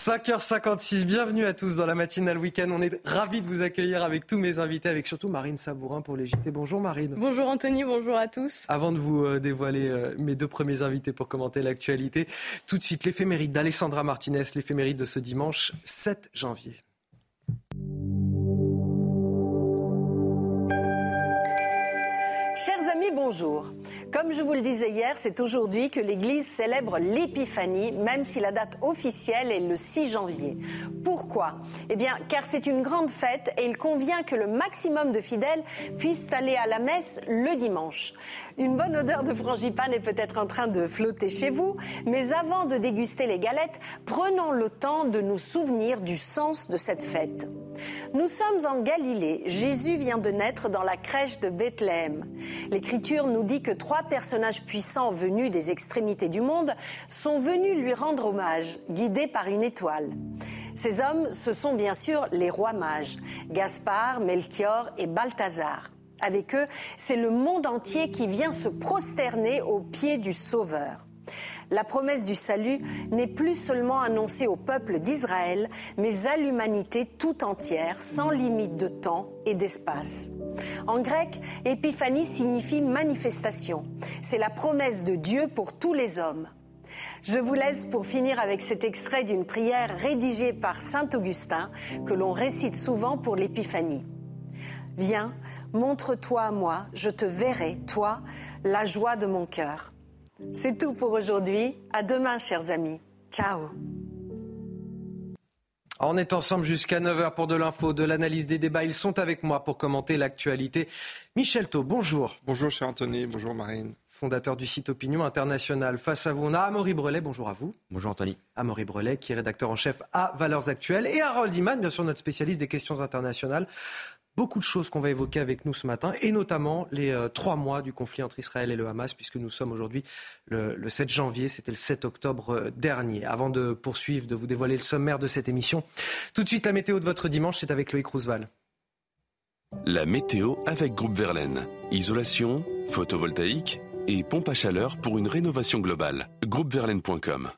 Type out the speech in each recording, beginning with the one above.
5h56, bienvenue à tous dans la matinale week-end. On est ravis de vous accueillir avec tous mes invités, avec surtout Marine Sabourin pour les JT. Bonjour Marine. Bonjour Anthony, bonjour à tous. Avant de vous euh, dévoiler euh, mes deux premiers invités pour commenter l'actualité, tout de suite l'éphéméride d'Alessandra Martinez, l'éphéméride de ce dimanche 7 janvier. Chers amis, bonjour. Comme je vous le disais hier, c'est aujourd'hui que l'Église célèbre l'Épiphanie, même si la date officielle est le 6 janvier. Pourquoi? Eh bien, car c'est une grande fête et il convient que le maximum de fidèles puissent aller à la messe le dimanche. Une bonne odeur de frangipane est peut-être en train de flotter chez vous, mais avant de déguster les galettes, prenons le temps de nous souvenir du sens de cette fête. Nous sommes en Galilée. Jésus vient de naître dans la crèche de Bethléem. L'Écriture nous dit que trois personnages puissants venus des extrémités du monde sont venus lui rendre hommage, guidés par une étoile. Ces hommes, ce sont bien sûr les rois mages, Gaspard, Melchior et Balthazar. Avec eux, c'est le monde entier qui vient se prosterner aux pieds du Sauveur. La promesse du salut n'est plus seulement annoncée au peuple d'Israël, mais à l'humanité tout entière, sans limite de temps et d'espace. En grec, épiphanie signifie manifestation. C'est la promesse de Dieu pour tous les hommes. Je vous laisse pour finir avec cet extrait d'une prière rédigée par Saint Augustin que l'on récite souvent pour l'épiphanie. Viens, montre-toi à moi, je te verrai, toi, la joie de mon cœur. C'est tout pour aujourd'hui. À demain, chers amis. Ciao. On est ensemble jusqu'à 9h pour de l'info, de l'analyse des débats. Ils sont avec moi pour commenter l'actualité. Michel Thau, bonjour. Bonjour, cher Anthony. Bonjour, Marine. Fondateur du site Opinion International. Face à vous, on a Amaury Brelet. Bonjour à vous. Bonjour, Anthony. Amaury Brelet, qui est rédacteur en chef à Valeurs Actuelles. Et Harold Iman, bien sûr, notre spécialiste des questions internationales beaucoup de choses qu'on va évoquer avec nous ce matin, et notamment les euh, trois mois du conflit entre Israël et le Hamas, puisque nous sommes aujourd'hui le, 7 janvier, c'était le 7 octobre euh, dernier. Avant de poursuivre, de vous dévoiler le sommaire de cette émission, tout de suite la météo de votre dimanche, c'est avec Loïc Roosevelt. La météo avec Groupe Verlaine. Isolation, photovoltaïque et pompe à chaleur pour une rénovation globale. Groupeverlaine.com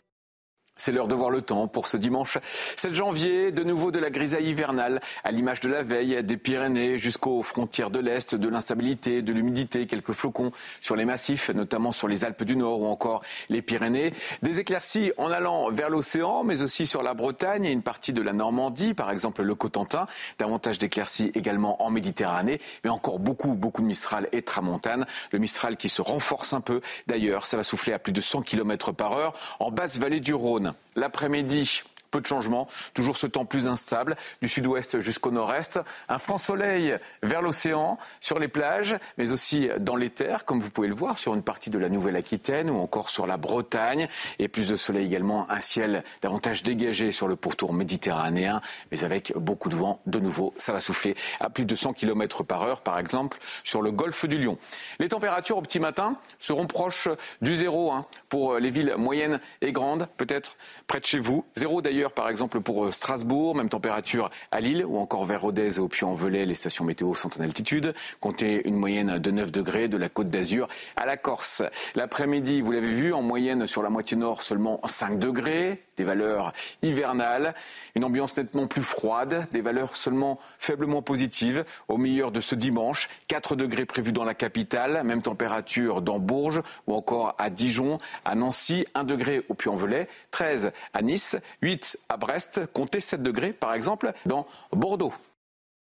c'est l'heure de voir le temps pour ce dimanche 7 janvier, de nouveau de la grisaille hivernale, à l'image de la veille, des Pyrénées jusqu'aux frontières de l'Est, de l'instabilité, de l'humidité, quelques flocons sur les massifs, notamment sur les Alpes du Nord ou encore les Pyrénées. Des éclaircies en allant vers l'océan, mais aussi sur la Bretagne et une partie de la Normandie, par exemple le Cotentin. Davantage d'éclaircies également en Méditerranée, mais encore beaucoup, beaucoup de Mistral et Tramontane. Le Mistral qui se renforce un peu. D'ailleurs, ça va souffler à plus de 100 km par heure en basse vallée du Rhône. L'après-midi, peu de changements, toujours ce temps plus instable, du sud-ouest jusqu'au nord-est. Un franc soleil vers l'océan, sur les plages, mais aussi dans les terres, comme vous pouvez le voir, sur une partie de la Nouvelle-Aquitaine ou encore sur la Bretagne. Et plus de soleil également, un ciel davantage dégagé sur le pourtour méditerranéen, mais avec beaucoup de vent. De nouveau, ça va souffler à plus de 100 km par heure, par exemple, sur le golfe du Lion. Les températures au petit matin seront proches du zéro hein, pour les villes moyennes et grandes, peut-être près de chez vous. Zéro d'ailleurs par exemple pour euh, Strasbourg, même température à Lille ou encore vers Rodez et au Puy-en-Velay, les stations météo sont en altitude. Comptez une moyenne de 9 degrés de la côte d'Azur à la Corse. L'après-midi, vous l'avez vu, en moyenne sur la moitié nord seulement 5 degrés, des valeurs hivernales, une ambiance nettement plus froide, des valeurs seulement faiblement positives. Au meilleur de ce dimanche, 4 degrés prévus dans la capitale, même température dans Bourges ou encore à Dijon, à Nancy, 1 degré au Puy-en-Velay, 13 à Nice, 8 à Brest, comptez 7 degrés par exemple dans Bordeaux.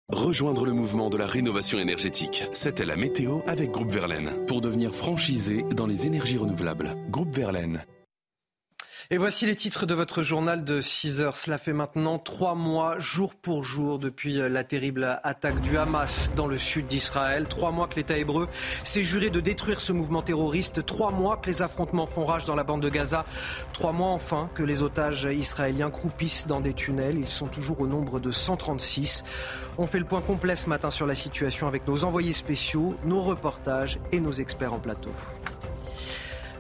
Rejoindre le mouvement de la rénovation énergétique. C'était la météo avec Groupe Verlaine pour devenir franchisé dans les énergies renouvelables. Groupe Verlaine. Et voici les titres de votre journal de 6 heures. Cela fait maintenant trois mois, jour pour jour, depuis la terrible attaque du Hamas dans le sud d'Israël. Trois mois que l'État hébreu s'est juré de détruire ce mouvement terroriste. Trois mois que les affrontements font rage dans la bande de Gaza. Trois mois enfin que les otages israéliens croupissent dans des tunnels. Ils sont toujours au nombre de 136. On fait le point complet ce matin sur la situation avec nos envoyés spéciaux, nos reportages et nos experts en plateau.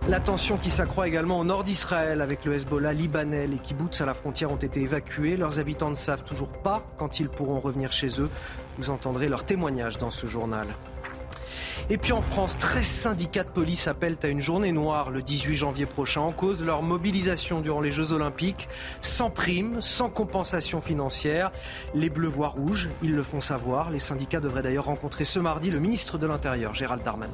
La tension qui s'accroît également au nord d'Israël avec le Hezbollah libanais. Les kibbutz à la frontière ont été évacués. Leurs habitants ne savent toujours pas quand ils pourront revenir chez eux. Vous entendrez leur témoignage dans ce journal. Et puis en France, 13 syndicats de police appellent à une journée noire le 18 janvier prochain en cause leur mobilisation durant les Jeux Olympiques, sans prime, sans compensation financière. Les Bleus voient rouge, ils le font savoir. Les syndicats devraient d'ailleurs rencontrer ce mardi le ministre de l'Intérieur, Gérald Darmanin.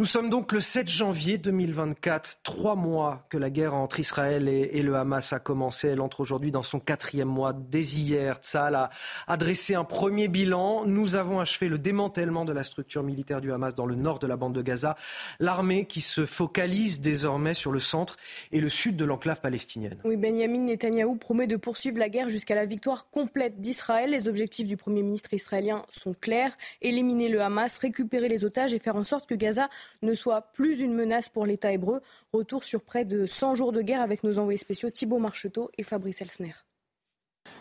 Nous sommes donc le 7 janvier 2024, trois mois que la guerre entre Israël et, le Hamas a commencé. Elle entre aujourd'hui dans son quatrième mois. Dès hier, Tzal a adressé un premier bilan. Nous avons achevé le démantèlement de la structure militaire du Hamas dans le nord de la bande de Gaza. L'armée qui se focalise désormais sur le centre et le sud de l'enclave palestinienne. Oui, Benjamin Netanyahou promet de poursuivre la guerre jusqu'à la victoire complète d'Israël. Les objectifs du Premier ministre israélien sont clairs. Éliminer le Hamas, récupérer les otages et faire en sorte que Gaza ne soit plus une menace pour l'État hébreu. Retour sur près de 100 jours de guerre avec nos envoyés spéciaux Thibault Marcheteau et Fabrice Elsner.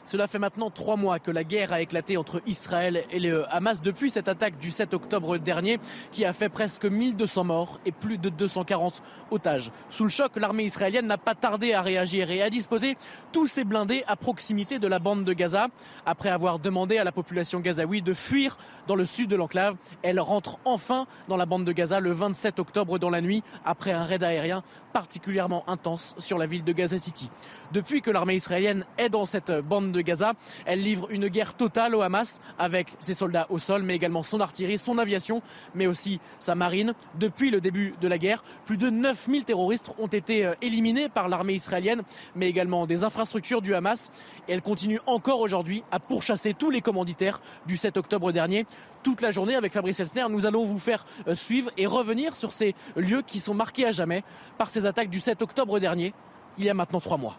Cela fait maintenant trois mois que la guerre a éclaté entre Israël et le Hamas depuis cette attaque du 7 octobre dernier qui a fait presque 1200 morts et plus de 240 otages. Sous le choc, l'armée israélienne n'a pas tardé à réagir et à disposer tous ses blindés à proximité de la bande de Gaza. Après avoir demandé à la population gazaoui de fuir dans le sud de l'enclave, elle rentre enfin dans la bande de Gaza le 27 octobre dans la nuit après un raid aérien particulièrement intense sur la ville de Gaza City. Depuis que l'armée israélienne est dans cette bande de Gaza. Elle livre une guerre totale au Hamas avec ses soldats au sol, mais également son artillerie, son aviation, mais aussi sa marine. Depuis le début de la guerre, plus de 9000 terroristes ont été euh, éliminés par l'armée israélienne, mais également des infrastructures du Hamas. Et elle continue encore aujourd'hui à pourchasser tous les commanditaires du 7 octobre dernier. Toute la journée avec Fabrice Elsner, nous allons vous faire euh, suivre et revenir sur ces lieux qui sont marqués à jamais par ces attaques du 7 octobre dernier, il y a maintenant trois mois.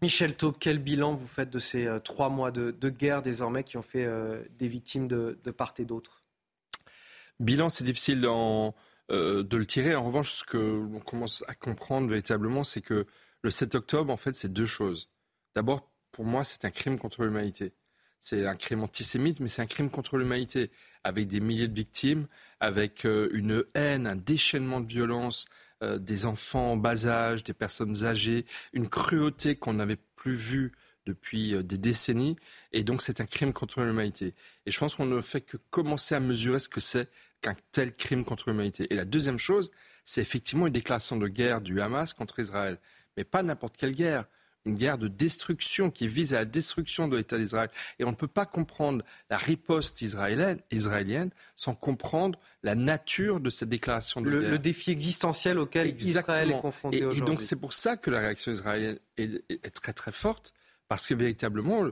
Michel Taube, quel bilan vous faites de ces euh, trois mois de, guerre désormais qui ont fait euh, des victimes de, part et d'autre? Bilan, c'est difficile euh, de le tirer. En revanche, ce que l'on commence à comprendre véritablement, c'est que le 7 octobre, en fait, c'est deux choses. D'abord, pour moi, c'est un crime contre l'humanité. C'est un crime antisémite, mais c'est un crime contre l'humanité, avec des milliers de victimes, avec une haine, un déchaînement de violence, euh, des enfants en bas âge, des personnes âgées, une cruauté qu'on n'avait plus vue depuis euh, des décennies. Et donc c'est un crime contre l'humanité. Et je pense qu'on ne fait que commencer à mesurer ce que c'est qu'un tel crime contre l'humanité. Et la deuxième chose, c'est effectivement une déclaration de guerre du Hamas contre Israël. Mais pas n'importe quelle guerre une guerre de destruction qui vise à la destruction de l'État d'Israël. Et on ne peut pas comprendre la riposte israélienne, israélienne sans comprendre la nature de cette déclaration de le, guerre. Le défi existentiel auquel Israël est confronté aujourd'hui. Et donc c'est pour ça que la réaction israélienne est, très très forte. Parce que véritablement,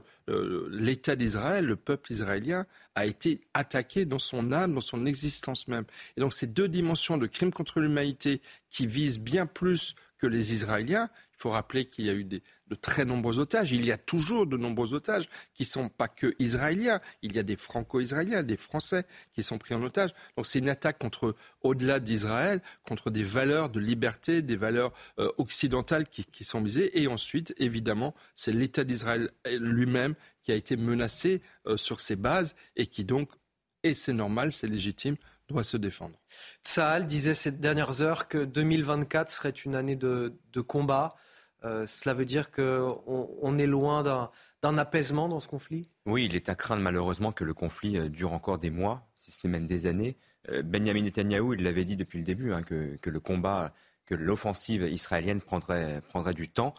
l'État d'Israël, le peuple israélien, a été attaqué dans son âme, dans son existence même. Et donc ces deux dimensions de crime contre l'humanité qui visent bien plus que les Israéliens, il faut rappeler qu'il y a eu des, de très nombreux otages. Il y a toujours de nombreux otages qui ne sont pas que israéliens. Il y a des franco-israéliens, des Français qui sont pris en otage. Donc c'est une attaque contre, au-delà d'Israël, contre des valeurs de liberté, des valeurs euh, occidentales qui, sont visées. Et ensuite, évidemment, c'est l'État d'Israël lui-même qui a été menacé euh, sur ses bases et qui donc, et c'est normal, c'est légitime, doit se défendre. Tsahal disait ces dernières heures que 2024 serait une année de combat. Euh, cela veut dire qu'on est loin d'un apaisement dans ce conflit? Oui, il est à craindre malheureusement que le conflit euh, dure encore des mois, si ce n'est même des années. Euh, Benjamin Netanyahu, il l'avait dit depuis le début, hein, que, le combat, que l'offensive israélienne prendrait, du temps.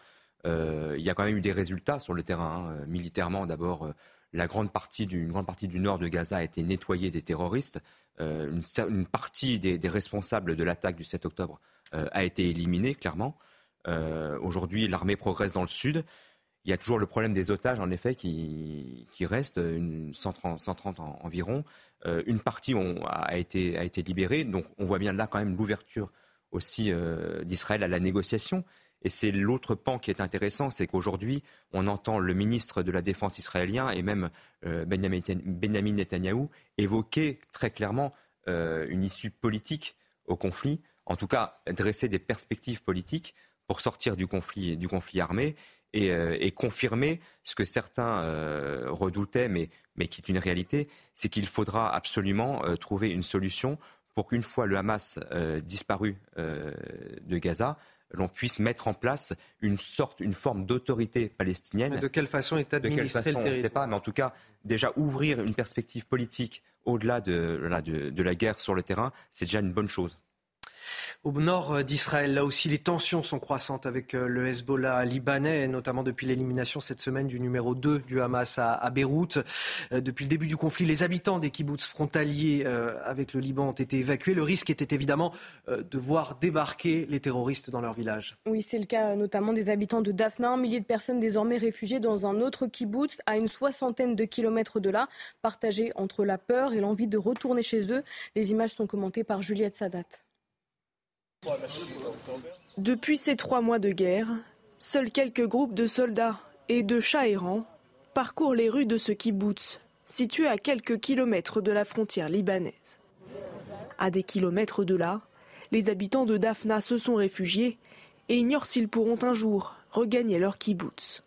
il y a quand même eu des résultats sur le terrain. Hein. Militairement, d'abord, la grande partie du, une grande partie du nord de Gaza a été nettoyée des terroristes. Une, partie des, des, responsables de l'attaque du 7 octobre a été éliminée, clairement. Euh, aujourd'hui, l'armée progresse dans le sud. Il y a toujours le problème des otages, en effet, qui, qui reste, une 130, 130 environ. Euh, une partie a, été, libérée, donc on voit bien là quand même l'ouverture aussi euh, d'Israël à la négociation. Et c'est l'autre pan qui est intéressant, c'est qu'aujourd'hui, on entend le ministre de la Défense israélien et même Benjamin, Benjamin Netanyahou évoquer très clairement une issue politique au conflit, en tout cas dresser des perspectives politiques pour sortir du conflit, du conflit armé et, euh, confirmer ce que certains euh, redoutaient, mais, mais qui est une réalité, c'est qu'il faudra absolument euh, trouver une solution pour qu'une fois le Hamas disparu de Gaza, l'on puisse mettre en place une sorte, une forme d'autorité palestinienne. de quelle façon est administré le territoire On ne sait pas, mais en tout cas, déjà ouvrir une perspective politique au-delà de la guerre sur le terrain, c'est déjà une bonne chose. Au nord d'Israël, là aussi, les tensions sont croissantes avec euh, le Hezbollah libanais, notamment depuis l'élimination cette semaine du numéro 2 du Hamas à, Beyrouth. Euh, depuis le début du conflit, les habitants des kibbutz frontaliers euh, avec le Liban ont été évacués. Le risque était évidemment de voir débarquer les terroristes dans leur village. Oui, c'est le cas notamment des habitants de Daphna. Un millier de personnes désormais réfugiées dans un autre kibbutz à une soixantaine de kilomètres de là, partagés entre la peur et l'envie de retourner chez eux. Les images sont commentées par Juliette Sadat. Depuis ces trois mois de guerre, seuls quelques groupes de soldats et de chats errants parcourent les rues de ce kibbutz, situé à quelques kilomètres de la frontière libanaise. À des kilomètres de là, les habitants de Daphna se sont réfugiés et ignorent s'ils pourront un jour regagner leur kibbutz.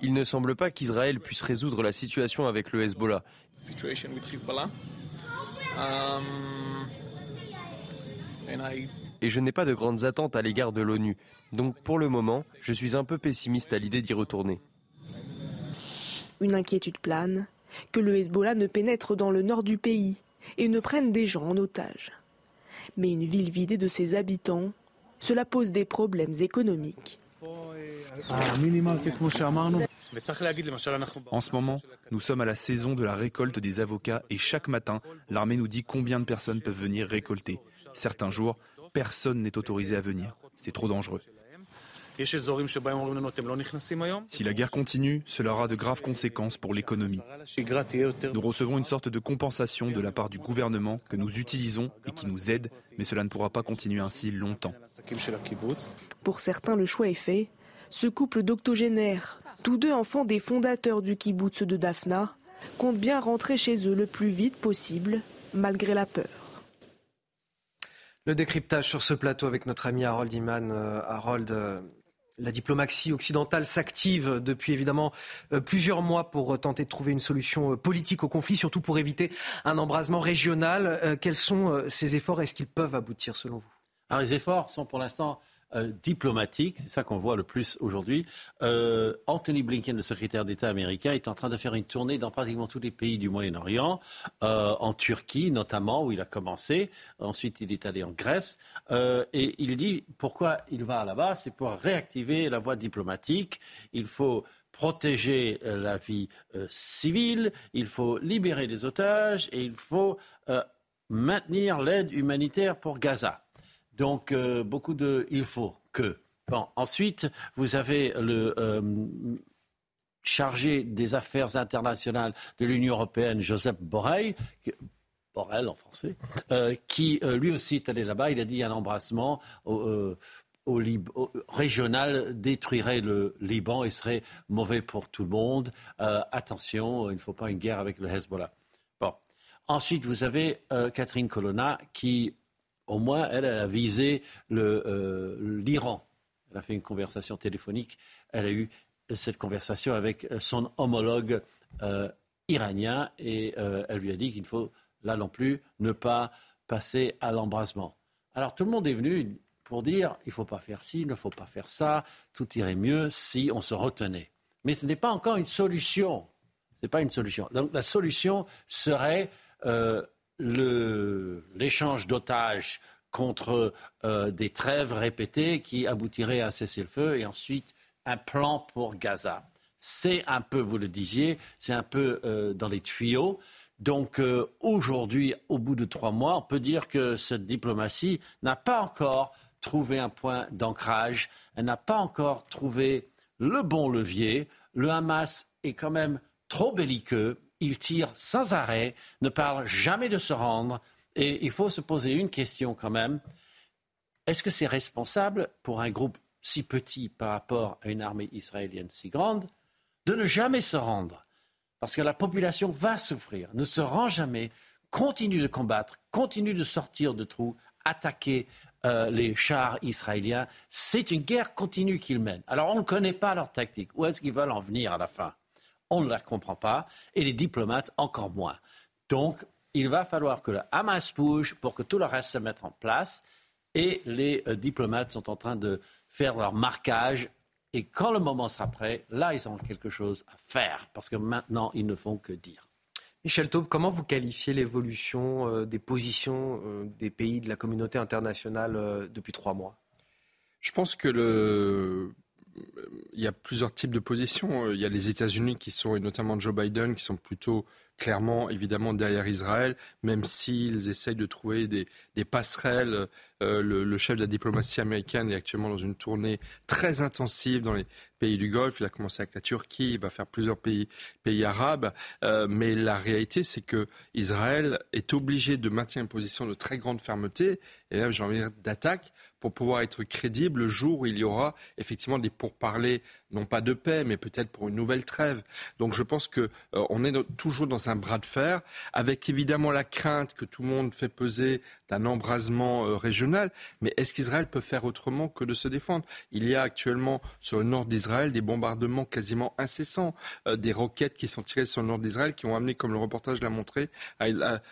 Il ne semble pas qu'Israël puisse résoudre la situation avec le Hezbollah. Um, et je n'ai pas de grandes attentes à l'égard de l'ONU. Donc pour le moment, je suis un peu pessimiste à l'idée d'y retourner. Une inquiétude plane, que le Hezbollah ne pénètre dans le nord du pays et ne prenne des gens en otage. Mais une ville vidée de ses habitants, cela pose des problèmes économiques. En ce moment, nous sommes à la saison de la récolte des avocats et chaque matin, l'armée nous dit combien de personnes peuvent venir récolter. Certains jours, personne n'est autorisé à venir. C'est trop dangereux. Si la guerre continue, cela aura de graves conséquences pour l'économie. Nous recevons une sorte de compensation de la part du gouvernement que nous utilisons et qui nous aide, mais cela ne pourra pas continuer ainsi longtemps. Pour certains, le choix est fait. Ce couple d'octogénaires, tous deux enfants des fondateurs du kibbutz de Daphna, comptent bien rentrer chez eux le plus vite possible, malgré la peur. Le décryptage sur ce plateau avec notre ami Harold Iman. Euh, Harold, euh, la diplomatie occidentale s'active depuis évidemment euh, plusieurs mois pour tenter de trouver une solution politique au conflit, surtout pour éviter un embrasement régional. Quels sont ces efforts? Est-ce qu'ils peuvent aboutir selon vous? Alors les efforts sont pour l'instant euh, diplomatique, c'est ça qu'on voit le plus aujourd'hui. Euh, Anthony Blinken, le secrétaire d'État américain, est en train de faire une tournée dans pratiquement tous les pays du Moyen-Orient, euh, en Turquie notamment, où il a commencé. Ensuite, il est allé en Grèce. et il dit pourquoi il va là-bas, c'est pour réactiver la voie diplomatique. Il faut protéger la vie civile, il faut libérer les otages et il faut maintenir l'aide humanitaire pour Gaza. Donc, euh, beaucoup de il faut que. Bon, ensuite, vous avez le euh, chargé des affaires internationales de l'Union européenne, Joseph Borrell, Borrell en français, euh, qui lui aussi est allé là-bas. Il a dit un embrassement au, régional détruirait le Liban et serait mauvais pour tout le monde. attention, il ne faut pas une guerre avec le Hezbollah. Bon. Ensuite, vous avez Catherine Colonna qui au moins, elle, a visé euh, l'Iran. Elle a fait une conversation téléphonique. Elle a eu cette conversation avec son homologue euh, iranien et euh, elle lui a dit qu'il faut, là non plus, ne pas passer à l'embrasement. Alors tout le monde est venu pour dire il ne faut pas faire ci, il ne faut pas faire ça, tout irait mieux si on se retenait. Mais ce n'est pas encore une solution. Ce n'est pas une solution. Donc la solution serait l'échange d'otages contre euh, des trêves répétées qui aboutiraient à un cessez-le-feu et ensuite un plan pour Gaza. C'est un peu, vous le disiez, c'est un peu euh, dans les tuyaux. Donc euh, aujourd'hui, au bout de trois mois, on peut dire que cette diplomatie n'a pas encore trouvé un point d'ancrage, elle n'a pas encore trouvé le bon levier. Le Hamas est quand même trop belliqueux il tire sans arrêt, ne parle jamais de se rendre. Et il faut se poser une question quand même. Est-ce que c'est responsable pour un groupe si petit par rapport à une armée israélienne si grande de ne jamais se rendre? Parce que la population va souffrir, ne se rend jamais, continue de combattre, continue de sortir de trous, attaquer euh, les chars israéliens. C'est une guerre continue qu'ils mènent. Alors on ne connaît pas leur tactique. Où est-ce qu'ils veulent en venir à la fin? On ne la comprend pas, et les diplomates encore moins. Donc, il va falloir que le Hamas bouge pour que tout le reste se mette en place. Et les euh, diplomates sont en train de faire leur marquage. Et quand le moment sera prêt, là, ils ont quelque chose à faire. Parce que maintenant, ils ne font que dire. Michel Taube, comment vous qualifiez l'évolution euh, des positions euh, des pays de la communauté internationale depuis trois mois? Je pense que le, il y a plusieurs types de positions. Il y a les États-Unis qui sont, et notamment Joe Biden, qui sont plutôt clairement, évidemment, derrière Israël, même s'ils essayent de trouver des, passerelles. Euh, le, chef de la diplomatie américaine est actuellement dans une tournée très intensive dans les pays du Golfe. Il a commencé avec la Turquie, il va faire plusieurs pays, arabes. Euh, mais la réalité, c'est que Israël est obligé de maintenir une position de très grande fermeté, et même, j'ai envie d'attaque, pour pouvoir être crédible le jour où il y aura effectivement des pourparlers, non pas de paix, mais peut-être pour une nouvelle trêve. Donc je pense qu'on euh, on est toujours dans un bras de fer, avec évidemment la crainte que tout le monde fait peser d'un embrasement euh, régional. Mais est-ce qu'Israël peut faire autrement que de se défendre? Il y a actuellement sur le nord d'Israël des bombardements quasiment incessants, euh, des roquettes qui sont tirées sur le nord d'Israël, qui ont amené, comme le reportage l'a montré, à,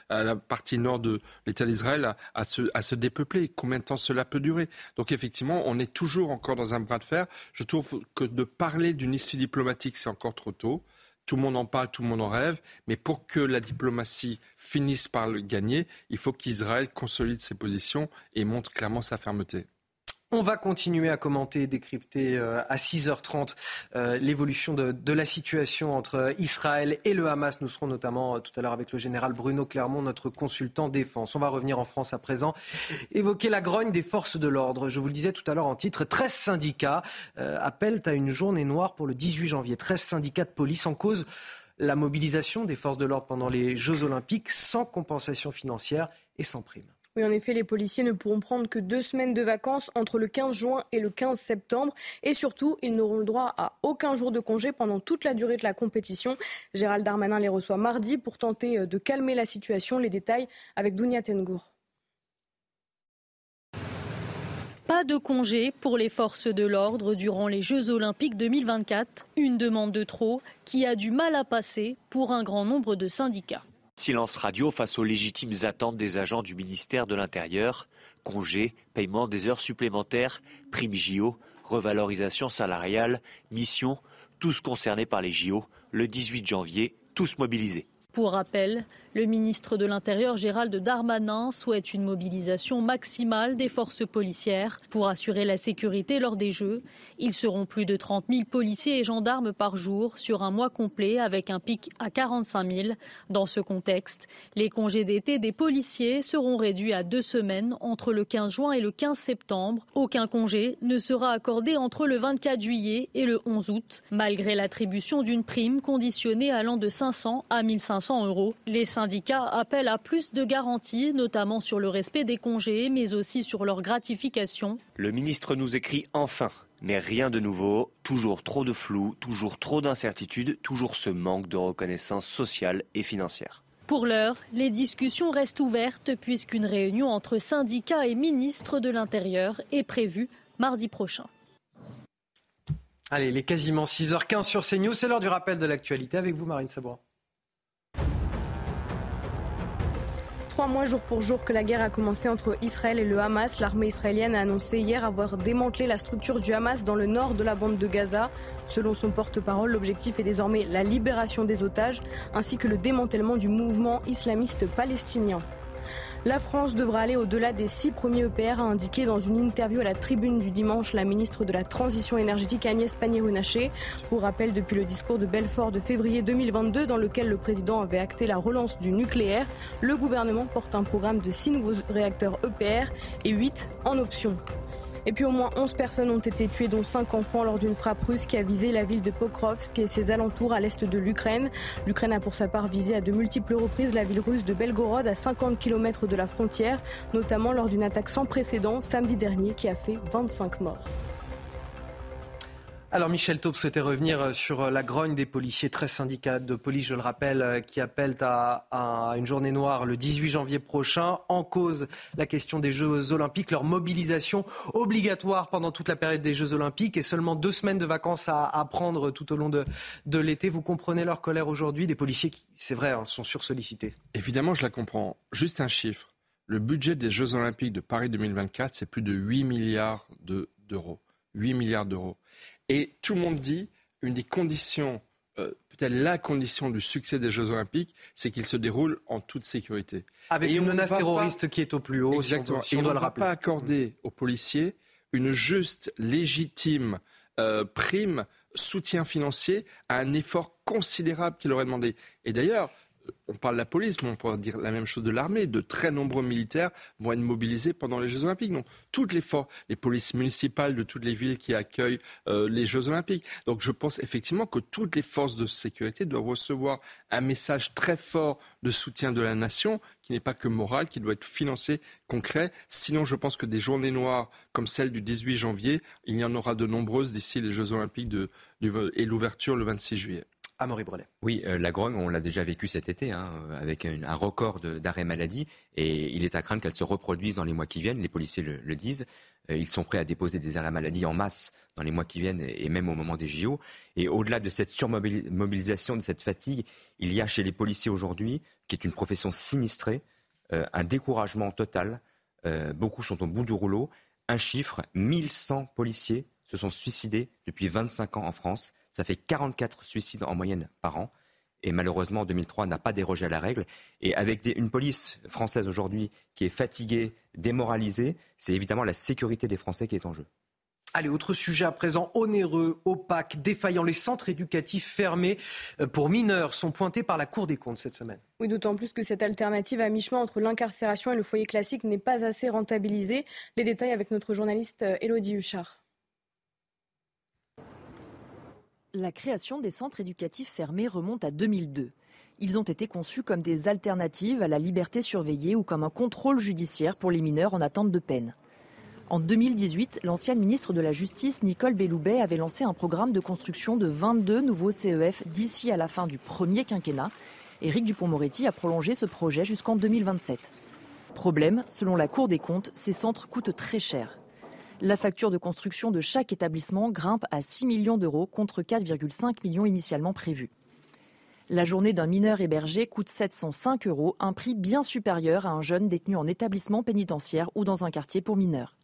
la partie nord de l'État d'Israël à se dépeupler. Combien de temps cela peut durer? Donc effectivement, on est toujours encore dans un bras de fer. Je trouve que de parler d'une issue diplomatique, c'est encore trop tôt. Tout le monde en parle, tout le monde en rêve, mais pour que la diplomatie finisse par le gagner, il faut qu'Israël consolide ses positions et montre clairement sa fermeté. On va continuer à commenter et décrypter euh, à 6h30 euh, l'évolution de, la situation entre Israël et le Hamas. Nous serons notamment euh, tout à l'heure avec le général Bruno Clermont, notre consultant défense. On va revenir en France à présent, évoquer la grogne des forces de l'ordre. Je vous le disais tout à l'heure en titre, 13 syndicats appellent à une journée noire pour le 18 janvier. 13 syndicats de police en cause la mobilisation des forces de l'ordre pendant les Jeux olympiques sans compensation financière et sans prime. Oui, en effet, les policiers ne pourront prendre que deux semaines de vacances entre le 15 juin et le 15 septembre. Et surtout, ils n'auront le droit à aucun jour de congé pendant toute la durée de la compétition. Gérald Darmanin les reçoit mardi pour tenter euh, de calmer la situation. Les détails avec Dounia Tengour. Pas de congé pour les forces de l'ordre durant les Jeux olympiques 2024. Une demande de trop qui a du mal à passer pour un grand nombre de syndicats. Silence radio face aux légitimes attentes des agents du ministère de l'Intérieur. Congés, paiement des heures supplémentaires, primes JO, revalorisation salariale, mission, tous concernés par les JO, le 18 janvier, tous mobilisés. Pour rappel, le ministre de l'Intérieur Gérald Darmanin souhaite une mobilisation maximale des forces policières pour assurer la sécurité lors des Jeux. Ils seront plus de 30 000 policiers et gendarmes par jour sur un mois complet avec un pic à 45 000. Dans ce contexte, les congés d'été des policiers seront réduits à deux semaines entre le 15 juin et le 15 septembre. Aucun congé ne sera accordé entre le 24 juillet et le 11 août, malgré l'attribution d'une prime conditionnée allant de 500 à 1500 euros. Les syndicats appellent à plus de garanties, notamment sur le respect des congés, mais aussi sur leur gratification. Le ministre nous écrit enfin mais rien de nouveau, toujours trop de flou, toujours trop d'incertitudes, toujours ce manque de reconnaissance sociale et financière. Pour l'heure, les discussions restent ouvertes puisqu'une réunion entre syndicats et ministres de l'Intérieur est prévue mardi prochain. Allez, il est quasiment 6h15 sur CNews. C'est l'heure du rappel de l'actualité avec vous, Marine Sabourin. Trois jour pour jour que la guerre a commencé entre Israël et le Hamas, l'armée israélienne a annoncé hier avoir démantelé la structure du Hamas dans le nord de la bande de Gaza. Selon son porte-parole, l'objectif est désormais la libération des otages ainsi que le démantèlement du mouvement islamiste palestinien. La France devra aller au-delà des six premiers EPR, a indiqué dans une interview à la tribune du dimanche la ministre de la Transition énergétique Agnès Pannier-Runacher. Pour rappel, depuis le discours de Belfort de février 2022, dans lequel le président avait acté la relance du nucléaire, le gouvernement porte un programme de six nouveaux réacteurs EPR et huit en option. Et puis au moins 11 personnes ont été tuées, dont 5 enfants, lors d'une frappe russe qui a visé la ville de Pokrovsk et ses alentours à l'est de l'Ukraine. L'Ukraine a pour sa part visé à de multiples reprises la ville russe de Belgorod à 50 km de la frontière, notamment lors d'une attaque sans précédent samedi dernier qui a fait 25 morts. Alors Michel Taube souhaitait revenir euh, sur euh, la grogne des policiers, très syndicats de police, je le rappelle, euh, qui appellent à, une journée noire le 18 janvier prochain. En cause la question des Jeux olympiques, leur mobilisation obligatoire pendant toute la période des Jeux olympiques et seulement deux semaines de vacances à, prendre tout au long de, l'été. Vous comprenez leur colère aujourd'hui? Des policiers qui, c'est vrai, hein, sont sursollicités. Évidemment, je la comprends. Juste un chiffre. le budget des Jeux Olympiques de Paris 2024, c'est plus de 8 milliards d'euros. 8 milliards d'euros. Et tout le monde dit, une des conditions, euh, peut-être la condition du succès des Jeux Olympiques, c'est qu'ils se déroulent en toute sécurité. Avec une menace terroriste qui est au plus haut, Exactement. Si on, doit, le rappeler. pas accorder aux policiers une juste, légitime euh, prime, soutien financier à un effort considérable qu'il aurait demandé. Et d'ailleurs, on parle de la police, mais on pourrait dire la même chose de l'armée. De très nombreux militaires vont être mobilisés pendant les Jeux Olympiques. Donc, toutes les forces, les polices municipales de toutes les villes qui accueillent euh, les Jeux Olympiques. Donc, je pense effectivement que toutes les forces de sécurité doivent recevoir un message très fort de soutien de la nation, qui n'est pas que moral, qui doit être financé, concret. Sinon, je pense que des journées noires comme celle du 18 janvier, il y en aura de nombreuses d'ici les Jeux Olympiques et l'ouverture le 26 juillet. Oui, euh, la grogne, on l'a déjà vécu cet été, hein, avec un, record d'arrêt maladie, et il est à craindre qu'elle se reproduise dans les mois qui viennent. Les policiers le, disent. Euh, ils sont prêts à déposer des arrêts maladie en masse dans les mois qui viennent, et même au moment des JO. Et au-delà de cette surmobilisation, de cette fatigue, il y a chez les policiers aujourd'hui, qui est une profession sinistrée, euh, un découragement total. beaucoup sont au bout du rouleau. Un chiffre, 1100 policiers se sont suicidés depuis 25 ans en France. Ça fait 44 suicides en moyenne par an. Et malheureusement, 2003 n'a pas dérogé à la règle. Et avec une police française aujourd'hui qui est fatiguée, démoralisée, c'est évidemment la sécurité des Français qui est en jeu. Allez, autre sujet à présent, onéreux, opaque, défaillant. Les centres éducatifs fermés euh, pour mineurs sont pointés par la Cour des comptes cette semaine. Oui, d'autant plus que cette alternative à mi-chemin entre l'incarcération et le foyer classique n'est pas assez rentabilisée. Les détails avec notre journaliste Elodie euh, Huchard. La création des centres éducatifs fermés remonte à 2002. Ils ont été conçus comme des alternatives à la liberté surveillée ou comme un contrôle judiciaire pour les mineurs en attente de peine. En 2018, l'ancienne ministre de la Justice, Nicole Belloubet, avait lancé un programme de construction de 22 nouveaux CEF d'ici à la fin du premier quinquennat. Éric Dupont-Moretti a prolongé ce projet jusqu'en 2027. Problème, selon la Cour des comptes, ces centres coûtent très cher. La facture de construction de chaque établissement grimpe à 6 millions d'euros contre 4,5 millions initialement prévus. La journée d'un mineur hébergé coûte 705 euros, un prix bien supérieur à un jeune détenu en établissement pénitentiaire ou dans un quartier pour mineurs.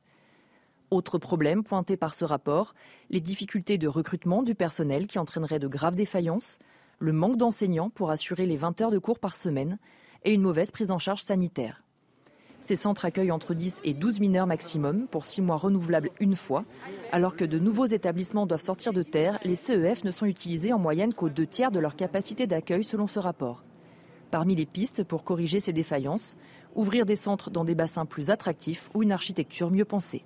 Autre problème pointé par ce rapport, les difficultés de recrutement du personnel qui entraîneraient de graves défaillances, le manque d'enseignants pour assurer les 20 heures de cours par semaine et une mauvaise prise en charge sanitaire. Ces centres accueillent entre 10 et 12 mineurs maximum pour 6 mois renouvelables une fois. Alors que de nouveaux établissements doivent sortir de terre, les CEF ne sont utilisés en moyenne qu'aux deux tiers de leur capacité d'accueil selon ce rapport. Parmi les pistes pour corriger ces défaillances, ouvrir des centres dans des bassins plus attractifs ou une architecture mieux pensée.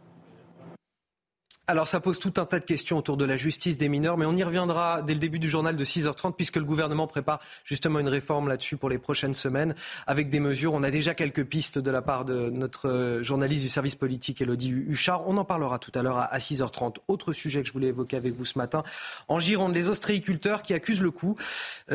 Alors ça pose tout un tas de questions autour de la justice des mineurs, mais on y reviendra dès le début du journal de 6h30 puisque le gouvernement prépare justement une réforme là-dessus pour les prochaines semaines avec des mesures. On a déjà quelques pistes de la part de notre journaliste du service politique Elodie Huchard. On en parlera tout à l'heure à 6h30. Autre sujet que je voulais évoquer avec vous ce matin. En Gironde, les ostréiculteurs qui accusent le coup.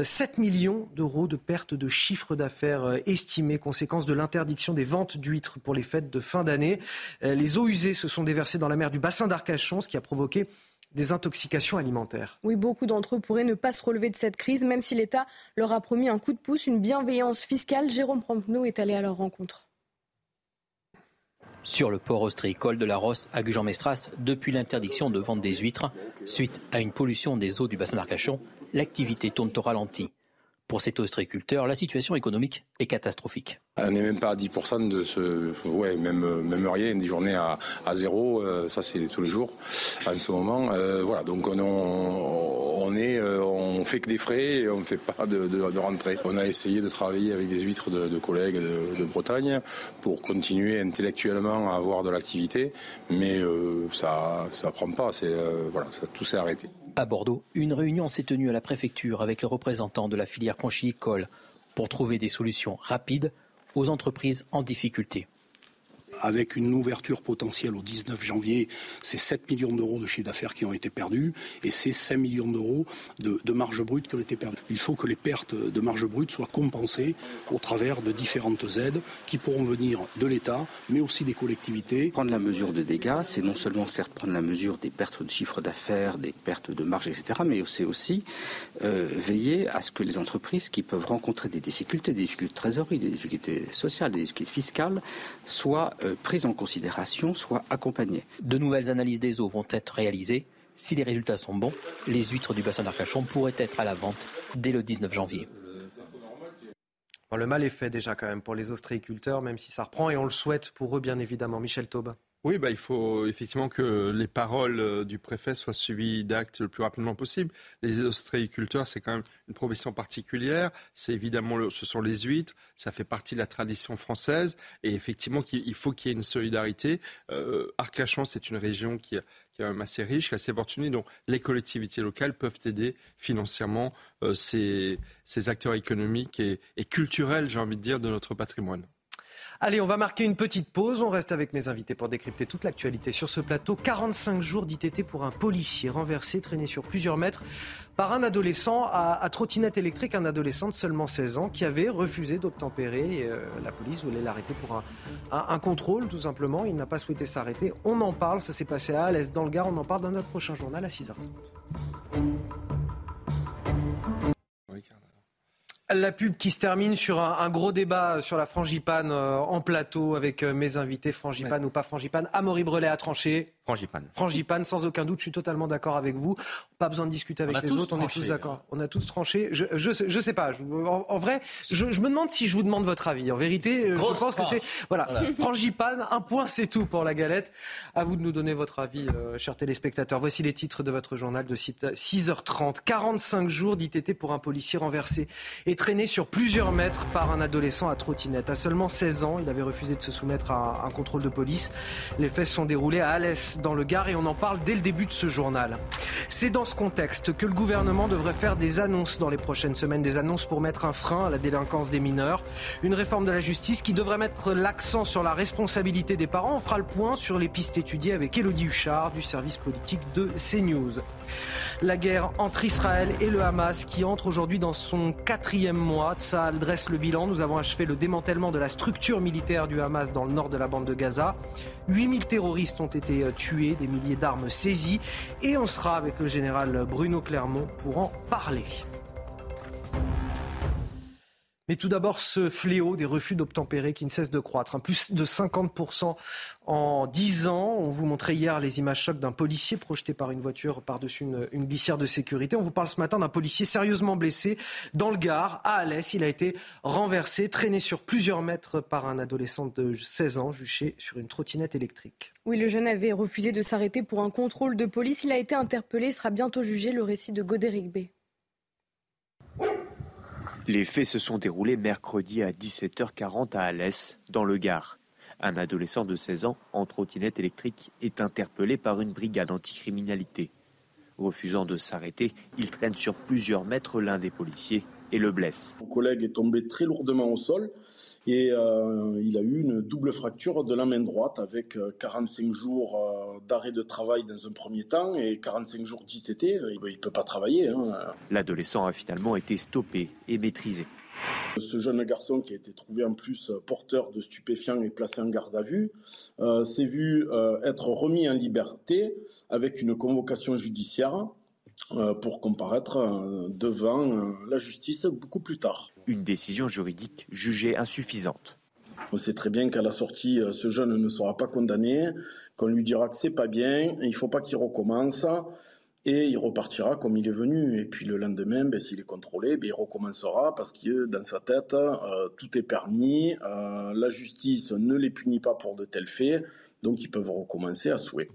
7 euh, millions d'euros de pertes de chiffre d'affaires euh, estimées, conséquence de l'interdiction des ventes d'huîtres pour les fêtes de fin d'année. Euh, les eaux usées se sont déversées dans la mer du bassin d'Arcachon ce qui a provoqué des intoxications alimentaires. Oui, beaucoup d'entre eux pourraient ne pas se relever de cette crise, même si l'État leur a promis un coup de pouce, une bienveillance fiscale. Jérôme Prompneau est allé à leur rencontre. Sur le port ostréicole de la Rosse à Gujan-Mestras, depuis l'interdiction de vente des huîtres, suite à une pollution des eaux du bassin d'Arcachon, l'activité tourne au ralenti. Pour cet ostréiculteur, la situation économique est catastrophique. On n'est même pas à 10% de ce. Ouais, même, rien, des journées à, zéro, euh, ça c'est tous les jours en ce moment. Euh, voilà, donc on, est, euh, on fait que des frais et on ne fait pas de, rentrée. On a essayé de travailler avec des huîtres de, collègues de, Bretagne pour continuer intellectuellement à avoir de l'activité, mais ça ça prend pas, voilà, tout s'est arrêté. À Bordeaux, une réunion s'est tenue à la préfecture avec les représentants de la filière conchylicole pour trouver des solutions rapides aux entreprises en difficulté. Avec une ouverture potentielle au 19 janvier, c'est 7 millions d'euros de chiffre d'affaires qui ont été perdus et c'est 5 millions d'euros de, marge brute qui ont été perdus. Il faut que les pertes de marge brute soient compensées au travers de différentes aides qui pourront venir de l'État, mais aussi des collectivités. Prendre la mesure des dégâts, c'est non seulement certes prendre la mesure des pertes de chiffre d'affaires, des pertes de marge, etc., mais c'est aussi euh, veiller à ce que les entreprises qui peuvent rencontrer des difficultés, des difficultés de trésorerie, des difficultés sociales, des difficultés fiscales, soient euh, prises en considération, soient accompagnées. De nouvelles analyses des eaux vont être réalisées. Si les résultats sont bons, les huîtres du bassin d'Arcachon pourraient être à la vente dès le 19 janvier. le mal est fait déjà quand même pour les ostréiculteurs, même si ça reprend, et on le souhaite pour eux bien évidemment. Michel Taube. Oui, bah, il faut effectivement que les paroles euh, du préfet soient suivies d'actes le plus rapidement possible. Les ostréiculteurs, c'est quand même une profession particulière. C'est évidemment, ce sont les huîtres. Ça fait partie de la tradition française. Et effectivement, il faut qu'il y ait une solidarité. Euh, Arcachon, c'est une région qui, est quand assez riche, assez fortunée. Donc, les collectivités locales peuvent aider financièrement euh, ces, acteurs économiques et culturels, j'ai envie de dire, de notre patrimoine. Allez, on va marquer une petite pause. On reste avec mes invités pour décrypter toute l'actualité sur ce plateau. 45 jours d'ITT pour un policier renversé, traîné sur plusieurs mètres par un adolescent à, trottinette électrique, un adolescent de seulement 16 ans qui avait refusé d'obtempérer. Euh, la police voulait l'arrêter pour un, contrôle, tout simplement. Il n'a pas souhaité s'arrêter. On en parle, ça s'est passé à Alès, dans le Gard. On en parle dans notre prochain journal à 6h30. La pub qui se termine sur un, gros débat sur la frangipane euh, en plateau avec euh, mes invités, frangipane ou pas frangipane. Amaury Brelet a tranché. Frangipane. Frangipane, sans aucun doute, je suis totalement d'accord avec vous. Pas besoin de discuter avec les autres, on est tous d'accord. On a tous tranché. Je, je, je sais pas. en, vrai, je, me demande si je vous demande votre avis. En vérité, euh, je pense que c'est voilà. Frangipane, un point, c'est tout pour la galette. À vous de nous donner votre avis, chers téléspectateurs. Voici les titres de votre journal de 6h30. 45 jours d'ITT pour un policier renversé et traîné sur plusieurs mètres par un adolescent à trottinette. À seulement 16 ans, il avait refusé de se soumettre à un contrôle de police. Les faits sont déroulés à Alès dans le Gard et on en parle dès le début de ce journal. C'est dans ce contexte que le gouvernement devrait faire des annonces dans les prochaines semaines, des annonces pour mettre un frein à la délinquance des mineurs, une réforme de la justice qui devrait mettre l'accent sur la responsabilité des parents. On fera le point sur les pistes étudiées avec Elodie Huchard du service politique de CNews. La guerre entre Israël et le Hamas qui entre aujourd'hui dans son quatrième mois. Tsahal dresse le bilan. Nous avons achevé le démantèlement de la structure militaire du Hamas dans le nord de la bande de Gaza. 8000 terroristes ont été euh, tués, des milliers d'armes saisies. Et on sera avec le général Bruno Clermont pour en parler. Mais tout d'abord, ce fléau des refus d'obtempérer qui ne cesse de croître. Un plus de 50% en 10 ans. On vous montrait hier les images chocs d'un policier projeté par une voiture par-dessus une, une, glissière de sécurité. On vous parle ce matin d'un policier sérieusement blessé dans le Gard, à Alès. Il a été renversé, traîné sur plusieurs mètres par un adolescent de 16 ans, juché sur une trottinette électrique. Oui, le jeune avait refusé de s'arrêter pour un contrôle de police. Il a été interpellé, sera bientôt jugé. Le récit de Godéric B. Les faits se sont déroulés mercredi à 17h40 à Alès, dans le Gard. Un adolescent de 16 ans en trottinette électrique est interpellé par une brigade anticriminalité. Refusant de s'arrêter, il traîne sur plusieurs mètres l'un des policiers et le blesse. Mon collègue est tombé très lourdement au sol et euh, il a eu une double fracture de la main droite avec 45 euh, jours euh, d'arrêt de travail dans un premier temps et 45 jours d'ITT. Il ne peut pas travailler. Hein. L'adolescent a finalement été stoppé et maîtrisé. Ce jeune garçon qui a été trouvé en plus porteur de stupéfiants et placé en garde à vue s'est vu être remis en liberté avec une convocation judiciaire pour comparaître euh, devant euh, la justice beaucoup plus tard. Une décision juridique jugée insuffisante. On sait très bien qu'à la sortie, ce jeune ne sera pas condamné, qu'on lui dira que c'est pas bien, il ne faut pas qu'il recommence, et il repartira comme il est venu. Et puis le lendemain, ben, s'il est contrôlé, ben, il recommencera parce que dans sa tête, tout est permis, la justice ne les punit pas pour de tels faits, donc ils peuvent recommencer à souhait.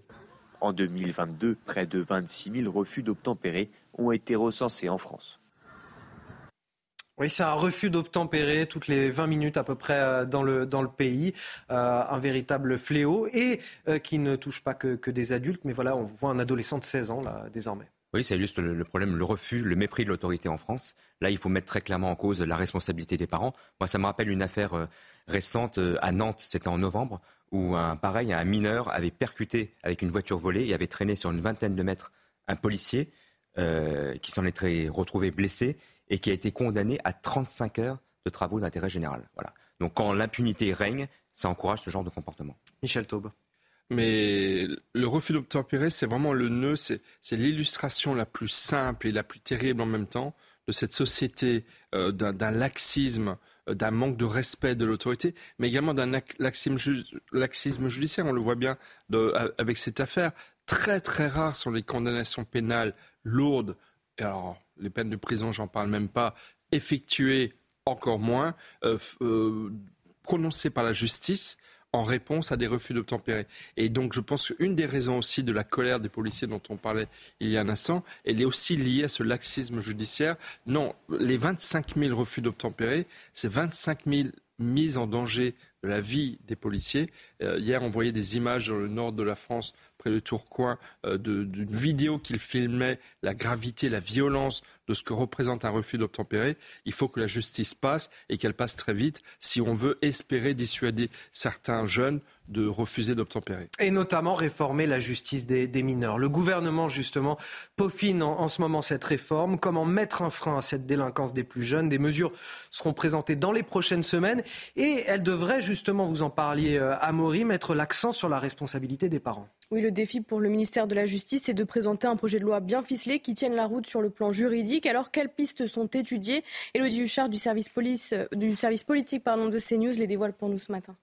En 2022, près de 26 000 refus d'obtempérer ont été recensés en France. Oui, c'est un refus d'obtempérer toutes les 20 minutes à peu près euh, dans le, dans le pays. Euh, un véritable fléau et euh, qui ne touche pas que, des adultes. Mais voilà, on voit un adolescent de 16 ans là, désormais. Oui, c'est juste le, problème, le refus, le mépris de l'autorité en France. Là, il faut mettre très clairement en cause la responsabilité des parents. Moi, ça me rappelle une affaire récente à Nantes, c'était en novembre, où un pareil, un mineur avait percuté avec une voiture volée et avait traîné sur une vingtaine de mètres un policier qui s'en est retrouvé blessé et qui a été condamné à 35 heures de travaux d'intérêt général. Voilà. Donc quand l'impunité règne, ça encourage ce genre de comportement. Michel Taube. Mais le refus d'obtempérer, c'est vraiment le nœud, c'est l'illustration la plus simple et la plus terrible en même temps de cette société, euh, d'un laxisme, euh, d'un manque de respect de l'autorité, mais également d'un laxisme, judiciaire. On le voit bien avec cette affaire. Très très rares sont les condamnations pénales lourdes. Et alors, les peines de prison, j'en parle même pas, effectuées encore moins, euh, prononcées par la justice en réponse à des refus d'obtempérer. Et donc, je pense qu'une des raisons aussi de la colère des policiers dont on parlait il y a un instant, elle est aussi liée à ce laxisme judiciaire. Non, les 25 000 refus d'obtempérer, c'est 25 000 mises en danger de la vie des policiers. Euh, hier, on voyait des images dans le nord de la France, près de Tourcoing, euh, d'une vidéo qu'il filmait, la gravité, la violence de ce que représente un refus d'obtempérer. Il faut que la justice passe et qu'elle passe très vite si on veut espérer dissuader certains jeunes de refuser d'obtempérer. Et notamment réformer la justice des, mineurs. Le gouvernement, justement, peaufine en, ce moment cette réforme. Comment mettre un frein à cette délinquance des plus jeunes? Des mesures seront présentées dans les prochaines semaines et elles devraient, justement, vous en parliez, euh, Mettre l'accent sur la responsabilité des parents. Oui, le défi pour le ministère de la Justice est de présenter un projet de loi bien ficelé qui tienne la route sur le plan juridique. Alors, quelles pistes sont étudiées? Elodie Huchard du service, police, euh, du service politique pardon, de CNews les dévoile pour nous ce matin.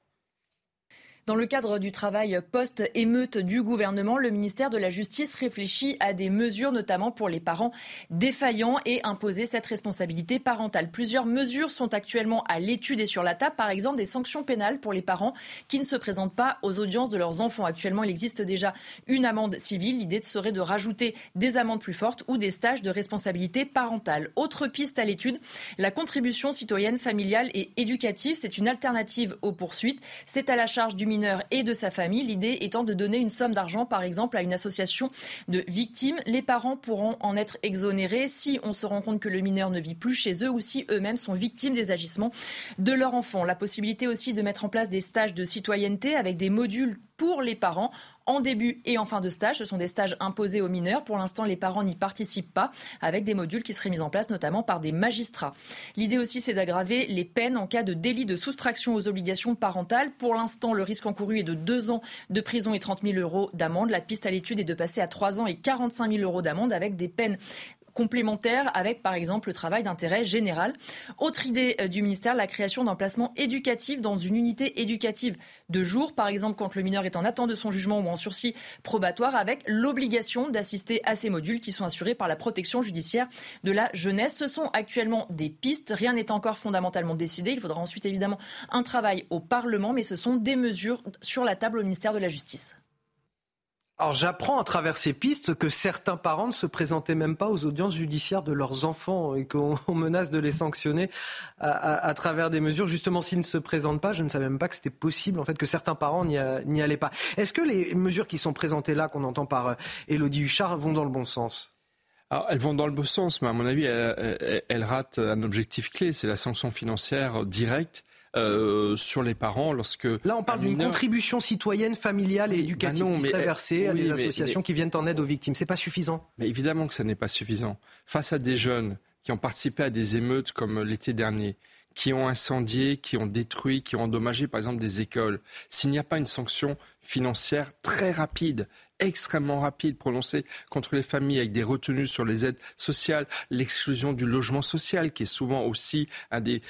Dans le cadre du travail post-émeute du gouvernement, le ministère de la Justice réfléchit à des mesures, notamment pour les parents défaillants, et imposer cette responsabilité parentale. Plusieurs mesures sont actuellement à l'étude et sur la table, par exemple des sanctions pénales pour les parents qui ne se présentent pas aux audiences de leurs enfants. Actuellement, il existe déjà une amende civile. L'idée serait de rajouter des amendes plus fortes ou des stages de responsabilité parentale. Autre piste à l'étude, la contribution citoyenne familiale et éducative. C'est une alternative aux poursuites. C'est à la charge du ministère et de sa famille. L'idée étant de donner une somme d'argent, par exemple, à une association de victimes. Les parents pourront en être exonérés si on se rend compte que le mineur ne vit plus chez eux ou si eux-mêmes sont victimes des agissements de leur enfant. La possibilité aussi de mettre en place des stages de citoyenneté avec des modules pour les parents en début et en fin de stage. Ce sont des stages imposés aux mineurs. Pour l'instant, les parents n'y participent pas, avec des modules qui seraient mis en place notamment par des magistrats. L'idée aussi, c'est d'aggraver les peines en cas de délit de soustraction aux obligations parentales. Pour l'instant, le risque encouru est de deux ans de prison et 30 000 euros d'amende. La piste à l'étude est de passer à trois ans et 45 000 euros d'amende avec des peines complémentaire avec, par exemple, le travail d'intérêt général. Autre idée euh, du ministère, la création d'un placement éducatif dans une unité éducative de jour, par exemple quand le mineur est en attente de son jugement ou en sursis probatoire, avec l'obligation d'assister à ces modules qui sont assurés par la protection judiciaire de la jeunesse. Ce sont actuellement des pistes, rien n'est encore fondamentalement décidé. Il faudra ensuite évidemment un travail au Parlement, mais ce sont des mesures sur la table au ministère de la Justice. Alors j'apprends à travers ces pistes que certains parents ne se présentaient même pas aux audiences judiciaires de leurs enfants et qu'on menace de les sanctionner à, travers des mesures. Justement, s'ils ne se présentent pas, je ne savais même pas que c'était possible, en fait, que certains parents n'y allaient pas. Est-ce que les mesures qui sont présentées là, qu'on entend par euh, Huchard, vont dans le bon sens? Alors, elles vont dans le bon sens, mais à mon avis, elles ratent un objectif clé, c'est la sanction financière directe euh, sur les parents lorsque... Là, on parle d'une contribution citoyenne, familiale et bah éducative qui serait versée à des associations qui viennent en aide aux victimes. C'est pas suffisant Mais évidemment que ça n'est pas suffisant. Face à des jeunes qui ont participé à des émeutes comme l'été dernier, qui ont incendié, qui ont détruit, qui ont endommagé par exemple des écoles, s'il n'y a pas une sanction financière très rapide extrêmement rapide prononcée contre les familles avec des retenues sur les aides sociales, l'exclusion du logement social qui est souvent aussi un des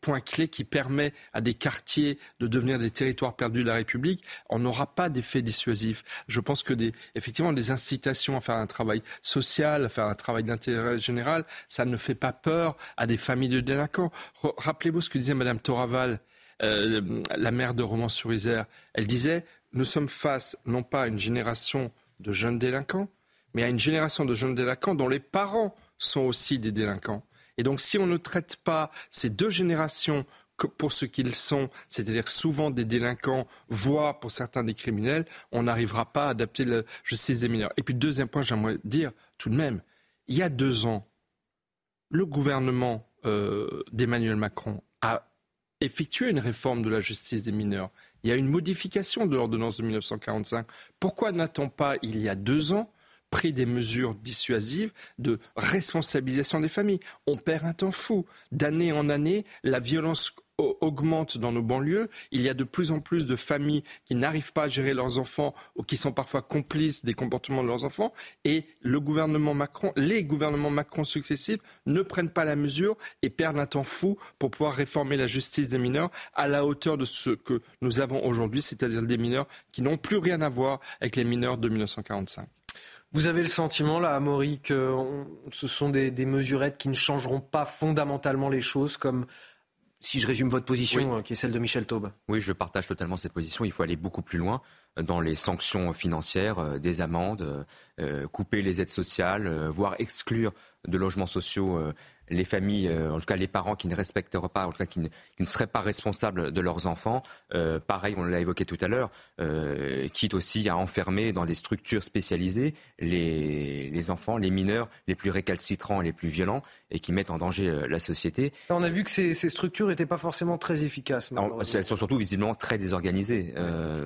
points clés qui permet à des quartiers de devenir des territoires perdus de la République, on n'aura pas d'effet dissuasif. Je pense que des, effectivement des incitations à faire un travail social, à faire un travail d'intérêt général, ça ne fait pas peur à des familles de délinquants. Rappelez-vous ce que disait Madame Toraval, euh, la mère de Romans-sur-Isère. Elle disait nous sommes face non pas à une génération de jeunes délinquants, mais à une génération de jeunes délinquants dont les parents sont aussi des délinquants. Et donc si on ne traite pas ces deux générations pour ce qu'ils sont, c'est-à-dire souvent des délinquants, voire pour certains des criminels, on n'arrivera pas à adapter la justice des mineurs. Et puis deuxième point, j'aimerais dire tout de même, il y a deux ans, le gouvernement euh, d'Emmanuel Macron a effectué une réforme de la justice des mineurs. Il y a une modification de l'ordonnance de 1945. Pourquoi n'a-t-on pas, il y a deux ans, pris des mesures dissuasives de responsabilisation des familles? On perd un temps fou. D'année en année, la violence augmente dans nos banlieues. Il y a de plus en plus de familles qui n'arrivent pas à gérer leurs enfants ou qui sont parfois complices des comportements de leurs enfants. Et le gouvernement Macron, les gouvernements Macron successifs ne prennent pas la mesure et perdent un temps fou pour pouvoir réformer la justice des mineurs à la hauteur de ce que nous avons aujourd'hui, c'est-à-dire des mineurs qui n'ont plus rien à voir avec les mineurs de 1945. Vous avez le sentiment, là, Amaury, que ce sont des, mesurettes qui ne changeront pas fondamentalement les choses, comme si je résume votre position, euh, qui est celle de Michel Taube. Oui, je partage totalement cette position. Il faut aller beaucoup plus loin dans les sanctions financières, euh, des amendes, euh, couper les aides sociales, voire exclure de logements sociaux les familles, euh, en tout cas les parents qui ne respecteraient pas, en tout cas qui ne, seraient pas responsables de leurs enfants. Euh, pareil, on l'a évoqué tout à l'heure, euh, quitte aussi à enfermer dans des structures spécialisées les, les, enfants, les mineurs les plus récalcitrants, les plus violents et qui mettent en danger la société. On a vu que ces, ces structures n'étaient pas forcément très efficaces. elles sont surtout visiblement très désorganisées.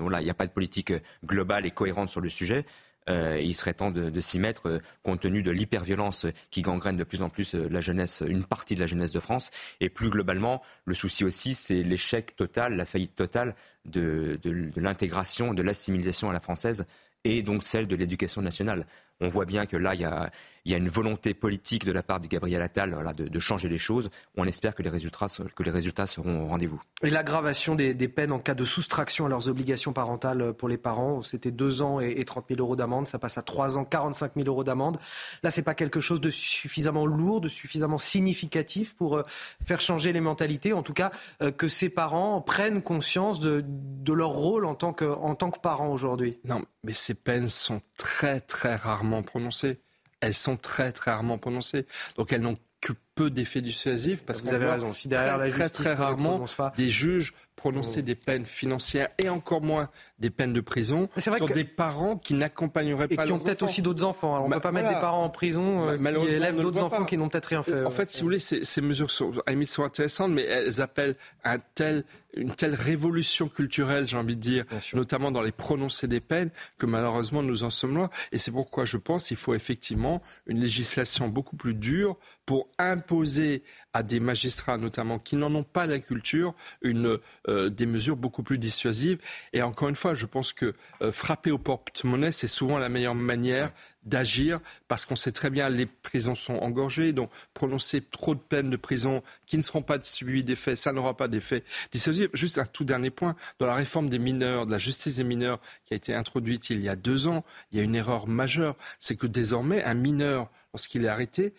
voilà, il n'y a pas de politique globale et cohérente sur le sujet. Euh, il serait temps de, s'y mettre euh, compte tenu de l'hyperviolence qui gangrène de plus en plus euh, la jeunesse, une partie de la jeunesse de France. Et plus globalement, le souci aussi, c'est l'échec total, la faillite totale de, de l'intégration, de l'assimilation à la française et donc celle de l'éducation nationale. On voit bien que là, il y a, il y a une volonté politique de la part de Gabriel Attal de, changer les choses. On espère que les résultats, que les résultats seront au rendez-vous. Et l'aggravation des, peines en cas de soustraction à leurs obligations parentales pour les parents, c'était 2 ans et, 30 000 euros d'amende. Ça passe à 3 ans, 45 000 euros d'amende. Là, c'est pas quelque chose de suffisamment lourd, de suffisamment significatif pour euh, faire changer les mentalités. En tout cas, euh, que ces parents prennent conscience de, leur rôle en tant que, en tant que parents aujourd'hui. Non, mais ces peines sont très, très rarement prononcées elles sont très très rarement prononcées. Donc elles n'ont que peu d'effets dissuasifs parce que vous avez raison. Si derrière très, la justice, très, très rarement des juges prononcer mmh. des peines financières et encore moins des peines de prison sur des parents qui n'accompagneraient pas et qui ont peut-être aussi d'autres enfants. Alors on ne peut pas mettre des parents en prison euh, qui élèvent d'autres enfants qui n'ont peut-être rien fait. En fait, si vous voulez, ces, ces mesures sont, sont intéressantes, mais elles appellent un tel une telle révolution culturelle, j'ai envie de dire, notamment dans les prononcés des peines, que malheureusement nous en sommes loin. Et c'est pourquoi je pense qu'il faut effectivement une législation beaucoup plus dure pour imposer à des magistrats notamment qui n'en ont pas la culture euh, des mesures beaucoup plus dissuasives. Et encore une fois, je pense que euh, frapper au porte-monnaie, c'est souvent la meilleure manière d'agir parce qu'on sait très bien les prisons sont engorgées, donc prononcer trop de peines de prison qui ne seront pas suivies d'effets, ça n'aura pas d'effet dissuasif. Juste un tout dernier point, dans la réforme des mineurs, de la justice des mineurs qui a été introduite il y a deux ans, il y a une erreur majeure, c'est que désormais un mineur, lorsqu'il est arrêté,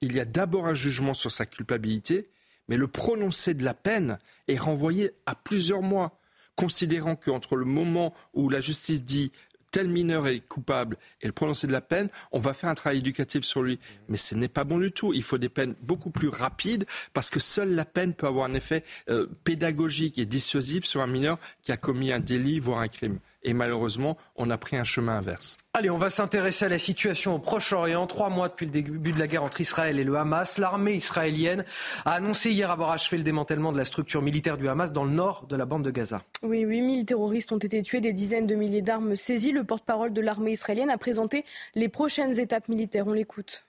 il y a d'abord un jugement sur sa culpabilité, mais le prononcé de la peine est renvoyé à plusieurs mois, considérant qu'entre le moment où la justice dit tel mineur est coupable et le prononcé de la peine, on va faire un travail éducatif sur lui. Mais ce n'est pas bon du tout. Il faut des peines beaucoup plus rapides parce que seule la peine peut avoir un effet euh, pédagogique et dissuasif sur un mineur qui a commis un délit, voire un crime. Et malheureusement, on a pris un chemin inverse. Allez, on va s'intéresser à la situation au Proche-Orient. Trois mois depuis le début de la guerre entre Israël et le Hamas, l'armée israélienne a annoncé hier avoir achevé le démantèlement de la structure militaire du Hamas dans le nord de la bande de Gaza. Oui, 8000 terroristes ont été tués, des dizaines de milliers d'armes saisies. Le porte-parole de l'armée israélienne a présenté les prochaines étapes militaires. On l'écoute.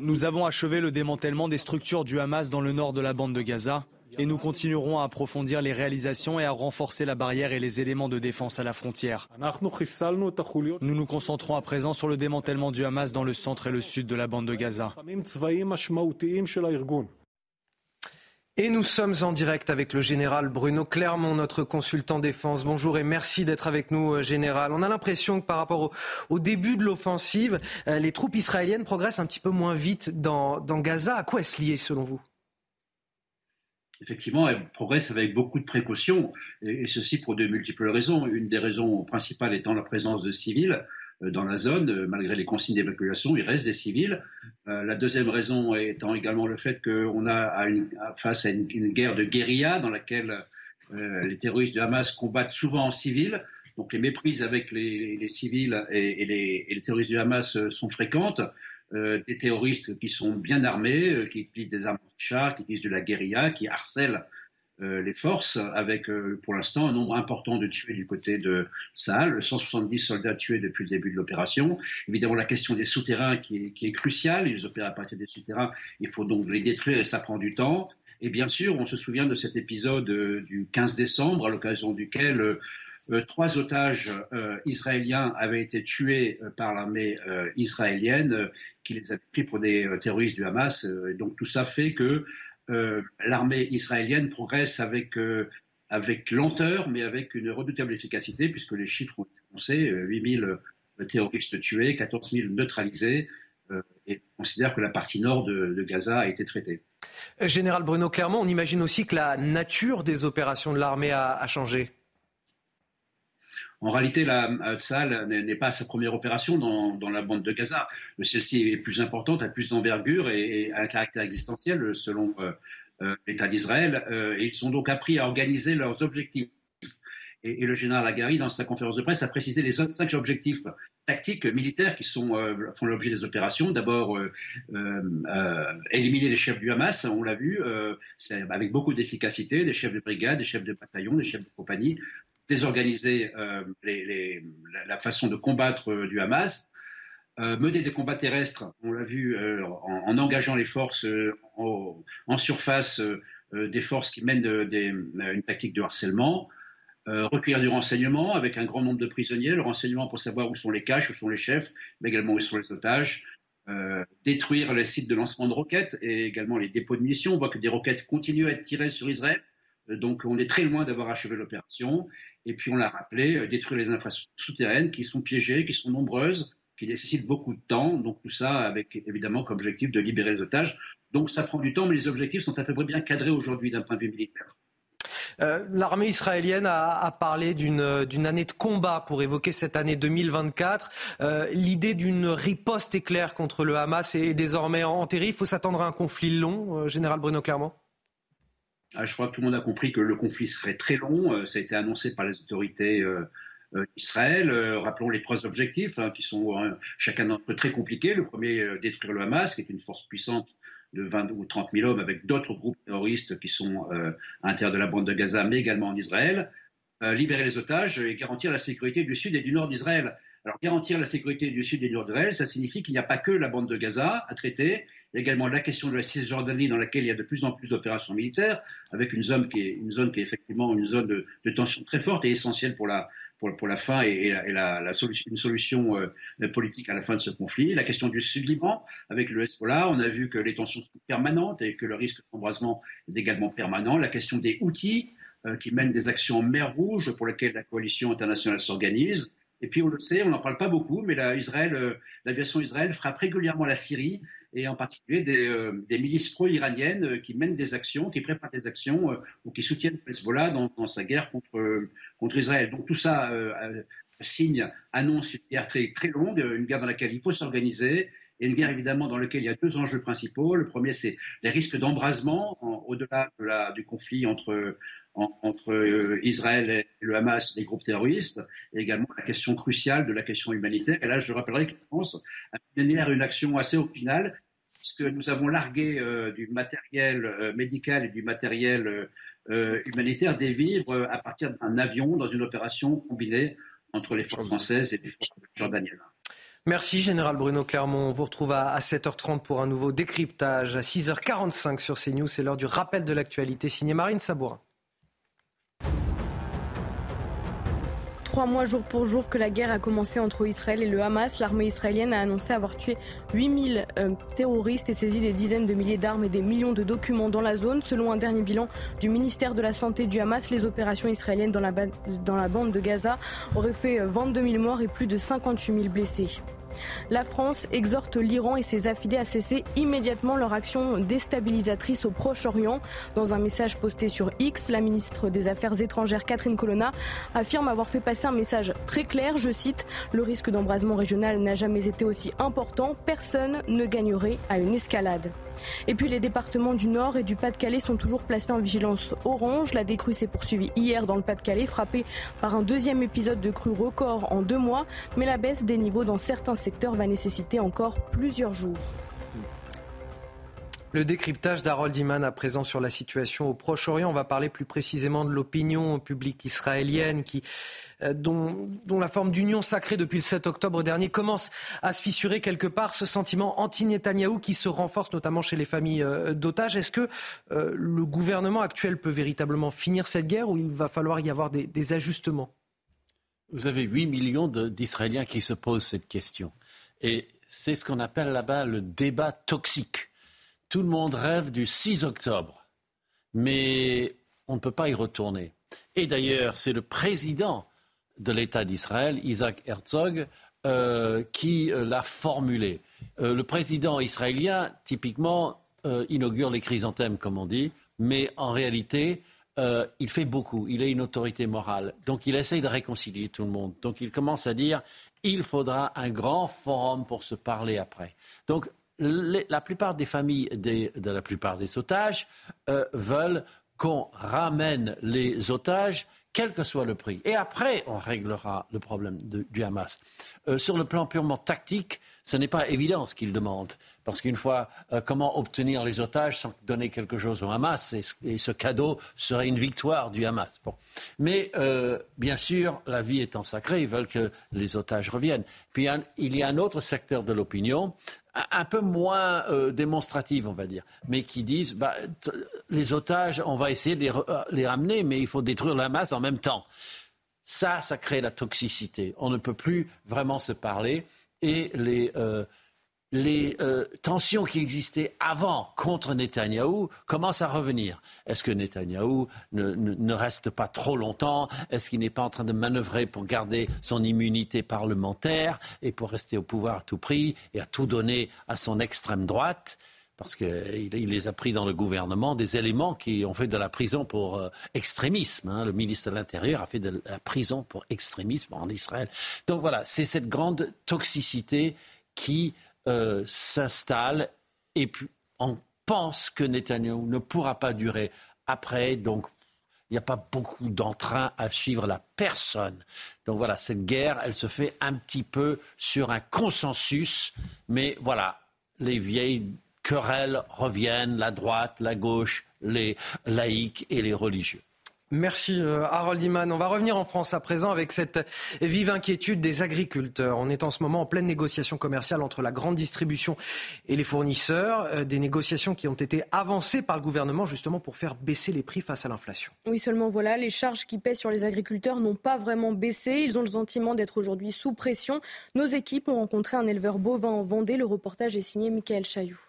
Nous avons achevé le démantèlement des structures du Hamas dans le nord de la bande de Gaza et nous continuerons à approfondir les réalisations et à renforcer la barrière et les éléments de défense à la frontière. Nous nous concentrons à présent sur le démantèlement du Hamas dans le centre et le sud de la bande de Gaza. Et nous sommes en direct avec le général Bruno Clermont, notre consultant défense. Bonjour et merci d'être avec nous, euh, général. On a l'impression que par rapport au, début de l'offensive, euh, les troupes israéliennes progressent un petit peu moins vite dans, dans Gaza. À quoi est-ce lié selon vous? Effectivement, elle progresse avec beaucoup de précautions, et, ceci pour de multiples raisons. Une des raisons principales étant la présence de civils euh, dans la zone, euh, malgré les consignes d'évacuation, il reste des civils. Euh, la deuxième raison étant également le fait qu'on a face à une, guerre de guérilla dans laquelle les terroristes de Hamas combattent souvent en civil. Donc les méprises avec les, civils et, les, et, les, terroristes du Hamas sont fréquentes. des terroristes qui sont bien armés, qui utilisent des armes qui utilisent de la guérilla, qui harcèlent euh, les forces, avec euh, pour l'instant un nombre important de tués du côté de Sahel, 170 soldats tués depuis le début de l'opération. Évidemment, la question des souterrains qui est, qui est cruciale. Ils opèrent à partir des souterrains. Il faut donc les détruire et ça prend du temps. Et bien sûr, on se souvient de cet épisode euh, du 15 décembre, à l'occasion duquel trois otages israéliens avaient été tués par l'armée israélienne, qui les a pris pour des terroristes du Hamas. donc tout ça fait que euh, l'armée israélienne progresse avec, euh, avec lenteur, mais avec une redoutable efficacité, puisque les chiffres ont été annoncés, 8000 euh, terroristes tués, 14 000 neutralisés, et on considère que la partie nord de, Gaza a été traitée. Général Bruno Clermont, on imagine aussi que la nature des opérations de l'armée a changé. En réalité, la Tzal n'est pas sa première opération dans, la bande de Gaza. Celle-ci est plus importante, a plus d'envergure et, a un caractère existentiel selon euh, euh, l'État d'Israël. Euh, et ils ont donc appris à organiser leurs objectifs. Et, le général Agari, dans sa conférence de presse, a précisé les cinq objectifs tactiques militaires qui sont, font l'objet des opérations. D'abord, éliminer les chefs du Hamas, on l'a vu, avec beaucoup d'efficacité, des chefs de brigade, des chefs de bataillon, des chefs de compagnie, désorganiser euh, la, façon de combattre euh, du Hamas, euh, mener des combats terrestres, on l'a vu en, engageant les forces en, surface, des forces qui mènent une tactique de harcèlement, recueillir du renseignement avec un grand nombre de prisonniers, le renseignement pour savoir où sont les caches, où sont les chefs, mais également où sont les otages, détruire les sites de lancement de roquettes et également les dépôts de munitions. On voit que des roquettes continuent à être tirées sur Israël. Donc on est très loin d'avoir achevé l'opération. Et puis on l'a rappelé, euh, détruire les infrastructures souterraines qui sont piégées, qui sont nombreuses, qui nécessitent beaucoup de temps. Donc tout ça avec évidemment comme objectif de libérer les otages. Donc ça prend du temps, mais les objectifs sont à peu près bien cadrés aujourd'hui d'un point de vue militaire. Euh, l'armée israélienne a, parlé d'une année de combat pour évoquer cette année 2024. Euh, l'idée d'une riposte éclair contre le Hamas est désormais enterrée. Il faut s'attendre à un conflit long, général Bruno Clermont? Je crois que tout le monde a compris que le conflit serait très long. Euh, ça a été annoncé par les autorités euh, euh, d'Israël. rappelons les trois objectifs hein, qui sont chacun d'entre eux très compliqués. Le premier, détruire le Hamas, qui est une force puissante de 20 ou 30 000 hommes avec d'autres groupes terroristes qui sont à l'intérieur de la bande de Gaza, mais également en Israël. libérer les otages et garantir la sécurité du sud et du nord d'Israël. Alors garantir la sécurité du sud et du nord d'Israël, ça signifie qu'il n'y a pas que la bande de Gaza à traiter, il y a également la question de la Cisjordanie dans laquelle il y a de plus en plus d'opérations militaires, avec une zone qui est, une zone qui est effectivement une zone de, tension très forte et essentielle pour la, pour, la fin et, la, solution, une solution euh, politique à la fin de ce conflit. La question du Sud-Liban avec le Hezbollah, on a vu que les tensions sont permanentes et que le risque d'embrasement est également permanent. La question des outils euh, qui mènent des actions en mer Rouge pour lesquelles la coalition internationale s'organise. Et puis on le sait, on n'en parle pas beaucoup, mais euh, l'aviation Israël frappe régulièrement la Syrie et en particulier des, euh, milices pro-iraniennes euh, qui mènent des actions, qui préparent des actions euh, ou qui soutiennent Hezbollah dans, sa guerre contre, contre Israël. Donc tout ça signe, annonce une guerre très, très longue, une guerre dans laquelle il faut s'organiser, et une guerre évidemment dans laquelle il y a deux enjeux principaux. Le premier, c'est les risques d'embrasement au-delà de du conflit entre, entre Israël et le Hamas, les groupes terroristes, et également la question cruciale de la question humanitaire. Et là, je rappellerai que la France a mené une action assez originale puisque nous avons largué euh, du matériel euh, médical et du matériel euh, humanitaire des vivres à partir d'un avion dans une opération combinée entre les forces françaises et les forces jordaniennes. Merci Général Bruno Clermont. On vous retrouve à 7h30 pour un nouveau décryptage. À 6h45 sur CNews, c'est l'heure du rappel de l'actualité signé Marine Sabourin. Trois mois jour pour jour que la guerre a commencé entre Israël et le Hamas, l'armée israélienne a annoncé avoir tué 8000 euh, terroristes et saisi des dizaines de milliers d'armes et des millions de documents dans la zone. Selon un dernier bilan du ministère de la Santé du Hamas, les opérations israéliennes dans la, bande de Gaza auraient fait 22 euh, 000 morts et plus de 58 000 blessés. La France exhorte l'Iran et ses affidés à cesser immédiatement leur action déstabilisatrice au Proche-Orient. Dans un message posté sur X, la ministre des Affaires étrangères Catherine Colonna affirme avoir fait passer un message très clair, je cite, Le risque d'embrasement régional n'a jamais été aussi important, personne ne gagnerait à une escalade. Et puis les départements du Nord et du Pas-de-Calais sont toujours placés en vigilance orange. La décrue s'est poursuivie hier dans le Pas-de-Calais, frappée par un deuxième épisode de crue record en deux mois. Mais la baisse des niveaux dans certains secteurs va nécessiter encore plusieurs jours. Le décryptage d'Harold Iman à présent sur la situation au Proche-Orient. On va parler plus précisément de l'opinion publique israélienne qui, dont, dont, la forme d'union sacrée depuis le 7 octobre dernier commence à se fissurer quelque part. Ce sentiment anti-Netanyahou qui se renforce notamment chez les familles euh, d'otages. Est-ce que euh, le gouvernement actuel peut véritablement finir cette guerre ou il va falloir y avoir des, des ajustements? Vous avez 8 millions d'Israéliens qui se posent cette question. Et c'est ce qu'on appelle là-bas le débat toxique tout le monde rêve du 6 octobre, mais on ne peut pas y retourner. Et d'ailleurs, c'est le président de l'État d'Israël, Isaac Herzog, euh, qui euh, l'a formulé. Euh, le président israélien, typiquement, inaugure les chrysanthèmes, comme on dit, mais en réalité, il fait beaucoup. Il a une autorité morale. Donc, il essaye de réconcilier tout le monde. Donc, il commence à dire il faudra un grand forum pour se parler après. Donc, la plupart des familles de la plupart des otages veulent qu'on ramène les otages, quel que soit le prix. Et après, on réglera le problème du Hamas. Euh, sur le plan purement tactique, ce n'est pas évident ce qu'ils demandent. Parce qu'une fois, euh, comment obtenir les otages sans donner quelque chose au Hamas et, ce cadeau serait une victoire du Hamas. Mais bien sûr, la vie étant sacrée, ils veulent que les otages reviennent. Puis il y a un autre secteur de l'opinion un peu moins euh, démonstratives, on va dire, mais qui disent bah, les otages, on va essayer de les, euh, les, ramener, mais il faut détruire la masse en même temps. Ça, ça crée la toxicité. On ne peut plus vraiment se parler et les, euh, les euh, tensions qui existaient avant contre Netanyahou commencent à revenir. Est-ce que Netanyahou ne, reste pas trop longtemps? Est-ce qu'il n'est pas en train de manœuvrer pour garder son immunité parlementaire et pour rester au pouvoir à tout prix et à tout donner à son extrême droite? Parce qu'il les a pris dans le gouvernement des éléments qui ont fait de la prison pour euh, extrémisme. Hein. Le ministre de l'Intérieur a fait de la prison pour extrémisme en Israël. Donc voilà, c'est cette grande toxicité qui euh, s'installe et puis on pense que Netanyahu ne pourra pas durer après. Donc, il n'y a pas beaucoup d'entrain à suivre la personne. Donc voilà, cette guerre, elle se fait un petit peu sur un consensus, mais voilà, les vieilles querelles reviennent, la droite, la gauche, les laïcs et les religieux. Merci euh, Harold Iman. On va revenir en France à présent avec cette vive inquiétude des agriculteurs. On est en ce moment en pleine négociation commerciale entre la grande distribution et les fournisseurs, euh, des négociations qui ont été avancées par le gouvernement justement pour faire baisser les prix face à l'inflation. Oui, seulement voilà, les charges qui pèsent sur les agriculteurs n'ont pas vraiment baissé. Ils ont le sentiment d'être aujourd'hui sous pression. Nos équipes ont rencontré un éleveur bovin en Vendée. Le reportage est signé Michael Chailloux.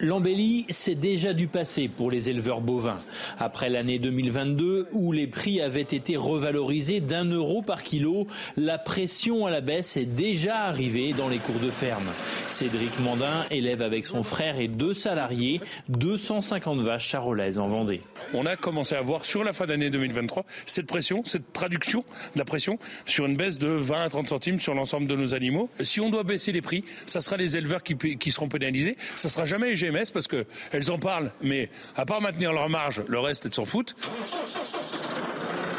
L'embellie, c'est déjà du passé pour les éleveurs bovins. Après l'année 2022, où les prix avaient été revalorisés d'un euro par kilo, la pression à la baisse est déjà arrivée dans les cours de ferme. Cédric Mandin élève avec son frère et deux salariés 250 vaches charolaises en Vendée. On a commencé à voir sur la fin d'année 2023 cette pression, cette traduction de la pression sur une baisse de 20 à 30 centimes sur l'ensemble de nos animaux. Si on doit baisser les prix, ça sera les éleveurs qui, seront pénalisés. Ça sera jamais parce qu'elles en parlent, mais à part maintenir leur marge, le reste, elles s'en foutent.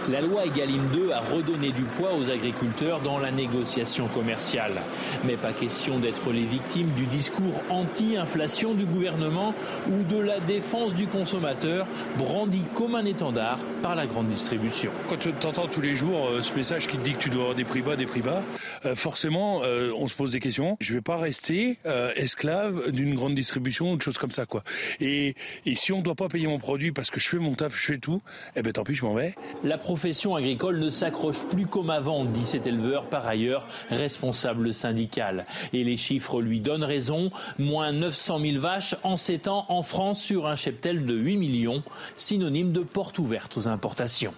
La loi Egalim 2 a redonné du poids aux agriculteurs dans la négociation commerciale. Mais pas question d'être les victimes du discours anti-inflation du gouvernement ou de la défense du consommateur brandi comme un étendard par la grande distribution. Quand tu entends tous les jours euh, ce message qui te dit que tu dois avoir des prix bas, des prix bas, euh, forcément euh, on se pose des questions. Je ne vais pas rester esclave d'une grande distribution ou de choses comme ça. quoi. Et, si on ne doit pas payer mon produit parce que je fais mon taf, je fais tout, eh ben tant pis, je m'en vais. La profession agricole ne s'accroche plus comme avant, dit cet éleveur, par ailleurs responsable syndical. Et les chiffres lui donnent raison. Moins 900 000 vaches en 7 ans en France sur un cheptel de 8 millions, synonyme de porte ouverte aux importations.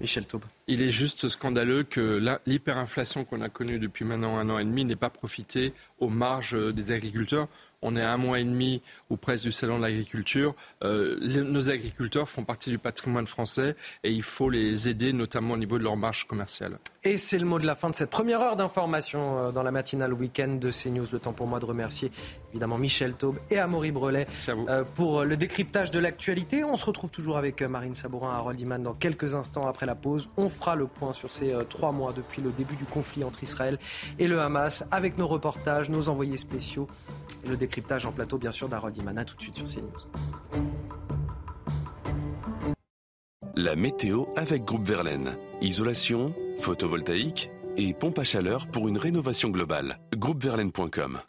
Michel Taube. Il est juste scandaleux que l'hyperinflation qu'on a connue depuis maintenant un an et demi n'ait pas profité aux marges des agriculteurs on est à un mois et demi ou presque du salon de l'agriculture. Euh, nos agriculteurs font partie du patrimoine français et il faut les aider, notamment au niveau de leur marge commerciale. Et c'est le mot de la fin de cette première heure d'information euh, dans la matinale week-end de CNews. Le temps pour moi de remercier évidemment Michel Taube et Amaury Brelet euh, pour le décryptage de l'actualité. On se retrouve toujours avec Marine Sabourin et Harold Iman dans quelques instants après la pause. On fera le point sur ces trois mois depuis le début du conflit entre Israël et le Hamas avec nos reportages, nos envoyés spéciaux et le décryptage en plateau bien sûr d'Harold Iman. Tout de suite sur CNews. La météo avec Groupe Verlaine. Isolation, photovoltaïque et pompe à chaleur pour une rénovation globale. Groupeverlaine.com